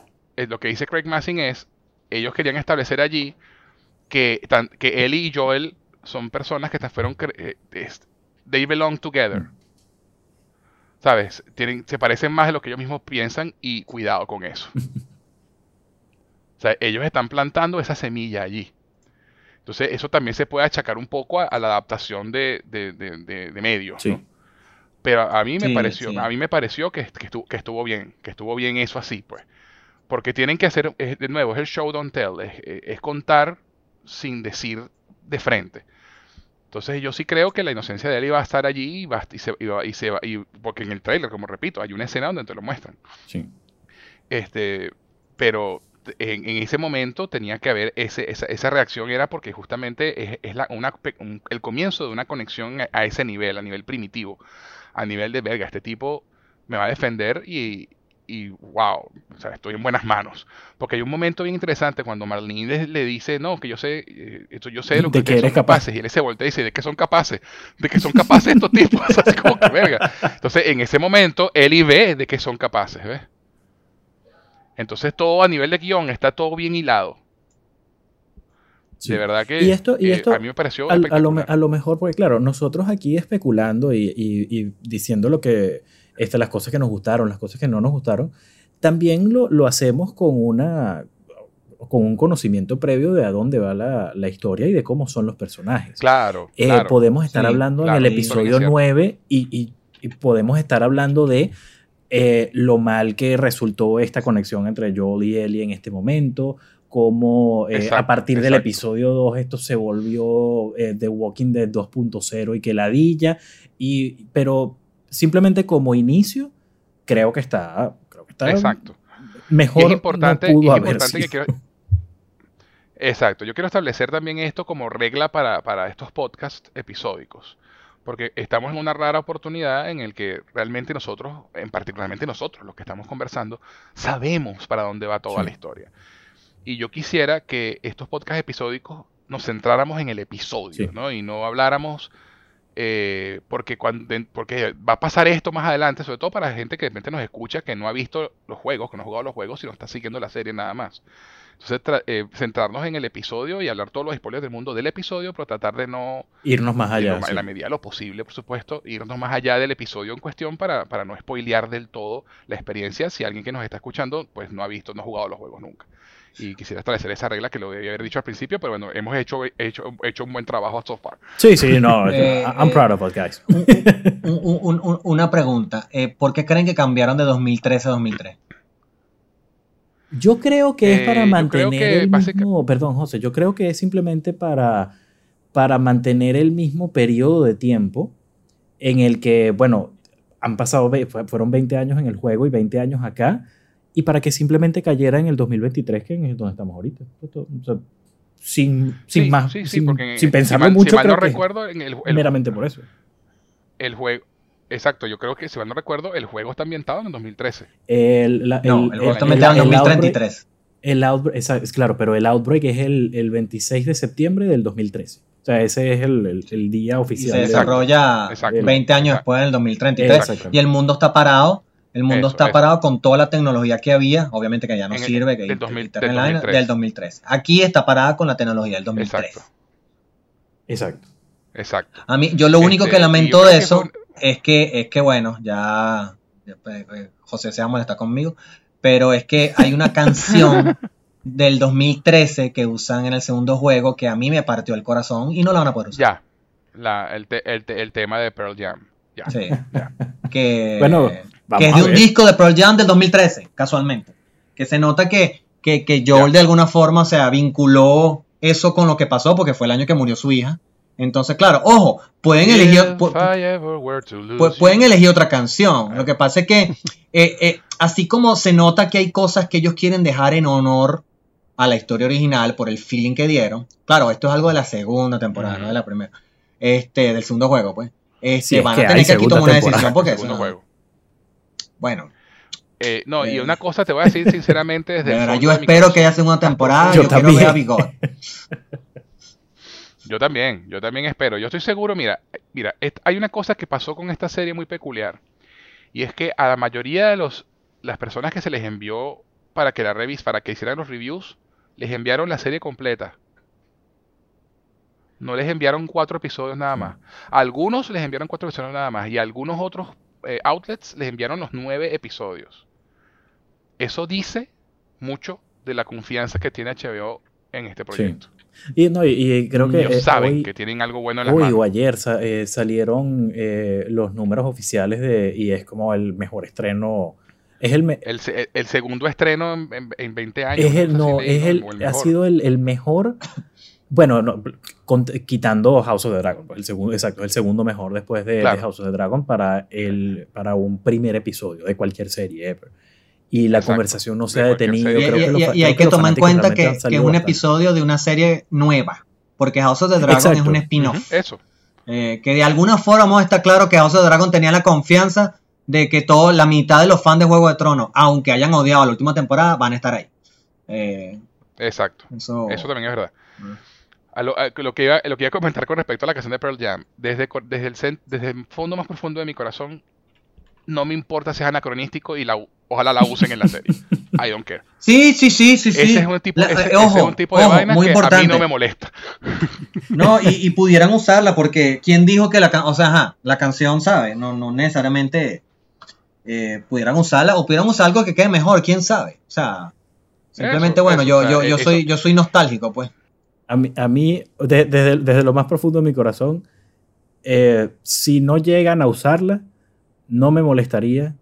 S1: lo que dice Craig Massing es, ellos querían establecer allí que, que Ellie y Joel son personas que fueron, eh, they belong together. ¿Sabes? Tienen, se parecen más de lo que ellos mismos piensan y cuidado con eso. o sea, ellos están plantando esa semilla allí. Entonces, eso también se puede achacar un poco a, la adaptación de, de, de, medios. Pero a mí me pareció, a mí me pareció que, estuvo, que, estuvo, bien, que estuvo bien eso así, pues. Porque tienen que hacer, de nuevo, es el show don't tell, es, contar sin decir de frente. Entonces yo sí creo que la inocencia de él iba a estar allí y, va, y, se, y, se va, y porque en el trailer, como repito, hay una escena donde te lo muestran.
S2: Sí.
S1: Este, pero en, ese momento tenía que haber ese, esa, esa reacción, era porque justamente es, la, una, el comienzo de una conexión a, ese nivel, a nivel primitivo, a nivel de verga, este tipo me va a defender y, y wow, o sea, estoy en buenas manos. Porque hay un momento bien interesante cuando Marlene le, dice, no, que yo sé, eh, esto yo sé de lo que,
S2: que
S1: son capaces. Y él se voltea y dice, ¿de qué son capaces? ¿De qué son capaces estos tipos? Así como que verga. Entonces, en ese momento, él ve de qué son capaces, ¿ves? Entonces, todo a nivel de guion está todo bien hilado. De verdad que
S2: y esto, y esto
S1: a mí me pareció.
S2: A, lo, mejor, porque claro, nosotros aquí especulando y, y diciendo lo que este, las cosas que nos gustaron, las cosas que no nos gustaron, también lo, lo hacemos con una con un conocimiento previo de a dónde va la, la historia y de cómo son los personajes.
S1: Claro.
S2: Eh, podemos estar hablando en el episodio 9 y, y, podemos estar hablando de eh, lo mal que resultó esta conexión entre Joel y Ellie en este momento, cómo eh, a partir del episodio 2 esto se volvió The Walking Dead 2.0 y que ladilla, y, pero simplemente como inicio, creo que está, creo que está
S1: Exacto.
S2: mejor.
S1: es importante, es importante que quiero, Exacto, yo quiero establecer también esto como regla para, para estos podcasts episódicos porque estamos en una rara oportunidad en el que realmente nosotros, en particularmente nosotros, los que estamos conversando, sabemos para dónde va toda la historia. Y yo quisiera que estos podcasts episódicos nos centráramos en el episodio, ¿no? Y no habláramos eh, porque, cuando, porque va a pasar esto más adelante, sobre todo para la gente que de repente nos escucha, que no ha visto los juegos, que no ha jugado los juegos, sino está siguiendo la serie nada más. Entonces, eh, centrarnos en el episodio y hablar todos los spoilers del mundo del episodio, pero tratar de no...
S2: Irnos más allá.
S1: En la medida de lo posible, por supuesto, irnos más allá del episodio en cuestión para, para no spoilear del todo la experiencia si alguien que nos está escuchando pues no ha visto, no ha jugado los juegos nunca y quisiera establecer esa regla que lo debía haber dicho al principio, pero bueno, hemos hecho, hecho, hecho un buen trabajo so far.
S2: Sí, sí, no, eh, I'm proud of us, guys.
S3: una pregunta, eh, ¿por qué creen que cambiaron de 2013 a 2003?
S2: Yo creo que es para eh, mantener el mismo, perdón José, yo creo que es simplemente para, para mantener el mismo periodo de tiempo en el que, bueno, han pasado, fueron 20 años en el juego y 20 años acá, y para que simplemente cayera en el 2023, que es donde estamos ahorita. sin, sin más, sin, sin, pensarlo mucho.
S1: Si mal no recuerdo, en el,
S2: meramente por eso.
S1: El juego. Exacto, yo creo que si mal no recuerdo, el juego está ambientado en el 2013.
S2: El,
S3: no, el juego está ambientado en 2033.
S2: El outbreak, es, claro, pero el Outbreak es el, el, 26 de septiembre del 2013. O sea, ese es el, el día oficial.
S3: Y se desarrolla 20 años después, en el 2033. Y el mundo está parado el mundo está parado con toda la tecnología que había, obviamente que ya no sirve, que
S1: del, 2003.
S3: del 2003. Aquí está parada con la tecnología del 2003.
S2: Exacto.
S1: Exacto.
S3: A mí, yo lo único que este, lamento de eso es que, es que, bueno, ya, pues, eh, José se va a molestar conmigo, pero es que hay una canción del 2013 que usan en el segundo juego que a mí me partió el corazón y no la van a poder usar.
S1: Ya, la, el, te- el te- el tema de Pearl Jam. Ya.
S3: Sí.
S1: ya.
S3: Que,
S2: Bueno, vamos
S3: que es de un disco de Pearl Jam del 2013, casualmente. Que se nota que, que, que Joel
S1: Ya.
S3: de alguna forma, o sea, vinculó eso con lo que pasó porque fue el año que murió su hija. Entonces, claro, ojo, pueden elegir, pu- pu- pueden elegir otra canción. Lo que pasa es que, eh, eh, así como se nota que hay cosas que ellos quieren dejar en honor a la historia original por el feeling que dieron. Claro, esto es algo de la segunda temporada, no de la primera. Este, del segundo juego, pues. Este,
S2: Sí, es
S3: van
S2: que
S3: a tener que aquí tomar una decisión porque
S1: juego.
S3: Bueno,
S1: Eh, no, y
S3: Eh.
S1: una cosa te voy a decir sinceramente desde
S3: verdad, yo espero que haya segunda temporada.
S2: Yo
S3: Yo, quiero
S2: también.
S3: ver a Bigot.
S1: Yo también, yo también espero. Yo estoy seguro, mira, mira, hay una cosa que pasó con esta serie muy peculiar. Y es que a la mayoría de los las personas que se les envió para que la revis, para que hicieran los reviews, les enviaron la serie completa. No les enviaron cuatro episodios nada más. A algunos les enviaron cuatro episodios nada más. Y a algunos otros eh, outlets les enviaron los nueve episodios. Eso dice mucho de la confianza que tiene HBO en este proyecto.
S2: Y, no, y, y creo que
S1: Ellos
S2: eh,
S1: saben
S2: hoy,
S1: que tienen algo bueno en las
S2: hoy
S1: manos.
S2: o ayer sa- eh, salieron los números oficiales de y es como el mejor estreno. Es el,
S1: El, se- el segundo estreno en, en- en 20 años.
S2: es el, ha sido el, el mejor. Bueno, no, con- quitando House of the Dragon, pues, el segundo, exacto, el segundo mejor después de. House of the Dragon para, el, para un primer episodio de cualquier serie ever. Y la
S1: Exacto,
S2: conversación no
S1: de
S2: se ha detenido.
S3: Y,
S2: creo
S3: y-
S2: que los
S3: y- hay que tomar en cuenta que, es un
S2: bastante.
S3: episodio de una serie nueva. Porque House of the Dragon
S2: Exacto.
S3: es un spin-off.
S1: Eso.
S3: Eh, que de alguna forma vamos a estar claro que House of the Dragon tenía la confianza de que todo, la mitad de los fans de Juego de Tronos, aunque hayan odiado la última temporada, van a estar ahí. Eh,
S1: Exacto.
S3: eso,
S1: Eso también es verdad.
S3: Mm.
S1: A lo, a lo que iba, lo que iba a comentar con respecto a la canción de Pearl Jam, desde, desde, el, cen- desde el fondo más profundo de mi corazón, no me importa si es anacronístico y la, u- ojalá la usen en la serie. I don't care.
S3: Sí, sí, sí, sí, sí.
S1: Ese es un tipo,
S3: La-
S1: ese-
S3: eh,
S1: ese es un tipo de
S3: ojo,
S1: vaina
S3: muy
S1: que a mí no me molesta.
S3: No, y, y pudieran usarla porque ¿quién dijo que la canción, o sea, ajá, la canción, sabe, no, no necesariamente eh, pudieran usarla o pudieran usar algo que quede mejor, quién sabe. O sea, simplemente,
S1: Eso,
S3: bueno,
S1: eso,
S3: yo, yo, yo
S1: eso-
S3: soy, yo soy nostálgico, pues.
S2: A mí, a mí de- desde, desde lo más profundo de mi corazón, eh, si no llegan a usarla, no me molestaría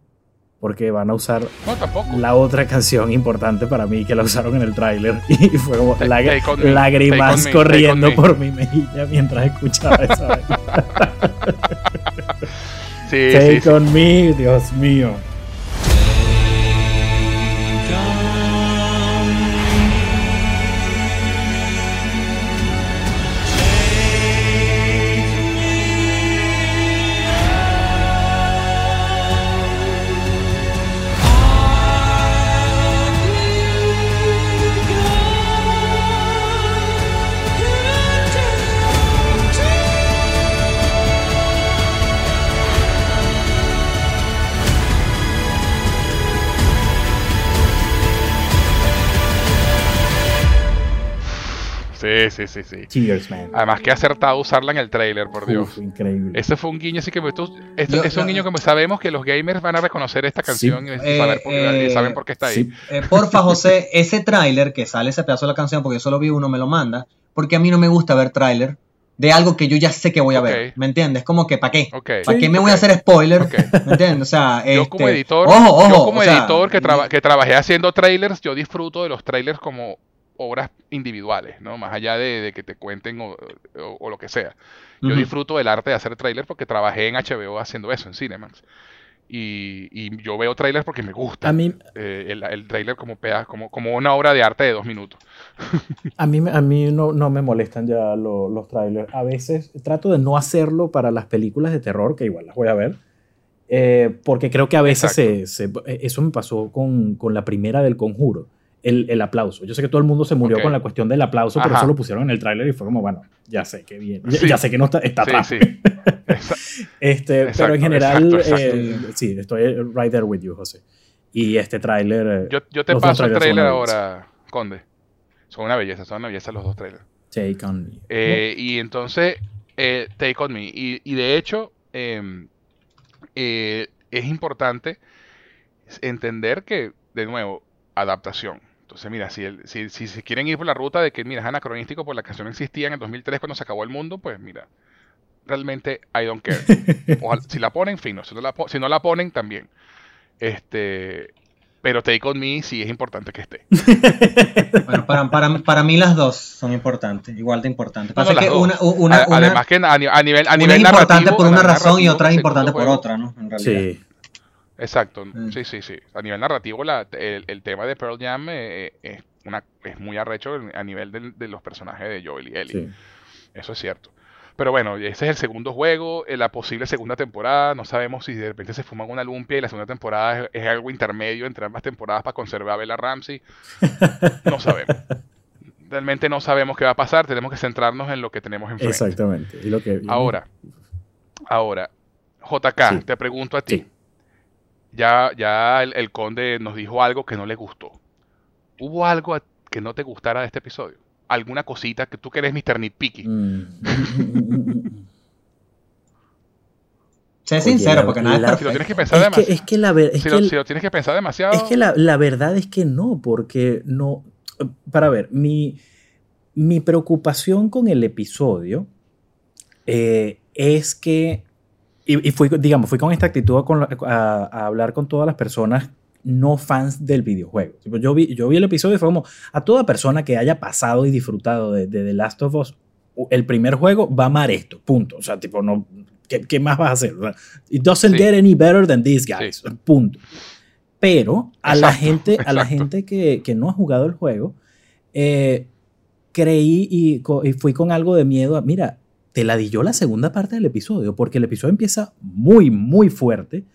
S2: porque van a usar
S1: No,
S2: la otra canción importante para mí que la usaron en el tráiler y fue como
S1: Take
S2: lágrimas
S1: me,
S2: corriendo
S1: me.
S2: por mi mejilla mientras escuchaba esa
S1: sí,
S2: Take
S1: sí.
S2: on me, Dios mío.
S1: Sí, sí, sí, sí.
S2: Cheers, man.
S1: Además que acertado usarla en el trailer, por Dios.
S2: Uf, increíble.
S1: Ese fue un guiño, así que esto-
S3: Yo-
S1: es un
S3: yo-
S1: guiño que sabemos que los gamers van a reconocer esta canción y,
S3: Eh,
S1: saber por, qué-
S3: eh,
S1: y saben por qué está ahí.
S2: sí.
S3: Eh, porfa, José, ese tráiler que sale ese pedazo de la canción, porque yo solo vi uno, me lo manda, porque a mí no me gusta ver tráiler de algo que yo ya sé que voy a ver. ¿me entiendes? Como que, ¿para qué?
S1: Ok.
S3: ¿Para
S2: Sí,
S3: qué me voy a hacer spoiler? ¿Me entiendes? O sea,
S1: Yo como
S3: este,
S1: editor,
S3: ojo, ojo,
S1: yo como
S3: sea,
S1: editor que, traba- que trabajé haciendo trailers, yo disfruto de los trailers como obras individuales, ¿no? Más allá de, de que te cuenten o, o- o lo que sea. Yo disfruto del arte de hacer trailers porque trabajé en HBO haciendo eso, en Cinemax. Y, y yo veo trailers porque me gusta
S2: A mí,
S1: eh, el, el trailer como, peda- como, como una obra de arte de dos minutos.
S2: a mí, a mí no, no me molestan ya lo- los trailers. A veces trato de no hacerlo para las películas de terror, que igual las voy a ver. eh, porque creo que a veces se, se- eso me pasó con, con la primera del conjuro. El, el aplauso. Yo sé que todo el mundo se murió con la cuestión del aplauso, pero eso lo pusieron en el tráiler y fue como, bueno, ya sé que bien. Ya,
S1: Sí.
S2: ya sé que no está, está
S1: Sí,
S2: atrás.
S1: sí.
S2: Este, pero en general,
S1: exacto,
S2: eh, sí, estoy right there with you, José. Y este tráiler... eh,
S1: Yo, yo te paso el
S2: belleza.
S1: ahora, Conde. Son una belleza, son una belleza los dos trailers.
S2: Take on me.
S1: Eh, y entonces, eh, Take On Me. Y, y de hecho, em, es importante entender que, de nuevo, adaptación. Entonces, mira, si, si, si se quieren ir por la ruta de que, mira, es anacronístico, por la canción existía en el 2003 cuando se acabó el mundo, pues mira, realmente I don't care. si la ponen, fino. Si no la, si no la ponen, también. Este, pero Take On Me sí es importante que esté.
S3: bueno, para, para, para, mí las dos son importantes, igual de importantes. Pasa que
S1: una, una, Además que a, nivel, a nivel
S3: es importante por una razón y otra es importante por otra, ¿no? En realidad.
S1: Sí. Exacto, mm. sí, sí, sí. A nivel narrativo, la, el, el, tema de Pearl Jam eh, es, una, es muy arrecho a nivel de, de, los personajes de Joel y Ellie. Sí. Eso es cierto. Pero bueno, ese es el segundo juego, eh, la posible segunda temporada. No sabemos si de repente se fuman una lumpia y la segunda temporada es, algo intermedio entre ambas temporadas para conservar a Bella Ramsey. No sabemos. Realmente no sabemos qué va a pasar. Tenemos que centrarnos en lo que tenemos enfrente.
S2: Exactamente. Y lo que...
S1: Ahora, ahora, JK, te pregunto a ti. Ya, ya el conde nos dijo algo que no le gustó. ¿Hubo algo que no te gustara de este episodio? alguna cosita que tú que eres Mr. Nitpicky. Mm.
S3: sé sincero, porque nada
S1: es Si lo tienes que pensar demasiado.
S2: Es que la es
S1: si,
S2: que
S1: lo, tienes que pensar demasiado.
S2: Es que la, la, verdad es que no, porque no. Para ver, mi, mi preocupación con el episodio eh, es que. Y, y, fui, digamos, fui con esta actitud a, a hablar con todas las personas no fans del videojuego. Yo vi, yo vi el episodio y fue como a toda persona que haya pasado y disfrutado de, The Last of Us, el primer juego va a amar esto, punto. O sea, tipo, no, ¿qué, más vas a hacer? It doesn't get any better than these guys, punto. Pero a la gente, a la gente que, que, no ha jugado el juego, eh, creí y, y, fui con algo de miedo. Mira, te la di yo la segunda parte del episodio, porque el episodio empieza muy, muy fuerte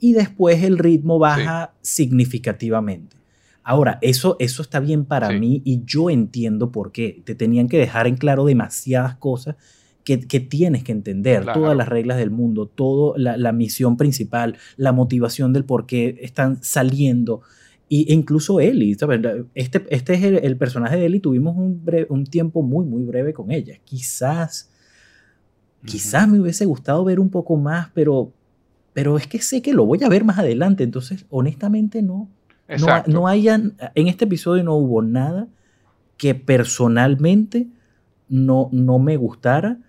S2: y después el ritmo baja significativamente. Ahora, eso, eso está bien para mí y yo entiendo por qué. Te tenían que dejar en claro demasiadas cosas que, tienes que entender, todas las reglas del mundo, toda la, misión principal, la motivación del por qué están saliendo. Y, e incluso Ellie, Este, este es el, personaje de Ellie, tuvimos un, un tiempo muy, muy breve con ella. Quizás, quizás me hubiese gustado ver un poco más, pero pero es que sé que lo voy a ver más adelante, entonces honestamente no. No, no hayan, en este episodio no hubo nada que personalmente no, no me gustara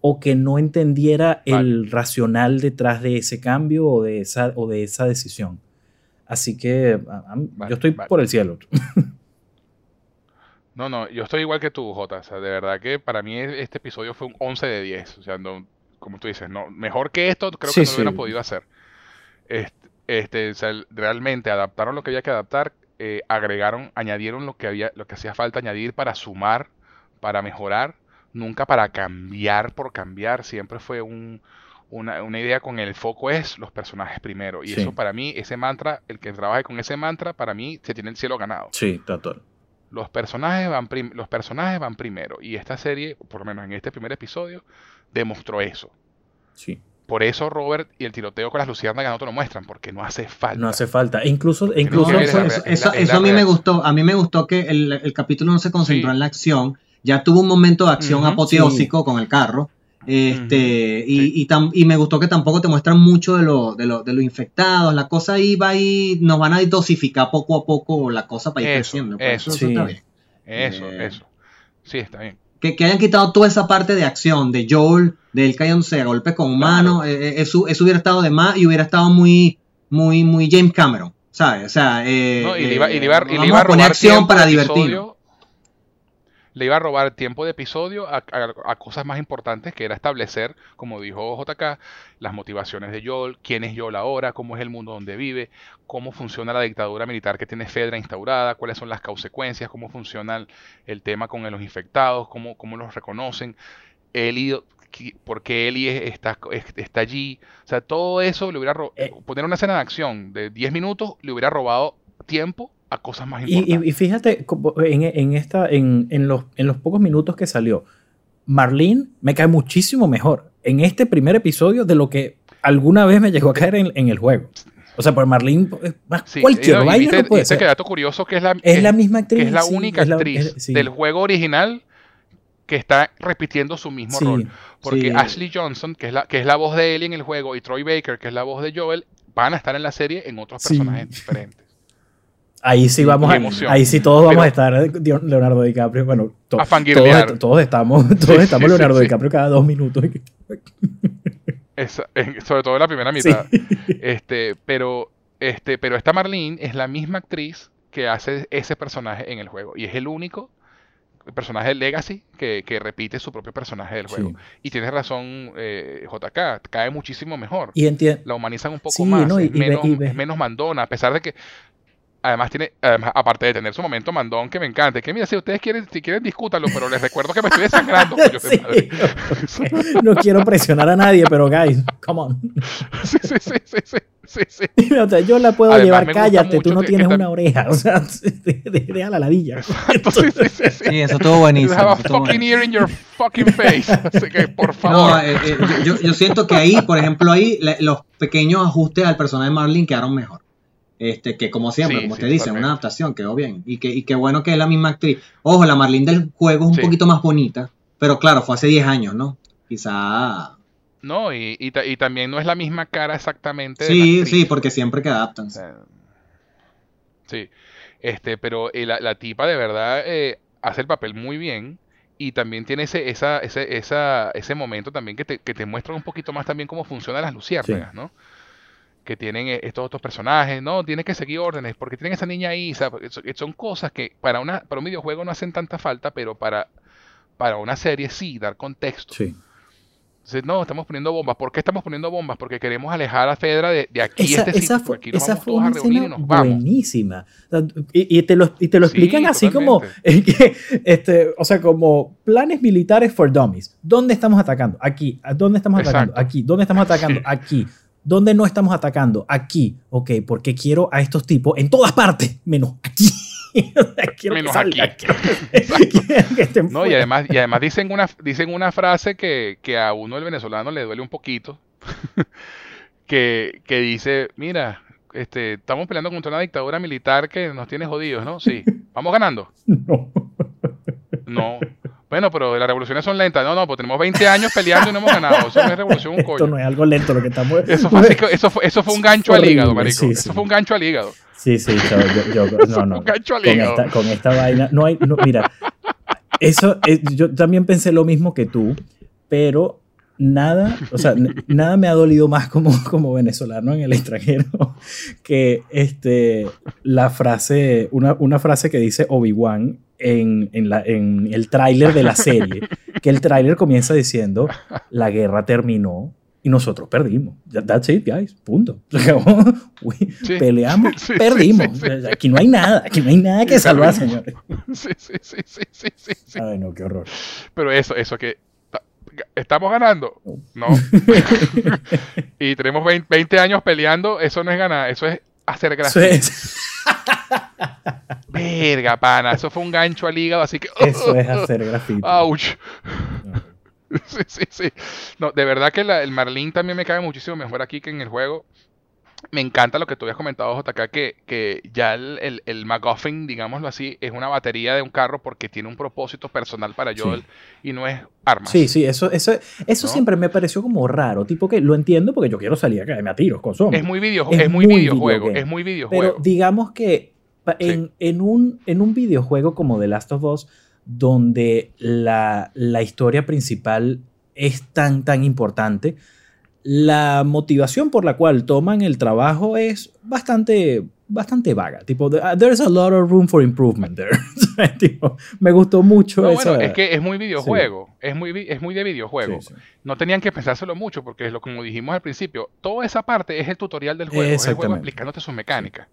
S2: o que no entendiera el racional detrás de ese cambio o de esa, o de esa decisión. Así que yo estoy por el cielo.
S1: No, no, yo estoy igual que tú, Jota. O sea, de verdad que para mí este episodio fue un 11 de 10. O sea, no, como tú dices, no, mejor que esto creo que no lo hubieran podido hacer. Este, realmente adaptaron lo que había que adaptar, eh, agregaron, añadieron lo que había, lo que hacía falta añadir para sumar, para mejorar, nunca para cambiar por cambiar, siempre fue un, una, idea con el foco es los personajes primero. Y eso para mí, ese mantra, el que trabaje con ese mantra, para mí se tiene el cielo ganado.
S2: Sí, total.
S1: Los personajes, van los personajes van primero. Y esta serie, por lo menos en este primer episodio, demostró eso.
S2: Sí.
S1: Por eso Robert y el tiroteo con las luciérnagas no te lo muestran, porque no hace falta.
S2: No hace falta. Incluso, incluso
S3: eso, a mí me gustó. A mí me gustó que el, capítulo no se concentró en la acción. Ya tuvo un momento de acción apoteósico con el carro. Este, y, y, me gustó que tampoco te muestran mucho de lo, de, lo, de los infectados. La cosa ahí va y nos van a dosificar poco a poco la cosa para ir creciendo.
S1: Eso, eso, está bien. Eso, eh, eso. Sí, está bien
S3: que, hayan quitado toda esa parte de acción de Joel, de él cayéndose a golpes con mano, eh, eh, eso, eso, hubiera estado de más y hubiera estado muy, muy, muy James Cameron, ¿sabes? O sea, eh,
S1: y le iba, y le iba, y le iba a robar
S3: acción para divertirnos
S1: le iba a robar tiempo de episodio a, cosas más importantes que era establecer, como dijo JK, las motivaciones de Joel, quién es Joel ahora, cómo es el mundo donde vive, cómo funciona la dictadura militar que tiene Fedra instaurada, cuáles son las consecuencias, cómo funciona el, tema con los infectados, cómo, cómo los reconocen, Eli, por qué Eli está, está allí, o sea, todo eso le hubiera eh. poner una escena de acción de 10 minutos le hubiera robado tiempo cosas más
S2: importantes. Y, fíjate, en, esta, en, los, en los pocos minutos que salió, Marlene me cae muchísimo mejor en este primer episodio de lo que alguna vez me llegó a caer en, el juego. O sea, por Marlene, cualquier vaina no puede ser.
S1: que dato curioso que es la,
S2: es, la misma actriz.
S1: es la única actriz del juego original que está repitiendo su mismo rol. Porque Ashley Johnson, que es, la, que es la voz de Ellie en el juego, y Troy Baker, que es la voz de Joel, van a estar en la serie en otros personajes diferentes.
S2: Ahí sí vamos a, ahí sí todos vamos a estar Leonardo DiCaprio. Bueno, todos, todos, estamos, todos estamos Leonardo DiCaprio cada dos minutos.
S1: sobre todo en la primera mitad. Este, pero, este, pero esta Marlene es la misma actriz que hace ese personaje en el juego. Y es el único personaje de Legacy que, repite su propio personaje del juego. Y tienes razón, eh, JK, cae muchísimo mejor.
S2: Y
S1: La humanizan un poco más, menos, es menos mandona, a pesar de que Además tiene, aparte de tener su momento mandón que me encanta, que mira, si ustedes quieren, si quieren discútanlo, pero les recuerdo que me estoy desangrando.
S2: no quiero presionar a nadie, pero guys, come on.
S1: Sí, sí, sí, sí, sí, sí.
S2: yo la puedo llevar, cállate, tú no tienes una oreja, o sea, deja la ladilla.
S3: sí, sí, sí, sí. eso estuvo buenísimo.
S1: Have a fucking ear in your fucking face, así que por favor.
S3: No, eh, eh, yo, yo siento que ahí, por ejemplo, ahí los pequeños ajustes al personaje de Marlin quedaron mejor. Este, que como siempre, como te dicen, una adaptación quedó bien. Y que, y qué bueno que es la misma actriz. Ojo, la Marlene del juego es un poquito más bonita, pero claro, fue hace 10 años, ¿no? Quizá.
S1: No, y, y, también no es la misma cara exactamente.
S3: Sí, sí, porque siempre que adaptan.
S1: sí, este, pero eh, la, la, tipa de verdad eh, hace el papel muy bien y también tiene ese, esa, ese, esa, ese momento también que te, que te muestra un poquito más también cómo funcionan las luciérnagas, ¿no? Que tienen eh, estos otros personajes, no, tienes que seguir órdenes, porque tienen esa niña ahí, son cosas que para, una, para un videojuego no hacen tanta falta, pero para, para una serie sí, dar contexto.
S2: Sí.
S1: Entonces, no, estamos poniendo bombas. ¿Por qué estamos poniendo bombas? Porque queremos alejar a Fedra de, de aquí,
S2: esa, este esa fue, esa fue una Buenísima. Y, te lo, y te lo explican así como, este, o sea, como planes militares for dummies. ¿Dónde estamos atacando? Aquí. ¿Dónde estamos atacando? Aquí. ¿Dónde estamos atacando? Aquí. ¿Dónde no estamos atacando? Aquí. Ok, porque quiero a estos tipos en todas partes, menos aquí.
S1: menos aquí. no, y además, y además dicen una, dicen una frase que, que a uno el venezolano le duele un poquito. que, que dice, mira, este, estamos peleando contra una dictadura militar que nos tiene jodidos, ¿no? Sí. ¿Vamos ganando?
S2: No.
S1: No. Bueno, pero las revoluciones son lentas. No, no, pues tenemos 20 años peleando y no hemos ganado. Eso no es revolución un coño.
S2: Esto no es algo lento lo que estamos...
S1: Eso fue, eso fue, eso fue un gancho al hígado, marico. eso fue un gancho al hígado.
S2: Sí, sí, yo, yo, no, no.
S1: un gancho al
S2: con
S1: hígado.
S2: Esta, con esta vaina, no hay, no, mira, eso, yo también pensé lo mismo que tú, pero nada, o sea, nada me ha dolido más como, como venezolano en el extranjero que este, la frase, una, una frase que dice Obi-Wan en, en, la, en, el tráiler de la serie, que el tráiler comienza diciendo, la guerra terminó y nosotros perdimos. That's it, guys. Punto. Peleamos, perdimos. aquí no hay nada, aquí no hay nada que salvar, señores.
S1: Sí, sí, sí, sí, sí,
S2: Ay, no, qué horror.
S1: Pero eso, eso que ¿Estamos ganando? No. y tenemos 20, años peleando, eso no es ganar, eso es hacer gracia. Verga, pana, eso fue un gancho al hígado, así que...
S2: Eso es hacer grafito.
S1: ¡Ouch! Sí, sí, sí. No, de verdad que el Marlin también me cae muchísimo mejor aquí que en el juego me encanta lo que tú habías comentado, JK, que, que ya el, el, el, MacGuffin, digámoslo así, es una batería de un carro porque tiene un propósito personal para Joel y no es armas.
S2: Sí, sí, eso, eso, eso siempre me pareció como raro. Tipo que lo entiendo porque yo quiero salir a caerme a tiros con zombies.
S1: Es muy, video, es, muy, videojuego, es muy videojuego.
S2: Pero digamos que en, en, un, en un videojuego como The Last of Us, donde la, la historia principal es tan, tan importante, la motivación por la cual toman el trabajo es bastante, bastante vaga. Tipo, there's a lot of room for improvement there. me gustó mucho
S1: no,
S2: Bueno,
S1: es que es muy videojuego. Es, muy, es muy de videojuego. No tenían que pensárselo mucho porque, es lo, como dijimos al principio, toda esa parte es el tutorial del juego. Es el juego explicándote sus mecánicas.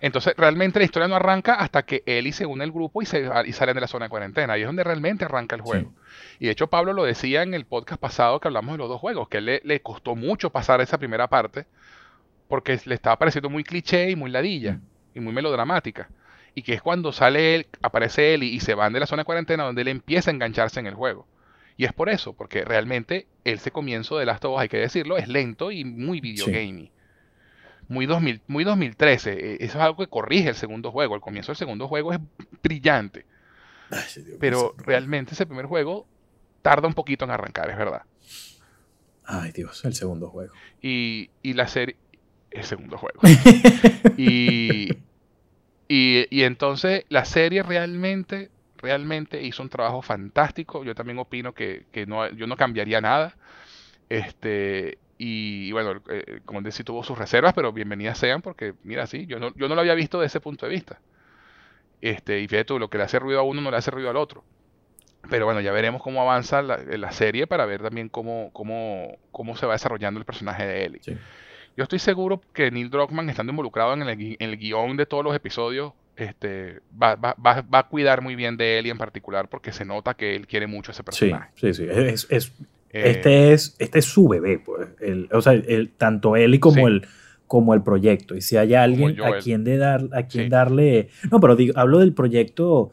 S1: Entonces, realmente la historia no arranca hasta que Ellie se une al grupo y, se, y salen de la zona de cuarentena. Ahí es donde realmente arranca el juego. Y de hecho, Pablo lo decía en el podcast pasado que hablamos de los dos juegos, que le, le costó mucho pasar esa primera parte porque le estaba pareciendo muy cliché y muy ladilla mm. y muy melodramática. Y que es cuando sale él, aparece él y, se van de la zona de cuarentena donde él empieza a engancharse en el juego. Y es por eso, porque realmente ese comienzo de Last of Us, hay que decirlo, es lento y muy videogamey muy, 2000, muy 2013. E, eso es algo que corrige el segundo juego. El comienzo del segundo juego es brillante. pero realmente ese primer juego tarda un poquito en arrancar, es verdad.
S2: Ay, Dios, el segundo juego.
S1: Y, y la serie. El segundo juego. y, Y, y entonces la serie realmente, realmente hizo un trabajo fantástico. Yo también opino que, que no, yo no cambiaría nada. Este, y, bueno, eh, como decía, tuvo sus reservas, pero bienvenidas sean porque, mira, sí, yo no, yo no lo había visto de ese punto de vista. Este, y fíjate tú, lo que le hace ruido a uno no le hace ruido al otro. Pero bueno, ya veremos cómo avanza la, la serie para ver también cómo, cómo, cómo se va desarrollando el personaje de Ellie.
S2: Sí.
S1: Yo estoy seguro que Neil Druckmann, estando involucrado en el, en el guion de todos los episodios, este, va, va- va- va a cuidar muy bien de Ellie en particular porque se nota que él quiere mucho a ese
S2: Sí,
S1: personaje.
S2: sí, sí. Es, es-
S1: Eh,
S2: este, es, este es su bebé, pues. El- o sea, el- tanto y como,
S1: Sí.
S2: el, como el proyecto. Y si hay alguien a quien, de dar, a quien
S1: Sí.
S2: darle. No, pero digo, hablo del proyecto.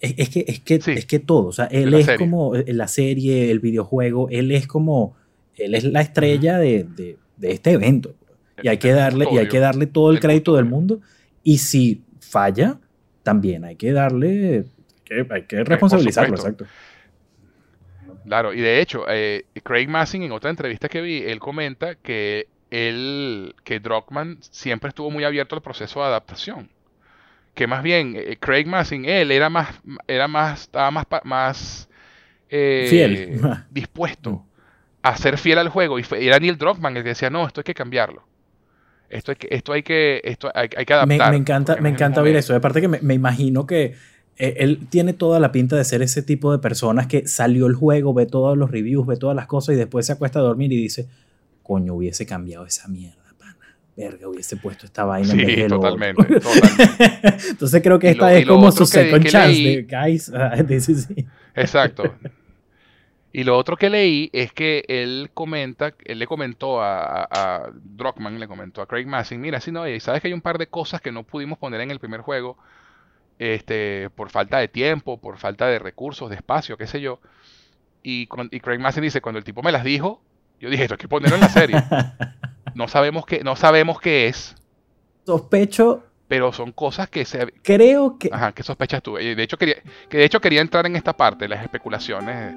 S2: Es, es que, es, que,
S1: Sí.
S2: es que todo. O sea, él
S1: la
S2: es
S1: serie.
S2: como eh, la serie, el videojuego. Él es como. Él es la estrella de, de- de este evento. Y hay que darle, y hay que darle todo el crédito del mundo. Y si falla, también hay que darle. que- hay que responsabilizarlo,
S1: supuesto.
S2: exacto.
S1: Claro, y de hecho, eh, Craig Massing en otra entrevista que vi, él comenta que él, que Druckmann siempre estuvo muy abierto al proceso de adaptación. Que más bien, eh, Craig Massing, él era más, era más, estaba más, más eh,
S2: Fiel.
S1: dispuesto a ser fiel al juego. Y era Neil Druckmann el que decía, no, esto hay que cambiarlo. Esto hay que, esto hay que, esto hay, hay que
S2: Me,
S1: adaptar.
S2: me encanta, me encanta oír eso. Aparte que me, me imagino que eh, él tiene toda la pinta de ser ese tipo de personas que salió el juego, ve todos los reviews, ve todas las cosas y después se acuesta a dormir y dice, coño, hubiese cambiado esa mierda. Verga, hubiese puesto esta vaina en vez
S1: Sí,
S2: de lo otro".
S1: totalmente, totalmente.
S2: Entonces creo que esta
S1: lo-
S2: es como su second
S1: que
S2: chance
S1: leí-
S2: de guys. ah, dice, sí.
S1: Exacto. Y lo otro que leí es que él comenta, él le comentó a, a, a Druckmann, le comentó a Craig Massing, mira, si no, sabes que hay un par de cosas que no pudimos poner en el primer juego, este, por falta de tiempo, por falta de recursos, de espacio, qué sé yo. Y, y Craig Massing dice, cuando el tipo me las dijo, yo dije, esto hay que ponerlo en la serie. No sabemos qué, no sabemos qué es,
S2: Sospecho,
S1: pero son cosas que se,
S2: creo que...
S1: Ajá, ¿qué sospechas tú? Y De hecho, quería, que de hecho quería entrar en esta parte, las especulaciones.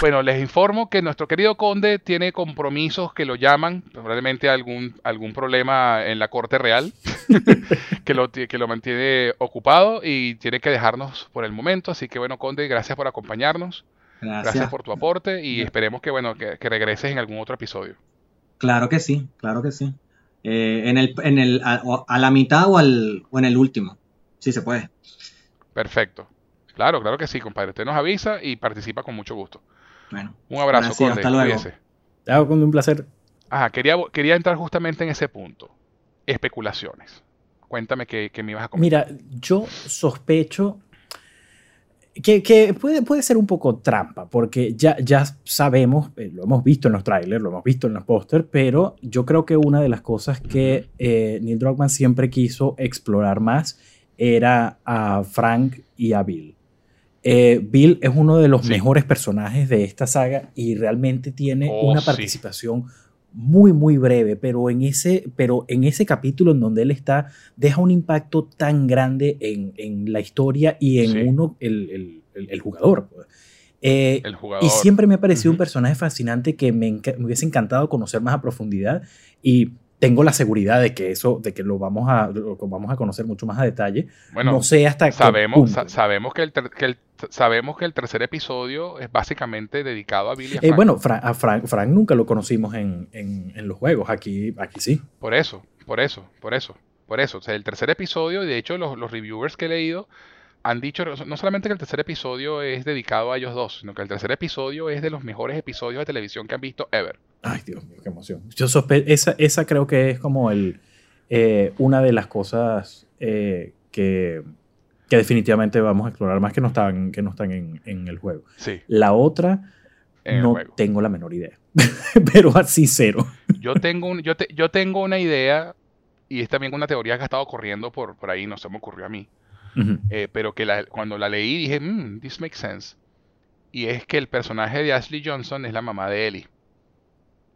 S1: Bueno, les informo que nuestro querido conde tiene compromisos que lo llaman, probablemente algún, algún problema en la corte real, que, lo, que lo mantiene ocupado y tiene que dejarnos por el momento. Así que bueno, conde, gracias por acompañarnos.
S3: Gracias.
S1: Gracias por tu aporte y esperemos que, bueno, que, que regreses en algún otro episodio.
S3: Claro que sí, claro que sí. Eh, en el, en el, a, a la mitad o, al, o en el último. Sí se puede.
S1: Perfecto. Claro, claro que sí, compadre. Usted nos avisa y participa con mucho gusto.
S3: Bueno,
S1: Un abrazo,
S3: Gracias,
S1: Conde.
S3: hasta luego.
S1: cuídese.
S2: Te hago con un placer.
S1: Ajá, quería, quería entrar justamente en ese punto. Especulaciones. Cuéntame qué, qué me ibas a comentar.
S2: Mira, yo sospecho que, que puede, puede ser un poco trampa, porque ya, ya sabemos, eh, lo hemos visto en los trailers, lo hemos visto en los pósters, pero yo creo que una de las cosas que eh, Neil Druckmann siempre quiso explorar más era a Frank y a Bill. Eh, Bill es uno de los
S1: Sí.
S2: mejores personajes de esta saga y realmente tiene
S1: Oh,
S2: una
S1: sí.
S2: participación muy muy breve, pero en ese, pero en ese capítulo en donde él está deja un impacto tan grande en, en la historia y en
S1: Sí.
S2: uno el, el- el- el jugador. pues. Eh,
S1: El jugador.
S2: y siempre me ha parecido un personaje fascinante que me, me hubiese encantado conocer más a profundidad y tengo la seguridad de que eso, de que lo vamos a, lo vamos a conocer mucho más a detalle.
S1: Bueno,
S2: no sé hasta qué
S1: sabemos,
S2: punto.
S1: sa- sabemos, que el ter- que el- sabemos que el tercer episodio es básicamente dedicado a Billy y a
S2: Eh,
S1: Frank.
S2: bueno, Fra- a Frank, Frank nunca lo conocimos en, en- en los juegos, aquí, aquí sí.
S1: Por eso, por eso, por eso, por eso. O sea, el tercer episodio, y de hecho los, los reviewers que he leído han dicho no solamente que el tercer episodio es dedicado a ellos dos, sino que el tercer episodio es de los mejores episodios de televisión que han visto ever.
S2: Ay, Dios mío, qué emoción. Yo sospe esa, esa creo que es como el, eh, una de las cosas eh, que, que definitivamente vamos a explorar más que no están, que no están en, en el juego.
S1: Sí,
S2: La otra,
S1: en
S2: no tengo la menor idea. Pero así cero.
S1: Yo tengo, un, yo, te- yo tengo una idea, y es también una teoría que ha estado corriendo por, por ahí, no se me ocurrió a mí, Eh, pero que la- cuando la leí dije, mmm, this makes sense. Y es que el personaje de Ashley Johnson es la mamá de Ellie.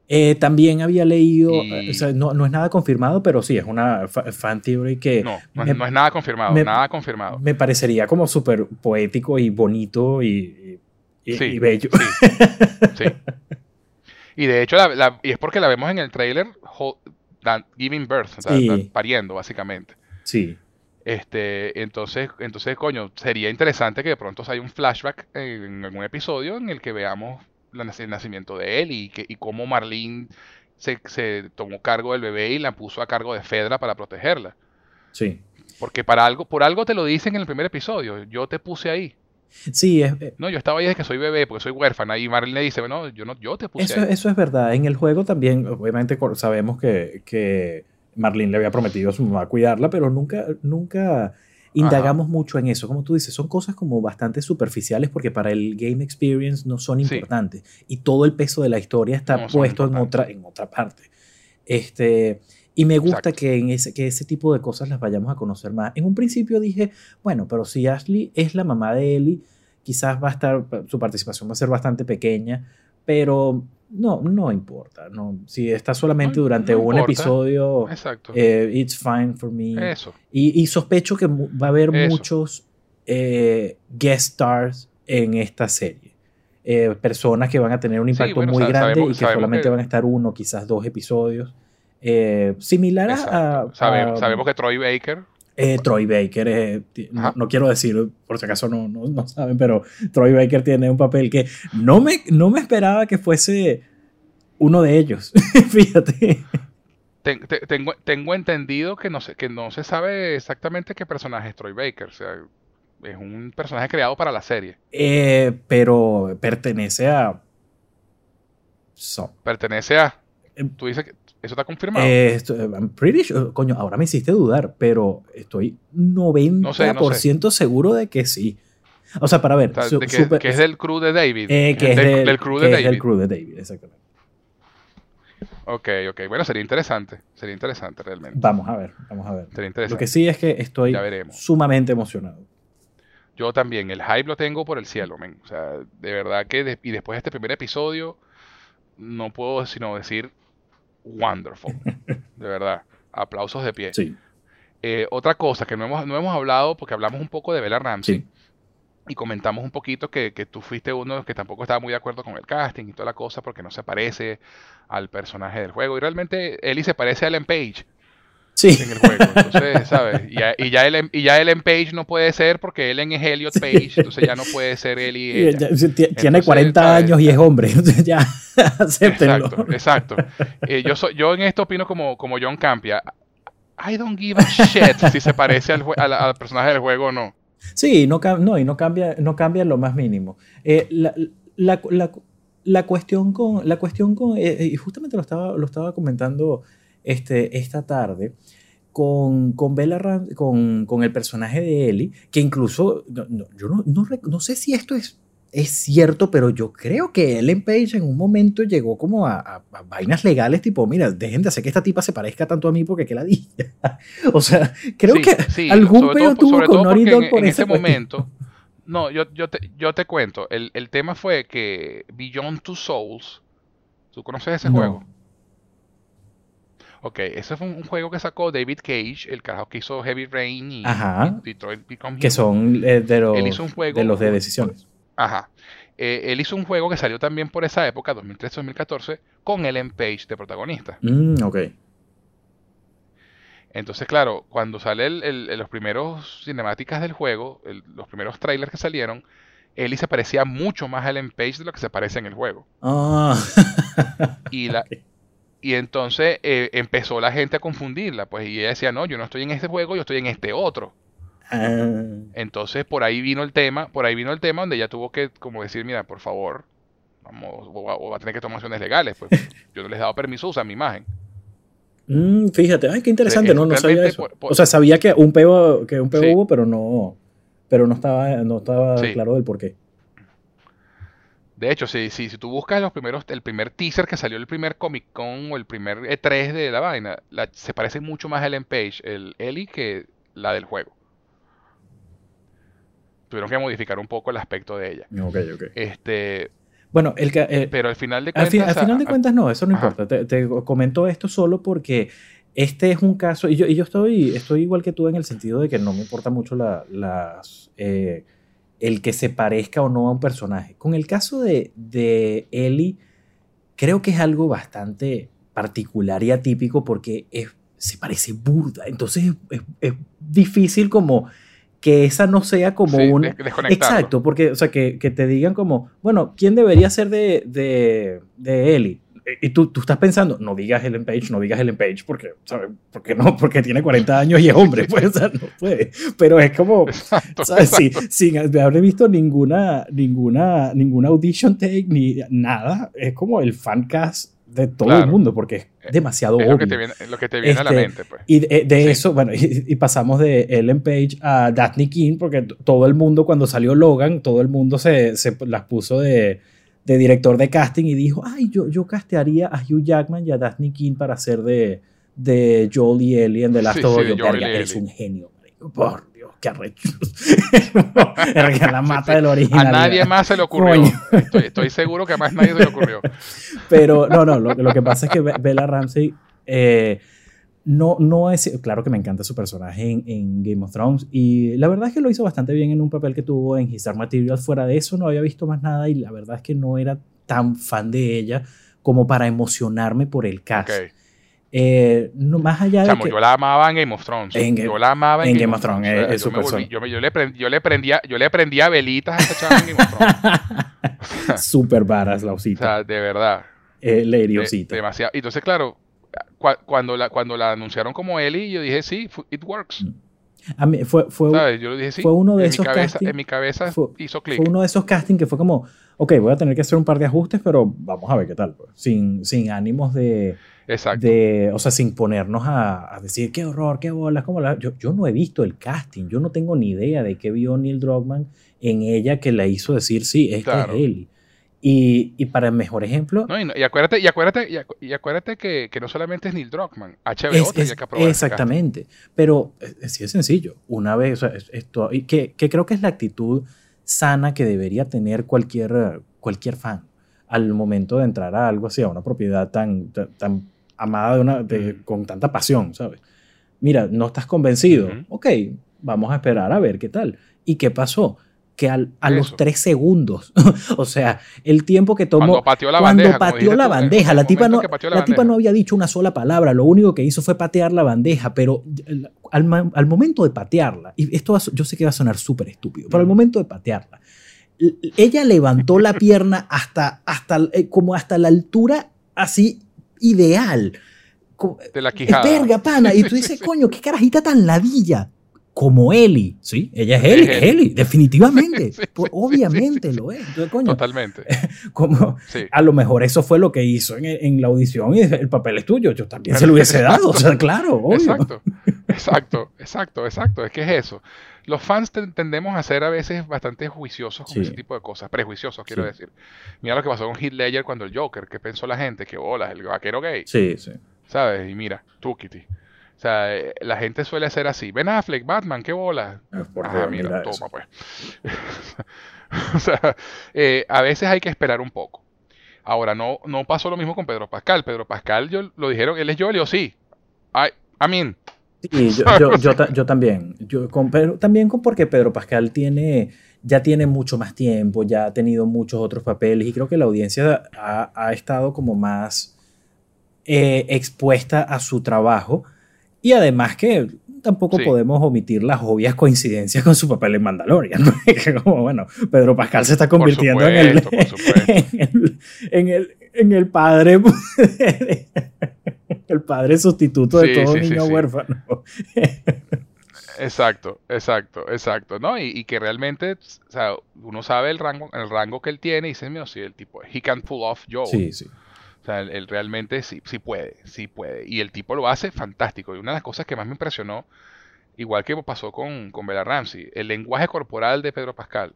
S2: Eh, también había leído,
S1: Y-
S2: eh, o sea, no, no es nada confirmado, pero sí, es una fa- fan theory que
S1: No, no,
S2: me-
S1: es, no es nada confirmado,
S2: me-
S1: nada confirmado.
S2: me parecería como súper poético y bonito y, y- y-
S1: Sí,
S2: y bello.
S1: Sí, sí. Y de hecho, la- la- y es porque la vemos en el trailer giving birth, o sea, pariendo, básicamente.
S2: Sí.
S1: Este, entonces, entonces, coño, sería interesante que de pronto haya un flashback en algún episodio en el que veamos el nacimiento de él y, que, y cómo Marlene se, se tomó cargo del bebé y la puso a cargo de Fedra para protegerla.
S2: Sí.
S1: Porque para algo, por algo te lo dicen en el primer episodio. Yo te puse ahí.
S2: Sí, es, eh,
S1: No, yo estaba ahí desde que soy bebé, porque soy huérfana. Y Marlene le dice, bueno, yo no, yo te puse
S2: eso,
S1: ahí.
S2: eso es verdad. En el juego también, obviamente sabemos que, que Marlene le había prometido a su mamá cuidarla, pero nunca, nunca indagamos mucho en eso. Como tú dices, son cosas como bastante superficiales porque para el game experience no son
S1: Sí.
S2: importantes. Y todo el peso de la historia está
S1: No
S2: puesto en otra, en otra parte. Este, y me gusta
S1: Exacto.
S2: que, en ese, que ese tipo de cosas las vayamos a conocer más. En un principio dije, bueno, pero si Ashley es la mamá de Ellie, quizás va a estar, su participación va a ser bastante pequeña, pero no, no importa. No, si está solamente
S1: No-
S2: durante
S1: no
S2: un
S1: importa.
S2: episodio,
S1: Exacto.
S2: eh, it's fine for me.
S1: Eso.
S2: Y, y sospecho que va a haber
S1: Eso.
S2: muchos eh, guest stars en esta serie. Eh, personas que van a tener un
S1: Sí,
S2: impacto
S1: bueno,
S2: muy grande
S1: sabemos-
S2: y que solamente
S1: que-
S2: van a estar uno, quizás dos episodios. Eh, similar a,
S1: Exacto.
S2: a-
S1: Sabemos,
S2: a-
S1: sabemos que Troy Baker.
S2: Eh, Troy Baker, eh, no, quiero decir, por si acaso no, no, no saben, pero Troy Baker tiene un papel que no me, no me esperaba que fuese uno de ellos. Fíjate.
S1: Ten- te- tengo, tengo entendido que no, se, que no se sabe exactamente qué personaje es Troy Baker. O sea, es un personaje creado para la serie.
S2: Eh, pero pertenece a. So,
S1: Pertenece a.
S2: Em,
S1: Tú dices que eso está confirmado.
S2: eh, esto- I'm pretty sure- coño, ahora me hiciste dudar, pero estoy 90%
S1: sé,
S2: seguro de que sí. O sea, para ver.
S1: O sea,
S2: su-
S1: de que,
S2: super-
S1: que es del crew de David.
S2: eh, que es
S1: del,
S2: del,
S1: del crew
S2: que
S1: de
S2: es del
S1: David.
S2: crew de David, exactamente.
S1: Ok, ok. Bueno, sería interesante. Sería interesante realmente.
S2: Vamos a ver, vamos a ver.
S1: Sería
S2: Lo
S1: interesante.
S2: que sí es que estoy sumamente emocionado.
S1: Yo también, el hype lo tengo por el cielo, men. O sea, de verdad que de- y después de este primer episodio, no puedo sino decir wonderful. De verdad. Aplausos de pie.
S2: Sí,
S1: Eh, otra cosa que no hemos, no hemos hablado, porque hablamos un poco de Bella Ramsey
S2: sí.
S1: y comentamos un poquito que, que tú fuiste uno de los que tampoco estaba muy de acuerdo con el casting y toda la cosa, porque no se parece al personaje del juego. Y realmente Ellie se parece a Ellen Page
S2: Sí.
S1: en el juego. Entonces, ¿sabes? Y ya, y ya, Ellen, y ya Ellen Page no puede ser porque Ellen es Elliot Page, entonces ya no puede ser Ellie
S2: Y
S1: ella.
S2: ya- Tiene
S1: Entonces,
S2: 40
S1: ¿sabes?
S2: años y es hombre. Entonces ya, acéptenlo.
S1: Exacto, exacto. Eh, yo, soy, yo en esto opino como, como John Campia. I don't give a shit si se parece al, al, al personaje del juego o no.
S2: Sí, no, no y no cambia, no cambia lo más mínimo. Eh, la, la- la- la cuestión con, la cuestión con eh, y justamente lo estaba, lo estaba comentando este, esta tarde, con, con Bella Ram- con, con el personaje de Ellie, que incluso, no- no, yo no, no, sé si esto es, es cierto, pero yo creo que Ellen Page en un momento llegó como a, a- a vainas legales, tipo, mira, dejen de hacer que esta tipa se parezca tanto a mí porque que la di. o sea, creo
S1: Sí,
S2: que
S1: sí,
S2: algún
S1: todo,
S2: tuvo con Naughty Dog
S1: en,
S2: por
S1: en ese momento, no, yo, yo, te, yo te cuento, el, el tema fue que Beyond Two Souls, ¿tú conoces ese
S2: No.
S1: juego? Ok, ese fue un, juego que sacó David Cage, el carajo que hizo Heavy Rain y,
S2: Ajá.
S1: y Detroit Become
S2: que son eh, de, los,
S1: Él hizo un juego-
S2: de los de decisiones.
S1: Ajá. Eh, él hizo un juego que salió también por esa época, 2013-2014, con Ellen Page de protagonista.
S2: Mm, ok.
S1: Entonces, claro, cuando sale el- el- el- los primeros cinemáticas del juego, el- los primeros trailers que salieron, Ellie se parecía mucho más a Ellen Page de lo que se parece en el juego.
S2: Ah.
S1: Y, la, y entonces eh, empezó la gente a confundirla, pues, y ella decía, no, yo no estoy en este juego, yo estoy en este otro.
S2: Ah.
S1: Entonces, por ahí vino el tema, por ahí vino el tema donde ella tuvo que, como decir, mira, por favor, vamos, o va, o va a tener que tomar acciones legales, pues, yo no les he dado permiso a usar mi imagen.
S2: Mm, fíjate, ay, qué interesante,
S1: Es
S2: no, no sabía eso.
S1: por- por-
S2: O sea, sabía que un peo, que un peo
S1: Sí.
S2: hubo, pero no, pero no estaba, no estaba
S1: Sí.
S2: claro del por qué.
S1: De hecho, si, si, si tú buscas los primeros, el primer teaser que salió el primer Comic Con o el primer E3 de la vaina, la- se parece mucho más a Ellen Page, el Ellie, que la del juego. Tuvieron que modificar un poco el aspecto de ella.
S2: Ok, ok.
S1: Este,
S2: Bueno, el, ca- eh,
S1: pero al final de
S2: al,
S1: cuentas,
S2: al final de cuentas no, eso no
S1: Ajá.
S2: importa. Te, te comento esto solo porque este es un caso, y yo, y yo estoy, estoy igual que tú en el sentido de que no me importa mucho la, las, eh, el que se parezca o no a un personaje. Con el caso de, de Ellie, creo que es algo bastante particular y atípico porque se parece burda. Entonces es, difícil como que esa no sea como un... Exacto, porque, o sea, que, te digan como, bueno, ¿quién debería ser de, de, de Ellie? Y tú, tú, estás pensando, no digas Ellen Page, no digas Ellen Page, porque, ¿sabes? Porque no, porque tiene 40 años y es hombre, pues, no puede. Pero es como, ¿sabes? sin haber visto ninguna, ninguna, ninguna audition take ni nada, es como el fan cast de todo el mundo, porque es eh, demasiado
S1: es
S2: obvio.
S1: Lo que te viene, lo que te viene a la este, mente, pues.
S2: Y de, eso, bueno, y, pasamos de Ellen Page a Daphne King, porque todo el mundo, cuando salió Logan, todo el mundo se, se las puso de de director de casting y dijo, ay, yo, yo castearía a Hugh Jackman y a Daphne King para hacer de, de Joel y Ellie en The Last of Us. es un genio, por Dios, qué arrecho. la mata del original.
S1: A nadie más se le ocurrió. Estoy, seguro que a más nadie se le ocurrió.
S2: Pero no, no, lo, lo que pasa es que Bella Ramsey... Eh, no, no es. Claro que me encanta su personaje en, Game of Thrones. Y la verdad es que lo hizo bastante bien en un papel que tuvo en His Dark Materials. Fuera de eso, no había visto más nada. Y la verdad es que no era tan fan de ella como para emocionarme por el cast. Eh, no, más allá de.
S1: que, yo la amaba en Game of Thrones. yo la amaba en, Game, of Thrones. yo, le prendía, yo le prendía velitas a esta chava en Game of
S2: Thrones. Súper varas la osita.
S1: O sea, de verdad.
S2: Eh, Lady Osita.
S1: demasiado. Entonces, claro, cuando la, cuando la anunciaron como Ellie, yo dije, sí, it works. Mm.
S2: A mí fue, fue,
S1: Yo dije, sí.
S2: fue uno de
S1: en
S2: esos
S1: mi cabeza,
S2: castings.
S1: En mi cabeza hizo clic.
S2: Fue uno de esos castings que fue como, ok, voy a tener que hacer un par de ajustes, pero vamos a ver qué tal. Pues. Sin, sin ánimos de,
S1: Exacto.
S2: de. O sea, sin ponernos a, a decir qué horror, qué bolas, cómo la. Yo, yo no he visto el casting. Yo no tengo ni idea de qué vio Neil Druckmann en ella que la hizo decir, sí, esta es Ellie. Y, y, para el mejor ejemplo.
S1: No, y, acuérdate, y acuérdate, y acuérdate que, que, no solamente es Neil Druckmann, HBO tenía que aprobar.
S2: Exactamente. Pero sí es sencillo. Una vez, o sea, esto, y que, que, creo que es la actitud sana que debería tener cualquier, cualquier fan al momento de entrar a algo así, a una propiedad tan, tan, amada de una, de, con tanta pasión, ¿sabes? Mira, no estás convencido. Ok, vamos a esperar a ver qué tal. ¿Y qué pasó? Que a los tres segundos, o sea, el tiempo que tomó
S1: cuando pateó la
S2: cuando
S1: bandeja,
S2: pateó la bandeja, la tipa no, la, tipa no había dicho una sola palabra, lo único que hizo fue patear la bandeja, pero al, al momento de patearla, y esto yo sé que va a sonar súper estúpido, pero al momento de patearla, ella levantó la pierna hasta, hasta eh, como hasta la altura así ideal.
S1: De la quijada.
S2: Verga, pana. Y tú dices, coño, qué carajita tan ladilla como Eli, ¿sí? Ella es Eli, es Eli, definitivamente. Pues, obviamente lo es.
S1: Totalmente.
S2: Como, A lo mejor eso fue lo que hizo en, la audición y el papel es tuyo. Yo también se lo hubiese dado. O sea, claro, obvio.
S1: Exacto, exacto, exacto, exacto. Es que es eso. Los fans tendemos a ser a veces bastante juiciosos con ese tipo de cosas. Prejuiciosos, quiero decir. Mira lo que pasó con Heath Ledger cuando el Joker. ¿Qué pensó la gente? Que bolas, el vaquero gay.
S2: Sí, sí.
S1: ¿Sabes? Y mira, tú, Kitty. O sea, eh, la gente suele hacer así. Ven a Fleck, Batman, qué bola.
S2: ah, mira,
S1: toma pues. o sea, eh, a veces hay que esperar un poco. Ahora, no, no pasó lo mismo con Pedro Pascal. Pedro Pascal, yo, lo dijeron, él es yo, yo sí. I, I mean.
S2: Sí, yo, yo, yo, también. Yo con también con porque Pedro Pascal tiene, ya tiene mucho más tiempo, ya ha tenido muchos otros papeles y creo que la audiencia ha, ha estado como más eh, expuesta a su trabajo y además que tampoco podemos omitir las obvias coincidencias con su papel en Mandalorian. como, bueno, Pedro Pascal se está convirtiendo en, el, en, el, en, el, padre el padre sustituto de todo niño huérfano.
S1: Exacto, exacto, exacto, ¿no? Y, que realmente, o sea, uno sabe el rango, el rango que él tiene y dice, mío, sí, el tipo, he can pull off Joe.
S2: Sí, sí.
S1: O sea, él, realmente sí, sí puede, sí puede. Y el tipo lo hace fantástico. Y una de las cosas que más me impresionó, igual que pasó con, con Bella Ramsey, el lenguaje corporal de Pedro Pascal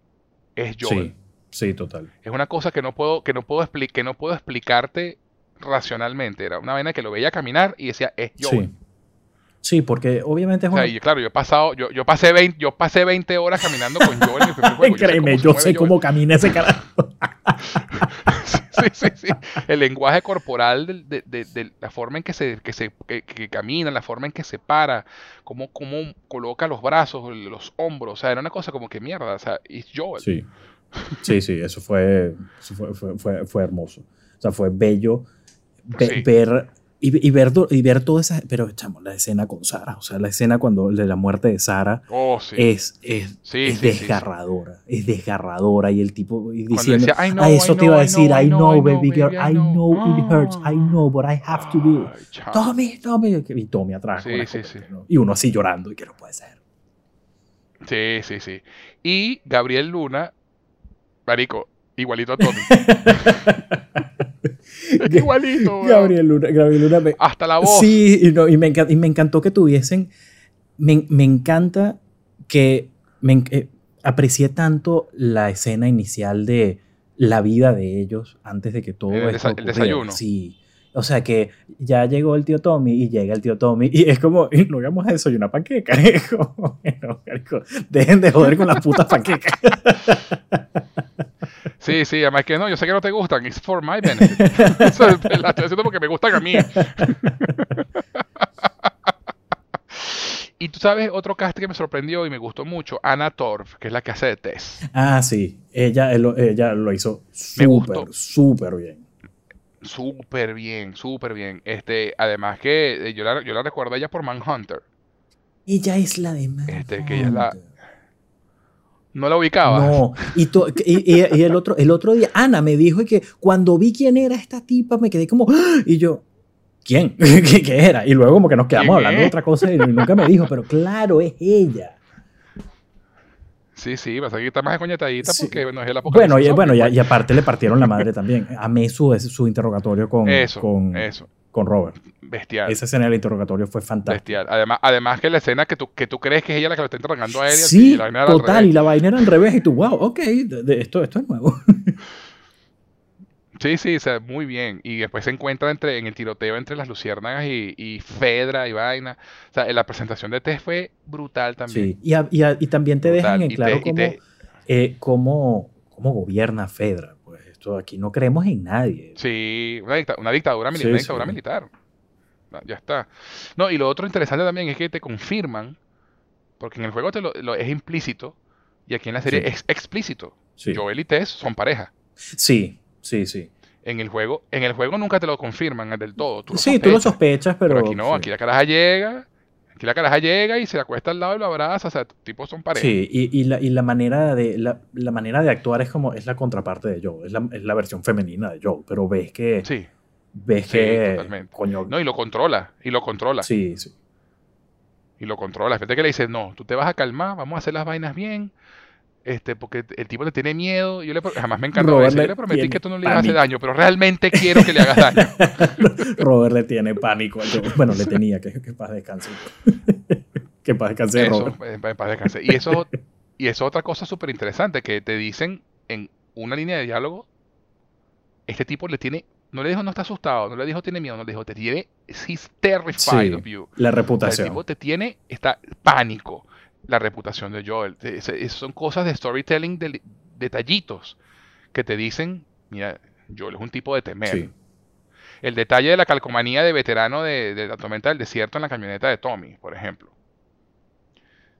S1: es Joel.
S2: Sí, sí, total.
S1: Es una cosa que no puedo, que no puedo, que no puedo explicarte racionalmente. Era una vaina que lo veía caminar y decía, es Joel.
S2: Sí. Sí, porque obviamente
S1: es claro, yo he pasado, yo, yo pasé 20, yo pasé 20 horas caminando con Joel en el primer juego.
S2: Créeme, yo sé cómo, camina ese carajo.
S1: sí, sí, sí. El lenguaje corporal de, de, de, la forma en que se, que se que, camina, la forma en que se para, cómo, cómo coloca los brazos, los hombros. O sea, era una cosa como que mierda. O sea, es Joel.
S2: Sí. Sí, sí, eso fue, fue, fue, fue, hermoso. O sea, fue bello ver y, y ver y ver toda esa pero chamo, la escena con Sara, o sea, la escena cuando de la muerte de Sara
S1: Oh, sí.
S2: es, es,
S1: Sí,
S2: es
S1: sí,
S2: desgarradora, es desgarradora y el tipo y diciendo,
S1: decía, "I know,
S2: ah, eso te iba a decir, I
S1: know,
S2: know,
S1: I know,
S2: baby girl,
S1: I
S2: know it hurts, I know, but I have to do it.
S1: Ay, chamo.
S2: Tommy, Tommy, y Tommy atrás. con
S1: Sí,
S2: la
S1: sí.
S2: ¿no? Y uno así llorando y que no puede ser.
S1: Sí, sí, sí. Y Gabriel Luna, marico, igualito a Tommy. igualito.
S2: Gabriel Luna, Gabriel Luna me-
S1: Hasta la voz.
S2: Sí, y, no, y, me y me encantó que tuviesen. Me, me encanta que me eh, aprecié tanto la escena inicial de la vida de ellos antes de que todo
S1: El
S2: esto
S1: el desayuno.
S2: Sí. O sea que ya llegó el tío Tommy y llega el tío Tommy y es como, "Y no vamos a desayunar panqueca. Como, marico, dejen de joder con las putas panquecas.
S1: Sí, sí, además que no, yo sé que no te gustan, it's for my benefit. Eso es- la estoy haciendo porque me gustan a mí. y tú sabes, otro cast que me sorprendió y me gustó mucho, Anna Torv, que es la que hace de Tess.
S2: Ah, sí. Ella, ella lo hizo súper, súper bien.
S1: Súper bien, súper bien. Este, además que eh, yo la, yo la recuerdo a ella por Manhunter.
S2: Ella es la de
S1: Este, que ella es la-
S2: Manhunter.
S1: ¿No la ubicabas?
S2: No, y, to- y- y- y el, otro, el otro día Ana me dijo que cuando vi quién era esta tipa me quedé como, ¡Ah! y yo, ¿quién? ¿Qué, qué era? Y luego como que nos quedamos
S1: ¿Quién
S2: hablando de otra cosa y nunca me dijo, pero claro, es ella.
S1: Sí, sí, pasa que está más coñetadita
S2: Sí.
S1: porque bueno, es el apocalipsis.
S2: Bueno, y, bueno y,
S1: pues.
S2: y aparte le partieron la madre también. Amé su, su interrogatorio con,
S1: Eso,
S2: con,
S1: eso,
S2: con Robert.
S1: bestial.
S2: Esa escena del interrogatorio fue fantástica.
S1: Bestial. Además, además que la escena que tú, que tú crees que es ella la que lo está interrogando a él. y
S2: Sí,
S1: la vaina era al
S2: total,
S1: revés.
S2: y la vaina era al revés y tú, wow, ok, de- de- esto, esto es nuevo.
S1: Sí, sí, o sea, muy bien. Y después se encuentra entre, en el tiroteo entre las luciérnagas y, y Fedra y vaina. O sea, la presentación de Tess fue brutal también.
S2: Sí, y, a- y a- y también te
S1: Brutal.
S2: dejan en claro
S1: te- y
S2: cómo,
S1: te-
S2: eh, cómo, cómo gobierna Fedra. Esto aquí no creemos en nadie.
S1: Sí, una, dicta- una dictadura, mili-
S2: Sí,
S1: una
S2: sí.
S1: dictadura militar. Ah, Ya está. No, y lo otro interesante también es que te confirman, porque en el juego te lo, lo- es implícito y aquí en la serie
S2: Sí.
S1: es explícito. Joel y Tess son pareja.
S2: sí, sí. sí.
S1: En el juego, en el juego nunca te lo confirman del todo. Tú lo
S2: sí, tú lo
S1: sospechas.
S2: pero...
S1: Pero aquí no, aquí la caraja llega, aquí la caraja llega y se acuesta al lado y lo abraza, o sea, tipos son pareja.
S2: Sí, y, y la, y la manera de la, la manera de actuar es como es la contraparte de Joe, es la, es la versión femenina de Joe, pero ves que
S1: Sí.
S2: ves
S1: Sí,
S2: que
S1: totalmente.
S2: coño,
S1: No, y lo controla, y lo controla,
S2: sí, sí.
S1: y lo controla. Fíjate que le dice, no, tú te vas a calmar, vamos a hacer las vainas bien, este, porque el tipo le tiene miedo. Yo le, jamás me encantó. Yo
S2: le
S1: prometí
S2: tiene
S1: que tú no le ibas a hacer
S2: pánico.
S1: daño, pero realmente quiero que le hagas daño.
S2: Robert le tiene pánico. Bueno, le tenía que, que paz descanse. que paz descanse
S1: Eso,
S2: Robert.
S1: en paz- descanse. Y eso, y eso es otra cosa súper interesante, que te dicen en una línea de diálogo, este tipo le tiene, no le dijo no está asustado, no le dijo tiene miedo, no le dijo te tiene, he's terrified
S2: Sí,
S1: of you.
S2: la
S1: O sea, el
S2: reputación.
S1: tipo te tiene, está pánico. La reputación de Joel. Es- es- son cosas de storytelling, de, detallitos, que te dicen, mira, Joel es un tipo de temer.
S2: Sí.
S1: El detalle de la calcomanía de veterano de, de la tormenta del desierto en la camioneta de Tommy, por ejemplo.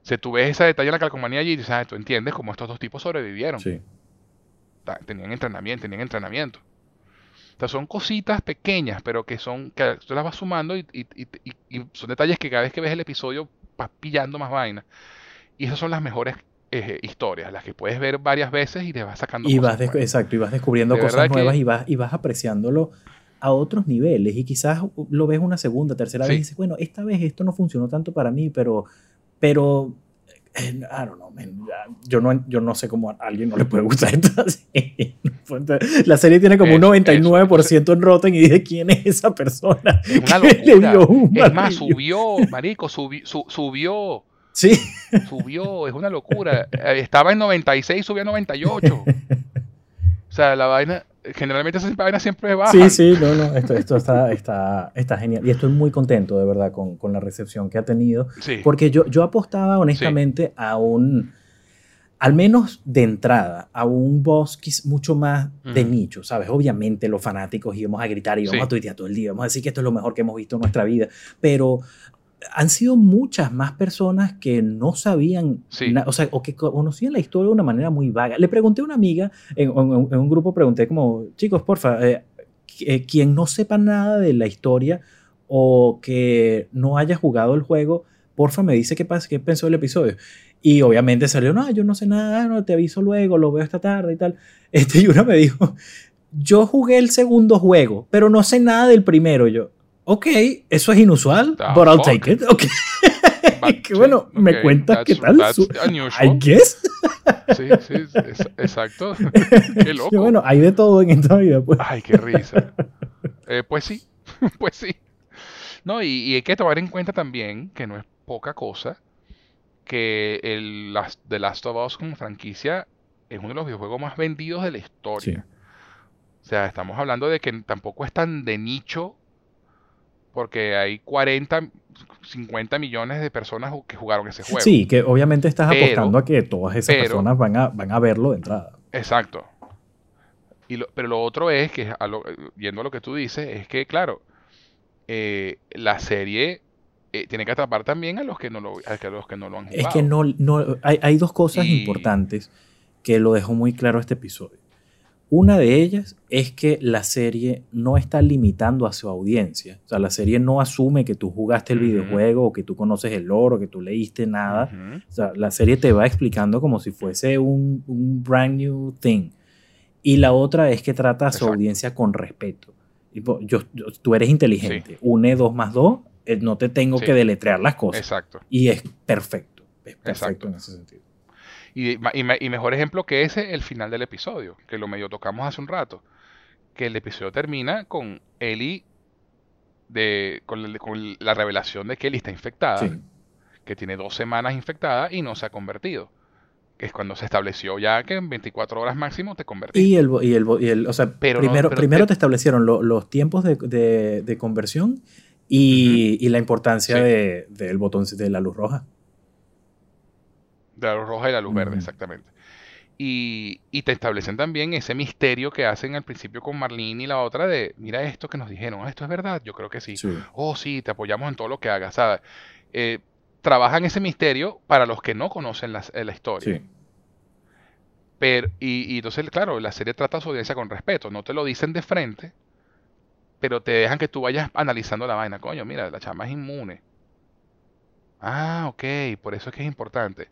S1: Si tú ves ese detalle en la calcomanía allí, dices, ah, tú entiendes cómo estos dos tipos sobrevivieron.
S2: Sí.
S1: Tenían entrenamiento, tenían entrenamiento. O sea, son cositas pequeñas, pero que son, que tú las vas sumando y, y- y- y- y son detalles que cada vez que ves el episodio pillando más vainas. Y esas son las mejores eh, historias, las que puedes ver varias veces y te vas sacando
S2: Y
S1: cosas
S2: vas, exacto, y vas descubriendo
S1: De
S2: cosas
S1: que-
S2: nuevas y vas, y vas apreciándolo a otros niveles. Y quizás lo ves una segunda, tercera
S1: Sí.
S2: vez y dices, bueno, esta vez esto no funcionó tanto para mí, pero, pero, eh, I don't know, man, ya, yo, no, yo no sé cómo a alguien no le puede gustar esta serie. La serie tiene como un
S1: Eso,
S2: 99% en Rotten y dije, ¿quién es esa persona?
S1: Es una
S2: le
S1: locura.
S2: dio un
S1: Es más, subió, marico, subi- su- subió,
S2: Sí,
S1: subió, es una locura. Eh, Estaba en 96, subió a 98. O sea, la vaina, generalmente esas vainas siempre bajan.
S2: sí, sí, no, no, esto, esto está, está, está genial. Y estoy muy contento, de verdad, con, con la recepción que ha tenido.
S1: Sí.
S2: Porque yo, yo apostaba honestamente a un, al menos de entrada, a un boss mucho más de
S1: Ujú.
S2: nicho, ¿sabes? Obviamente los fanáticos íbamos a gritar y íbamos
S1: Sí.
S2: a tuitear todo el día, vamos a decir que esto es lo mejor que hemos visto en nuestra vida, pero han sido muchas más personas que no sabían,
S1: Sí.
S2: o sea, o que conocían la historia de una manera muy vaga. Le pregunté a una amiga, en, en- en un grupo pregunté como, chicos, porfa, eh, eh, quien no sepa nada de la historia o que no haya jugado el juego, porfa me dice qué, pasa, qué pensó del episodio. Y obviamente salió, no, yo no sé nada, no, te aviso luego, lo veo esta tarde y tal. Este, y uno me dijo, yo jugué el segundo juego, pero no sé nada del primero. Yo, ok, eso es inusual, but I'll take it. Ok. que bueno, me cuentas qué tal. I guess.
S1: sí, sí, exacto. Qué loco. Que
S2: bueno, hay de todo en esta vida. Pues.
S1: Ay, qué risa. Eh, pues sí, pues sí. No, y, hay que tomar en cuenta también que no es poca cosa que el The Last of Us como franquicia es uno de los videojuegos más vendidos de la historia. O sea, estamos hablando de que tampoco es tan de nicho porque hay 40, 50 millones de personas que jugaron ese juego.
S2: Sí, que obviamente estás apostando a que todas esas personas van a, van a verlo de entrada.
S1: Exacto. Y pero lo otro es que, yendo a lo que tú dices, es que, claro, eh, la serie eh, tiene que atrapar también a los que no lo, a los que no lo han jugado.
S2: Es que no, no hay, hay dos cosas importantes que lo dejó muy claro este episodio. Una de ellas es que la serie no está limitando a su audiencia. O sea, la serie no asume que tú jugaste el videojuego o que tú conoces el lore o que tú leíste nada. O sea, la serie te va explicando como si fuese un, brand new thing. Y la otra es que trata a su audiencia con respeto. yo, tú eres inteligente. Une dos más dos, eh, no te tengo que deletrear las cosas.
S1: Exacto.
S2: Y es perfecto. Es perfecto en ese sentido.
S1: Y, mejor ejemplo que ese, el final del episodio, que lo medio tocamos hace un rato. Que el episodio termina con Ellie, de, con, la revelación de que Ellie está infectada, que tiene dos semanas infectada y no se ha convertido. Que es cuando se estableció ya que en 24 horas máximo te convertís.
S2: Y el, y el, o sea, primero, primero te, establecieron los tiempos de, conversión y, la importancia del botón de la luz roja.
S1: La luz roja y la luz verde, exactamente. Y, te establecen también ese misterio que hacen al principio con Marlene y la otra de, mira esto que nos dijeron, ah, esto es verdad, yo creo que sí. Oh, sí, te apoyamos en todo lo que hagas. ¿sabes? Eh, trabajan ese misterio para los que no conocen la, la historia. Pero, y, y, entonces, claro, la serie trata a su audiencia con respeto, no te lo dicen de frente, pero te dejan que tú vayas analizando la vaina. Coño, mira, la chama es inmune. Ah, ok, por eso es que es importante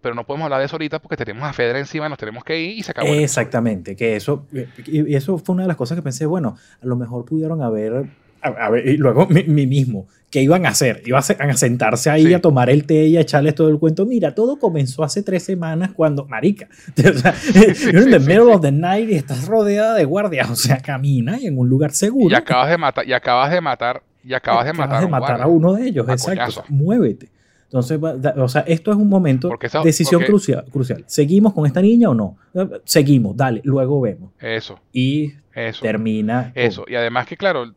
S1: pero no podemos hablar de eso ahorita porque tenemos a Fedra encima, nos tenemos que ir y se acabó.
S2: Exactamente, que eso, y eso fue una de las cosas que pensé, bueno, a lo mejor pudieron haber, a, ver, y luego mí mismo, ¿qué iban a hacer? Iban a sentarse ahí a tomar el té y a echarles todo el cuento. Mira, todo comenzó hace tres semanas cuando, marica, o sea, you're in the middle of the night y estás rodeada de guardias, o sea, camina y en un lugar seguro.
S1: Y acabas de matar, y acabas de matar, y acabas, de matar,
S2: de matar a uno de ellos, exacto. muévete. Entonces, o sea, esto es un momento, de decisión crucial, crucial. ¿Seguimos con esta niña o no? Seguimos, dale, luego vemos.
S1: Eso.
S2: Y termina.
S1: Eso. Y además que, claro,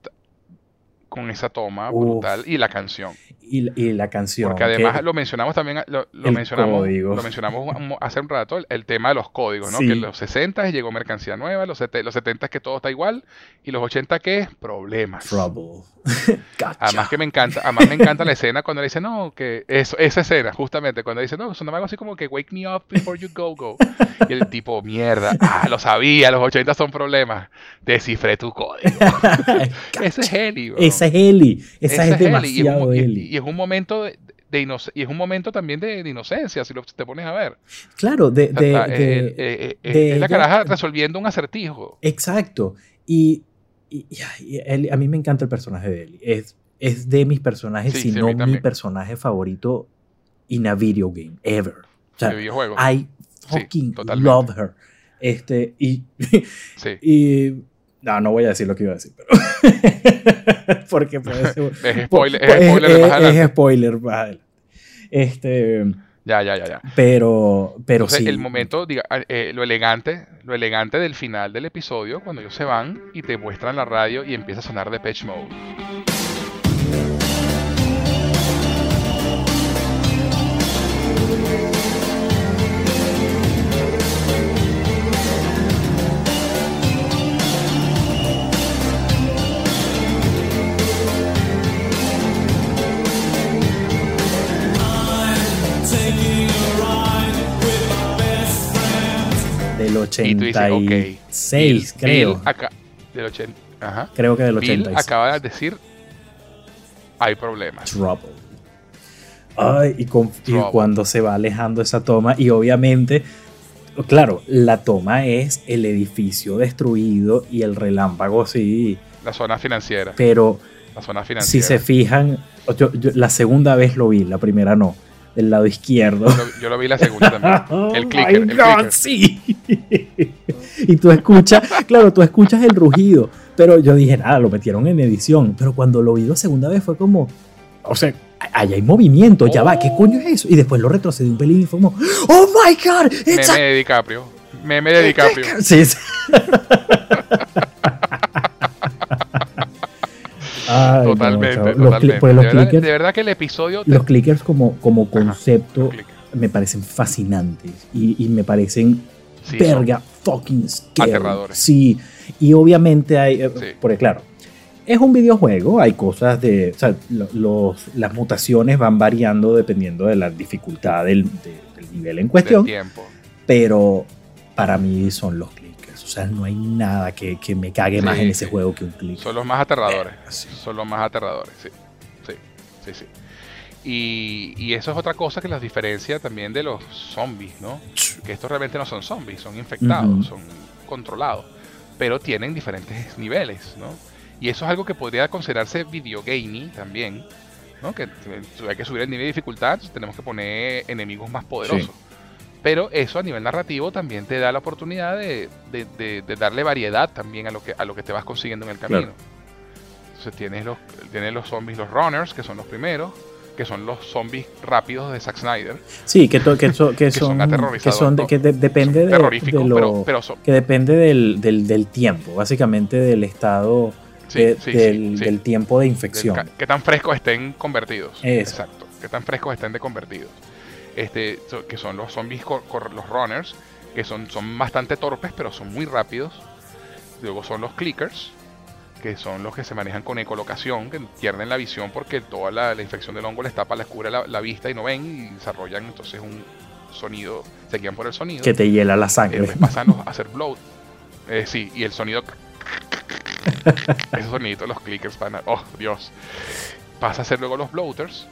S1: con esa toma brutal y la canción.
S2: Y, la canción.
S1: Porque además lo mencionamos también, lo, mencionamos, lo mencionamos hace un rato, el, tema de los códigos, ¿no? Que en los 60 llegó mercancía nueva, los, los 70 que todo está igual, y los 80 que problemas.
S2: Trouble.
S1: Además que me encanta, además me encanta la escena cuando le dice, no, que eso, esa escena, justamente, cuando dice, no, sonaba algo así como que wake me up before you go, go. Y el tipo, mierda, ah, lo sabía, los 80 son problemas. Descifré tu código. Ese es Eli,
S2: Esa es Eli. Esa, es, demasiado Eli.
S1: Y, es un momento de, y es un momento también de, inocencia, si, lo, te pones a ver.
S2: Claro, de, de,
S1: eh, eh, eh, es la caraja resolviendo un acertijo.
S2: Exacto. Y y, a mí me encanta el personaje de Ellie. Es, es de mis personajes, si no mi personaje favorito in a video game, ever. O sea, I fucking love her. Este, y, y no, no voy a decir lo que iba a decir, pero. porque puede ser.
S1: es spoiler, es spoiler es,
S2: es, es spoiler Este.
S1: Ya, ya, ya, ya.
S2: Pero, pero sí.
S1: El momento, diga, ah, eh, lo elegante, lo elegante del final del episodio, cuando ellos se van y te muestran la radio y empieza a sonar de Patch Mode.
S2: Del 86, creo.
S1: Acá, del Ajá.
S2: Creo que del
S1: Bill
S2: 86.
S1: acaba de decir, hay problemas.
S2: Trouble. Ay, y, con- y
S1: Trouble.
S2: cuando se va alejando esa toma, y obviamente, claro, la toma es el edificio destruido y el relámpago, sí,
S1: La zona financiera.
S2: pero
S1: La zona
S2: si
S1: financiera.
S2: se fijan, yo- yo- la segunda vez lo vi, la primera no, del lado izquierdo.
S1: Yo, lo- yo lo vi la segunda también.
S2: Oh
S1: el
S2: my
S1: clicker. El
S2: God,
S1: clicker.
S2: sí. y tú escuchas, claro, tú escuchas el rugido, pero yo dije, nada, lo metieron en edición, pero cuando lo vi la segunda vez fue como, o sea, ahí hay movimiento, ya va, ¿qué coño es eso? Y después lo retrocedí un pelín y fue como, oh my God, it's
S1: Meme
S2: a-
S1: de DiCaprio. Meme de DiCaprio.
S2: Sí, sí. Ay, no,
S1: Totalmente.
S2: Los pues los
S1: de, verdad,
S2: clickers-
S1: de verdad que el episodio... te-
S2: los clickers como, como concepto
S1: los clickers.
S2: me parecen fascinantes y, y me parecen
S1: Sí,
S2: verga fucking scary.
S1: Aterradores.
S2: Sí, y obviamente hay, eh,
S1: Sí.
S2: porque claro, es un videojuego, hay cosas de, o sea, lo- los, las mutaciones van variando dependiendo de la dificultad del, de- del nivel en cuestión,
S1: tiempo.
S2: pero para mí son los clickers, o sea, no hay nada que, que me cague más en ese juego que un clicker.
S1: Son los más aterradores.
S2: Sí.
S1: Son los más aterradores, sí. Sí, sí, sí. Y, y eso es otra cosa que las diferencia también de los zombies, ¿no? Que estos realmente no son zombies, son infectados, son controlados, pero tienen diferentes niveles, ¿no? Y eso es algo que podría considerarse videogaming también, ¿no? Que hay que subir el nivel de dificultad, tenemos que poner enemigos más poderosos. Pero eso a nivel narrativo también te da la oportunidad de, de- de- de darle variedad también a lo que a lo que te vas consiguiendo en el camino.
S2: Claro.
S1: Entonces tienes los, tienes los zombies, los runners, que son los primeros, que son los zombies rápidos de Zack Snyder.
S2: Sí, que, to- que, so- que
S1: Que son
S2: que son que de- depende
S1: Son
S2: de, lo-
S1: pero, pero son,
S2: que depende del, del, del tiempo, básicamente del estado
S1: sí,
S2: de-
S1: sí, sí,
S2: del,
S1: sí.
S2: del tiempo de infección.
S1: qué tan frescos estén convertidos.
S2: Eso.
S1: Exacto. Qué tan frescos estén de convertidos. Este, so- que son los zombies, cor- cor- los runners, que son, son bastante torpes, pero son muy rápidos. Luego son los clickers, que son los que se manejan con ecolocación, que pierden la visión porque toda la, la infección del hongo les tapa, les cubre la, la vista y no ven y desarrollan entonces un sonido, se guían por el sonido.
S2: Que te hiela la
S1: Eh,
S2: sangre.
S1: después pasan a hacer bloat. Eh, sí, y el sonido. Ese sonido, los clickers van a. Oh, Dios. Pasa a ser luego los bloaters.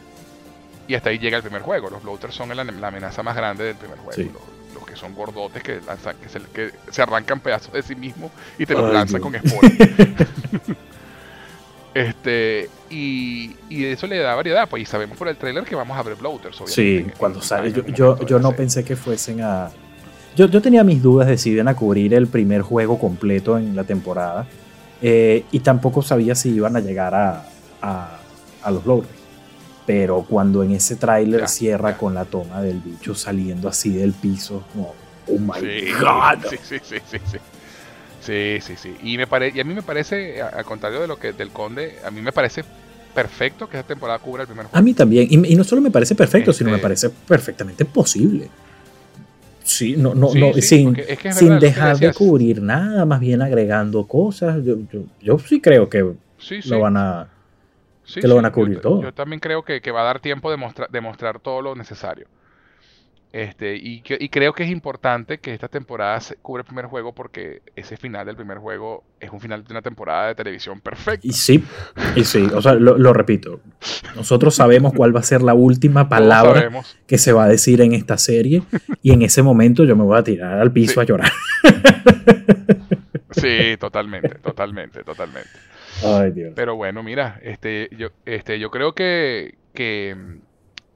S1: Y hasta ahí llega el primer juego. Los bloaters son la, la amenaza más grande del primer juego.
S2: Sí.
S1: Los que son gordotes que, lanzan, que, se, que se arrancan pedazos de sí mismos y te los
S2: Ay,
S1: lanzan
S2: Dios.
S1: con spoilers. este. Y, y eso le da variedad. Pues y sabemos por el trailer que vamos a ver bloaters. obviamente,
S2: Sí, cuando sale. Yo, yo, no pensé que fuesen a. Yo, yo tenía mis dudas de si iban a cubrir el primer juego completo en la temporada. eh, y tampoco sabía si iban a llegar a, a, a los logros. Pero cuando en ese tráiler cierra
S1: ya.
S2: con la toma del bicho saliendo así del piso, como, oh my
S1: Sí,
S2: god.
S1: sí, sí, sí, sí, sí. Sí, sí, sí. Y, me pare- y a mí me parece, a- al contrario de lo que del Conde, a mí me parece perfecto que esta temporada cubra el primer
S2: A
S1: juego.
S2: mí también. Y, y no solo me parece perfecto, sino me
S1: Este-
S2: parece perfectamente posible. Sí, no, no,
S1: Sí,
S2: no,
S1: sí,
S2: sin,
S1: porque es que es
S2: sin
S1: verdad
S2: dejar de cubrir nada, más bien agregando cosas. Yo, yo, yo sí creo que
S1: sí.
S2: lo van a.
S1: Sí,
S2: que lo van a
S1: yo
S2: cubrir
S1: ta-
S2: todo.
S1: Yo también creo que, que va a dar tiempo de mostrar, de mostrar todo lo necesario. Este, y, que- y creo que es importante que esta temporada se cubra el primer juego porque ese final del primer juego es un final de una temporada de televisión perfecta.
S2: Y sí, y sí, o sea, lo, lo repito. Nosotros sabemos cuál va a ser la última palabra que se va a decir en esta serie. Y en ese momento yo me voy a tirar al piso
S1: Sí.
S2: a llorar.
S1: Sí, totalmente, totalmente, totalmente.
S2: Ay, Dios.
S1: Pero bueno, mira, este, yo, este, yo creo que, que,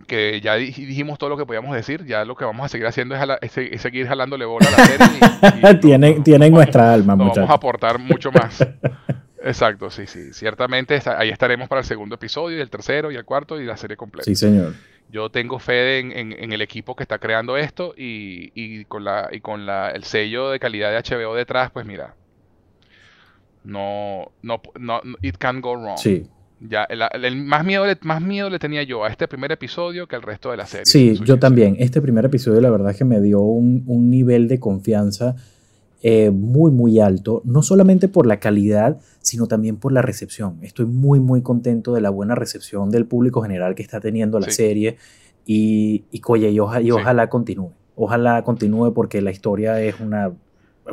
S1: que ya di- dijimos todo lo que podíamos decir. Ya lo que vamos a seguir haciendo es, jala- es se- es seguir jalándole bola a la serie. y- y no-
S2: tienen
S1: no-
S2: tienen
S1: no
S2: nuestra alma,
S1: vamos, a aportar mucho más. Exacto, sí, sí. Ciertamente ahí estaremos para el segundo episodio, y el tercero, y el cuarto, y la serie completa.
S2: Sí, señor.
S1: Yo tengo fe en, en- en el equipo que está creando esto y, y con la y con la, el sello de calidad de HBO detrás, pues mira, no, no, no, it can go wrong.
S2: Sí.
S1: Ya, el, el más miedo le, más miedo le tenía yo a este primer episodio que al resto de la serie.
S2: Sí, yo también. Este primer episodio, la verdad es que me dio un, un nivel de confianza eh, muy, muy alto. No solamente por la calidad, sino también por la recepción. Estoy muy, muy contento de la buena recepción del público general que está teniendo la
S1: Sí.
S2: serie. Y, y, oye, y, oja- y
S1: Sí.
S2: ojalá continúe. Ojalá continúe porque la historia es una,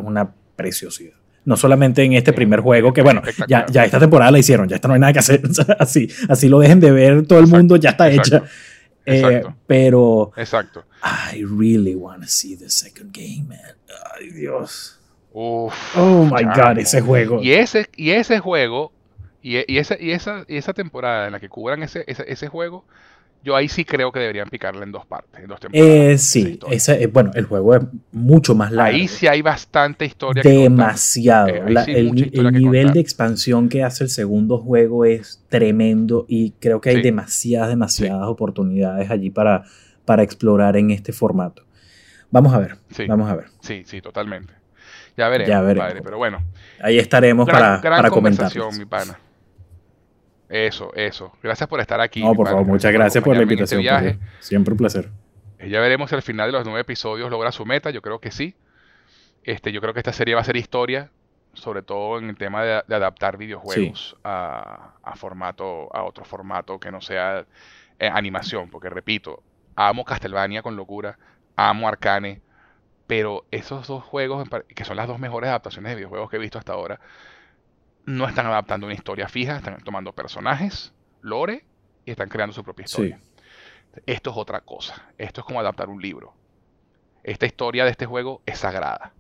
S2: una preciosidad. No solamente en este primer juego, que bueno, ya, ya, esta temporada la hicieron, ya esta no hay nada que hacer. así, así lo dejen de ver todo el mundo, ya está hecha. Eh, pero.
S1: Exacto.
S2: I really want to see the second game, man. Ay, Dios. oh my God, ese juego.
S1: Y ese, y ese juego, y, y, esa, y, esa, y esa temporada en la que cubran ese, ese, ese juego, yo ahí sí creo que deberían picarle en dos partes, en dos
S2: temporadas. Eh, sí, ese, eh, bueno, el juego es mucho más largo.
S1: Ahí sí hay bastante historia.
S2: Demasiado. Eh, el, nivel de expansión que hace el segundo juego es tremendo y creo que hay demasiadas, demasiadas oportunidades allí para, para explorar en este formato. Vamos a ver, vamos a ver.
S1: Sí, sí, totalmente. Ya veremos, ya veremos. pero bueno.
S2: Ahí estaremos para, para comentar. mi pana.
S1: Eso, eso. Gracias por estar aquí.
S2: No, por favor, muchas gracias por la este invitación. viaje. Siempre un placer.
S1: Eh, ya veremos si al final de los nueve episodios logra su meta. Yo creo que sí. Este, yo creo que esta serie va a ser historia, sobre todo en el tema de, adaptar videojuegos a, formato, a otro formato que no sea eh, animación. Porque repito, amo Castlevania con locura, amo Arcane, pero esos dos juegos, que son las dos mejores adaptaciones de videojuegos que he visto hasta ahora, no están adaptando una historia fija, están tomando personajes, lore, y están creando su propia historia. Esto es otra cosa. Esto es como adaptar un libro. Esta historia de este juego es sagrada.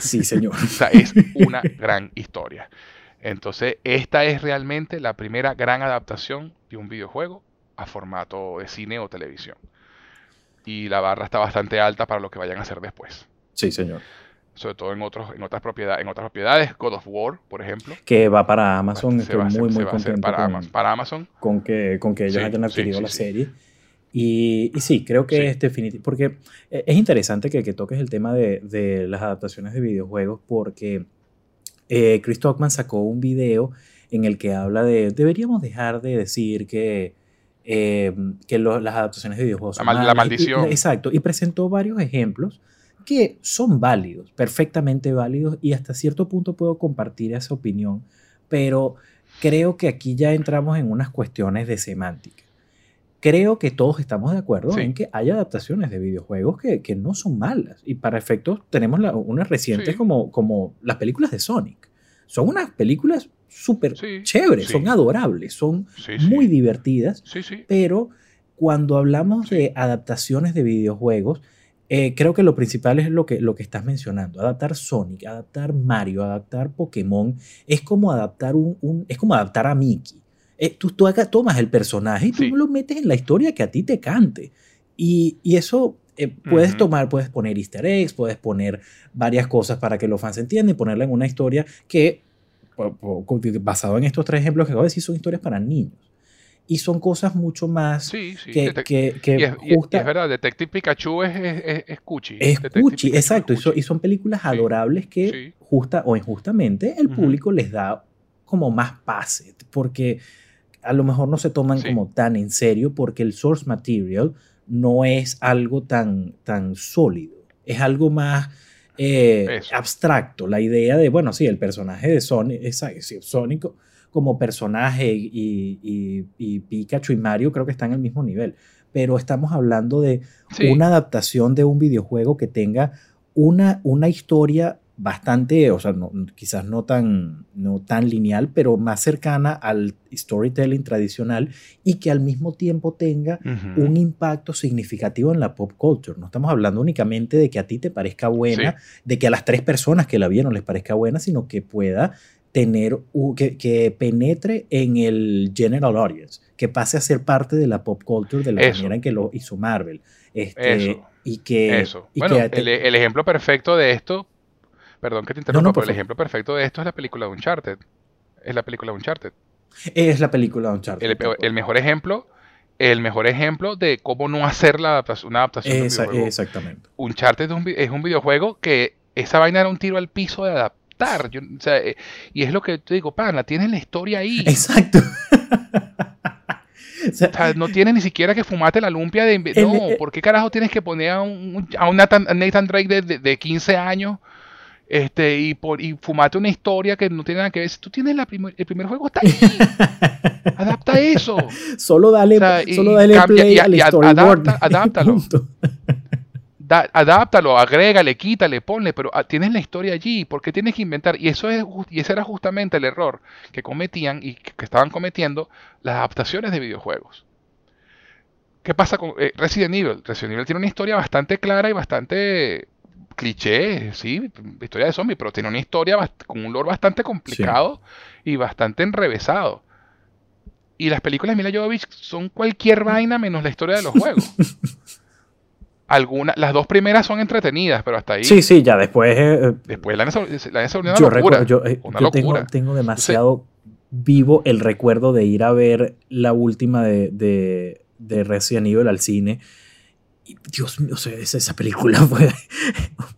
S2: Sí, señor.
S1: o sea, es una gran historia. Entonces, esta es realmente la primera gran adaptación de un videojuego a formato de cine o televisión. Y la barra está bastante alta para lo que vayan a hacer después.
S2: Sí, señor
S1: sobre todo en otros en otras propiedades en otras propiedades God of War por ejemplo.
S2: Que va para Amazon estoy muy muy contento
S1: para, con, para, Amazon.
S2: con que con que ellos hayan adquirido la serie. Y, y, sí creo que es definitivo porque e, es interesante que, que toques el tema de, de, las adaptaciones de videojuegos porque eh, Chris Stockman sacó un video en el que habla de deberíamos dejar de decir que eh, que las adaptaciones de videojuegos
S1: la, la maldición.
S2: exacto y presentó varios ejemplos que son válidos, perfectamente válidos, y hasta cierto punto puedo compartir esa opinión, pero creo que aquí ya entramos en unas cuestiones de semántica. Creo que todos estamos de acuerdo en que hay adaptaciones de videojuegos que, que, no son malas. Y para efectos tenemos unas recientes como, como las películas de Sonic. Son unas películas súper chéveres, son adorables, son muy divertidas. Pero cuando hablamos de adaptaciones de videojuegos, eh, creo que lo principal es lo que, lo que estás mencionando. Adaptar Sonic, adaptar Mario, adaptar Pokémon, es como adaptar, un, es como adaptar a Mickey. Eh, tú, tú tomas el personaje y tú lo metes en la historia que a ti te cante. Y, y eso eh, puedes tomar, puedes poner easter eggs, puedes poner varias cosas para que los fans entiendan y ponerla en una historia que, basado en estos tres ejemplos que acabo de decir, son historias para niños y son cosas mucho más que, que, que
S1: es, verdad, Detective Pikachu es, es, es cuchi.
S2: Es cuchi, exacto. Y, son, películas adorables que justa o injustamente el público les da como más pase, porque a lo mejor no se toman como tan en serio porque el source material no es algo tan, tan sólido, es algo más... Eh, abstracto, la idea de, bueno, sí, el personaje de Sonic, es, Sónico como personaje y, Pikachu y Mario creo que están al mismo nivel. Pero estamos hablando de una adaptación de un videojuego que tenga una, una historia bastante, o sea, quizás no tan, no tan lineal, pero más cercana al storytelling tradicional y que al mismo tiempo tenga un impacto significativo en la pop culture. No estamos hablando únicamente de que a ti te parezca buena, de que a las tres personas que la vieron les parezca buena, sino que pueda tener, que, penetre en el general audience, que pase a ser parte de la pop culture de la manera en que lo hizo Marvel. Este, eso. Y que,
S1: eso. bueno, el, ejemplo perfecto de esto, perdón que te interrumpa, pero el ejemplo perfecto de esto es la película de Uncharted. Es la película de Uncharted.
S2: Es la película de Uncharted.
S1: El, mejor ejemplo el mejor ejemplo de cómo no hacer la adaptación, una adaptación de un videojuego.
S2: Exactamente.
S1: Uncharted es un, es un videojuego que esa vaina era un tiro al piso de, eh, y es lo que te digo, pana, tienes la historia ahí.
S2: Exacto.
S1: no tienes ni siquiera que fumarte la lumpia de... no, eh, ¿por qué carajo tienes que poner a un, a Nathan, Drake de, de, 15 años este, y, por, y fumarte una historia que no tiene nada que ver? Si tú tienes la el primer juego, está ahí. Adapta eso.
S2: Solo dale, solo dale play al storyboard.
S1: adáptalo. da, adáptalo, agrégale, quítale, ponle, pero ah, tienes la historia allí, porque tienes que inventar? Y eso es y ese era justamente el error que cometían y que, estaban cometiendo las adaptaciones de videojuegos. ¿Qué pasa con eh, Resident Evil? Resident Evil tiene una historia bastante clara y bastante cliché, sí, historia de zombies, pero tiene una historia con un lore bastante complicado y bastante enrevesado. Y las películas de Mila Jovovich son cualquier vaina menos la historia de los juegos. Algunas, las dos primeras son entretenidas, pero hasta ahí.
S2: Sí, sí, ya después. Eh,
S1: después la, la, una yo locura.
S2: yo, eh, yo tengo, tengo, demasiado vivo el recuerdo de ir a ver la última de, de, de Resident Evil al cine Dios mío, esa, película fue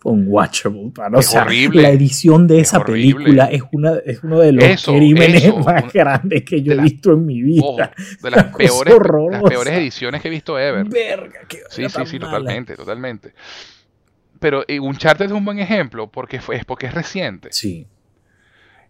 S2: unwatchable. Para, es horrible. La edición de esa película es, una, es uno de los crímenes más grandes que yo he visto en mi vida.
S1: de las peores, las peores, ediciones que he visto ever.
S2: Verga,
S1: sí, sí, sí, totalmente, totalmente. Pero eh, Uncharted es un buen ejemplo porque fue, es porque es reciente.
S2: Sí.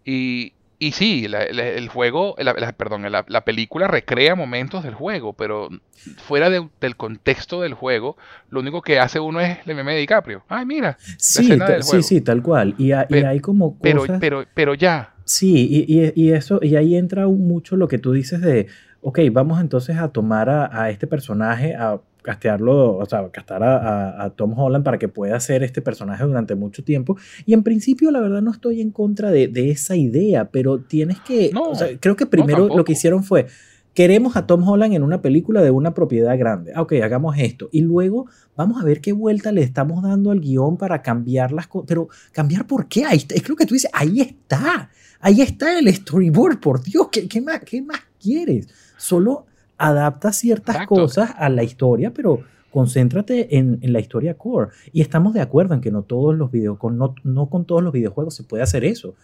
S1: Y, y sí, el juego, perdón, la, película recrea momentos del juego, pero fuera del contexto del juego, lo único que hace uno es el meme de DiCaprio. Ay, mira.
S2: Sí, sí, sí, tal cual. Y, hay como
S1: cosas... Pero, pero, pero ya.
S2: Sí, y, eso, y ahí entra mucho lo que tú dices de, ok, vamos entonces a tomar a, a este personaje, a castearlo, o sea, castar a, Tom Holland para que pueda ser este personaje durante mucho tiempo. Y en principio, la verdad, no estoy en contra de, esa idea, pero tienes que, o sea, creo que primero lo que hicieron fue, queremos a Tom Holland en una película de una propiedad grande. Ah, ok, hagamos esto. Y luego vamos a ver qué vuelta le estamos dando al guion para cambiar las cosas. Pero, ¿cambiar por qué? Ahí es lo que tú dices, ahí está. Ahí está el storyboard, por Dios, ¿qué, qué más, qué más quieres? Solo adapta ciertas cosas a la historia, pero concéntrate en, la historia core. Y estamos de acuerdo en que no todos los videos, con, no, con todos los videojuegos se puede hacer eso.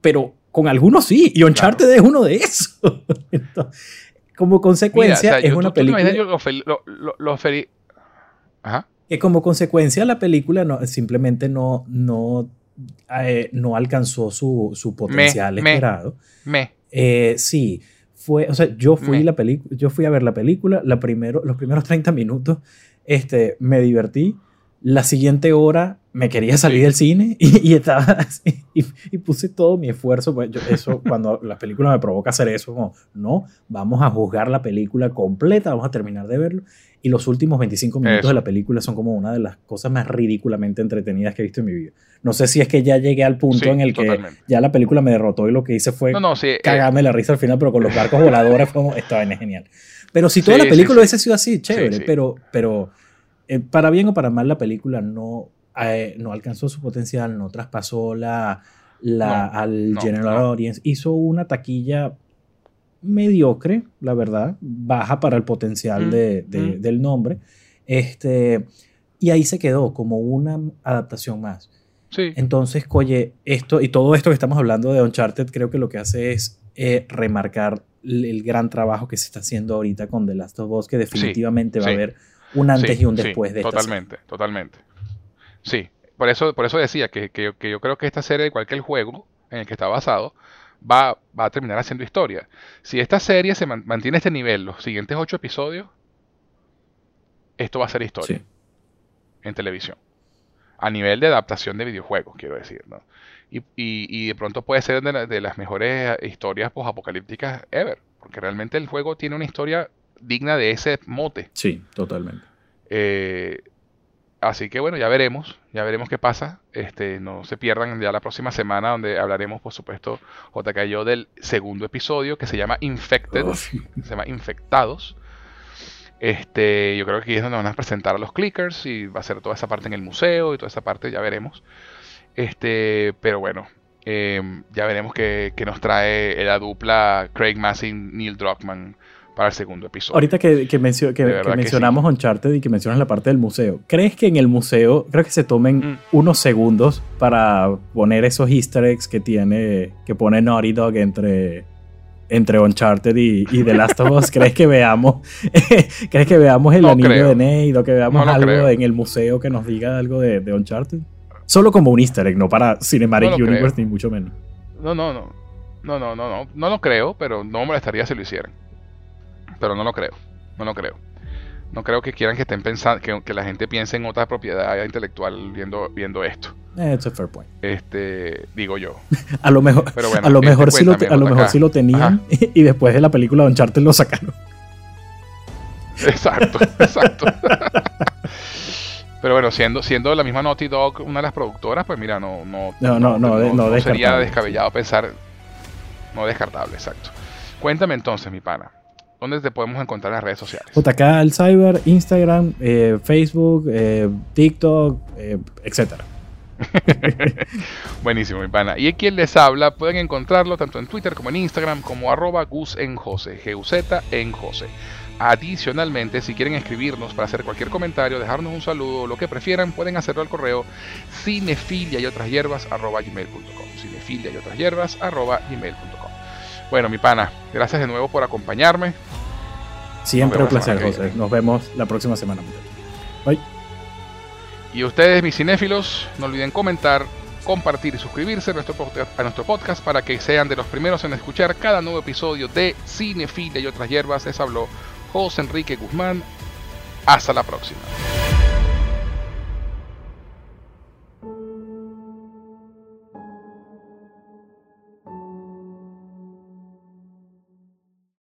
S2: Pero con algunos sí, y Uncharted es uno de esos. como consecuencia, es una película. Que como consecuencia la película no, simplemente no, no, eh, no alcanzó su, potencial esperado.
S1: Me.
S2: Eh, sí fue, o sea, yo fui, la yo fui a ver la película, la primero, los primeros 30 minutos este, me divertí, la siguiente hora me quería salir del cine y, estaba así, y, puse todo mi esfuerzo. Pues eso, cuando la película me provoca hacer eso, como, no, vamos a juzgar la película completa, vamos a terminar de verlo. Y los últimos 25 minutos de la película son como una de las cosas más ridículamente entretenidas que he visto en mi vida. No sé si es que ya llegué al punto en el que ya la película me derrotó y lo que hice fue no, eh, cagarme la risa al final, pero con los barcos voladores fue como, esta vaina es genial. Pero si toda la película hubiese sido así, chévere, pero, pero eh, para bien o para mal la película no eh, no alcanzó su potencial, no traspasó la, la al general audience, hizo una taquilla mediocre, la verdad, baja para el potencial mm, de, mm. del nombre, este, y ahí se quedó como una adaptación más.
S1: Sí.
S2: Entonces, oye, esto y todo esto que estamos hablando de Uncharted, creo que lo que hace es eh, remarcar el, gran trabajo que se está haciendo ahorita con The Last of Us, que definitivamente va a haber un antes y un después de
S1: esto. Totalmente, totalmente. Sí, por eso, por eso decía que, yo creo que esta serie cualquier juego en el que está basado va, a terminar haciendo historia. Si esta serie se mantiene este nivel los siguientes ocho episodios, esto va a ser historia en televisión. A nivel de adaptación de videojuegos, quiero decir, ¿no? Y, de pronto puede ser de, de las mejores historias post-apocalípticas ever. Porque realmente el juego tiene una historia digna de ese mote.
S2: Sí, totalmente.
S1: Eh, Así que bueno, ya veremos, ya veremos qué pasa. Este, no se pierdan ya la próxima semana donde hablaremos, por supuesto, JK y yo del segundo episodio que se llama Infected, se llama Infectados. Este, yo creo que aquí es donde van a presentar a los clickers y va a ser toda esa parte en el museo y toda esa parte, ya veremos. Este, pero bueno, em, ya veremos qué, nos trae la dupla Craig Massing, Neil Druckmann para el segundo episodio.
S2: Ahorita que, que, mencionamos Uncharted y que mencionas la parte del museo, ¿crees que en el museo, creo que se tomen mm. unos segundos para poner esos easter eggs que tiene, que pone Naughty Dog entre, entre Uncharted y, y The Last of Us? ¿Crees que veamos, ¿crees que veamos el anillo de Nate o que veamos algo en el museo que nos diga algo de, de, Uncharted? Solo como un easter egg, no para Cinematic Universe ni mucho menos.
S1: No, no, no. No, no, no, no. No lo creo, pero no me molestaría si lo hicieran pero no lo creo. No lo creo. no creo que quieran que estén pensando, que, la gente piense en otra propiedad intelectual viendo, viendo esto.
S2: It's a fair point.
S1: Este, digo yo.
S2: a lo mejor, a lo mejor, sí, lo, a lo mejor sí lo tenían y, después de la película de Uncharted lo sacaron.
S1: Exacto, exacto. Pero bueno, siendo, siendo la misma Naughty Dog una de las productoras, pues mira, no, no,
S2: no, no, no, no
S1: sería descabellado pensar, no descartable, exacto. Cuéntame entonces, mi pana, ¿dónde te podemos encontrar en las redes sociales?
S2: acá el Cyber, Instagram, eh, Facebook, eh, TikTok, eh, etcétera.
S1: Buenísimo, mi pana. Y quien les habla, pueden encontrarlo tanto en Twitter como en Instagram como arroba Gus en Jose, G-U-Z en Jose. Adicionalmente, si quieren escribirnos para hacer cualquier comentario, dejarnos un saludo o lo que prefieran, pueden hacerlo al correo cinefilia y otras hierbas arroba gmail.com. Cinefilia y otras hierbas arroba gmail.com. Bueno, mi pana, gracias de nuevo por acompañarme.
S2: Siempre un placer, José. Nos vemos la próxima semana. Bye.
S1: Y ustedes, mis cinéfilos, no olviden comentar, compartir y suscribirse a nuestro, a nuestro podcast para que sean de los primeros en escuchar cada nuevo episodio de Cinefilia y otras hierbas. Les habló José Enrique Guzmán. Hasta la próxima.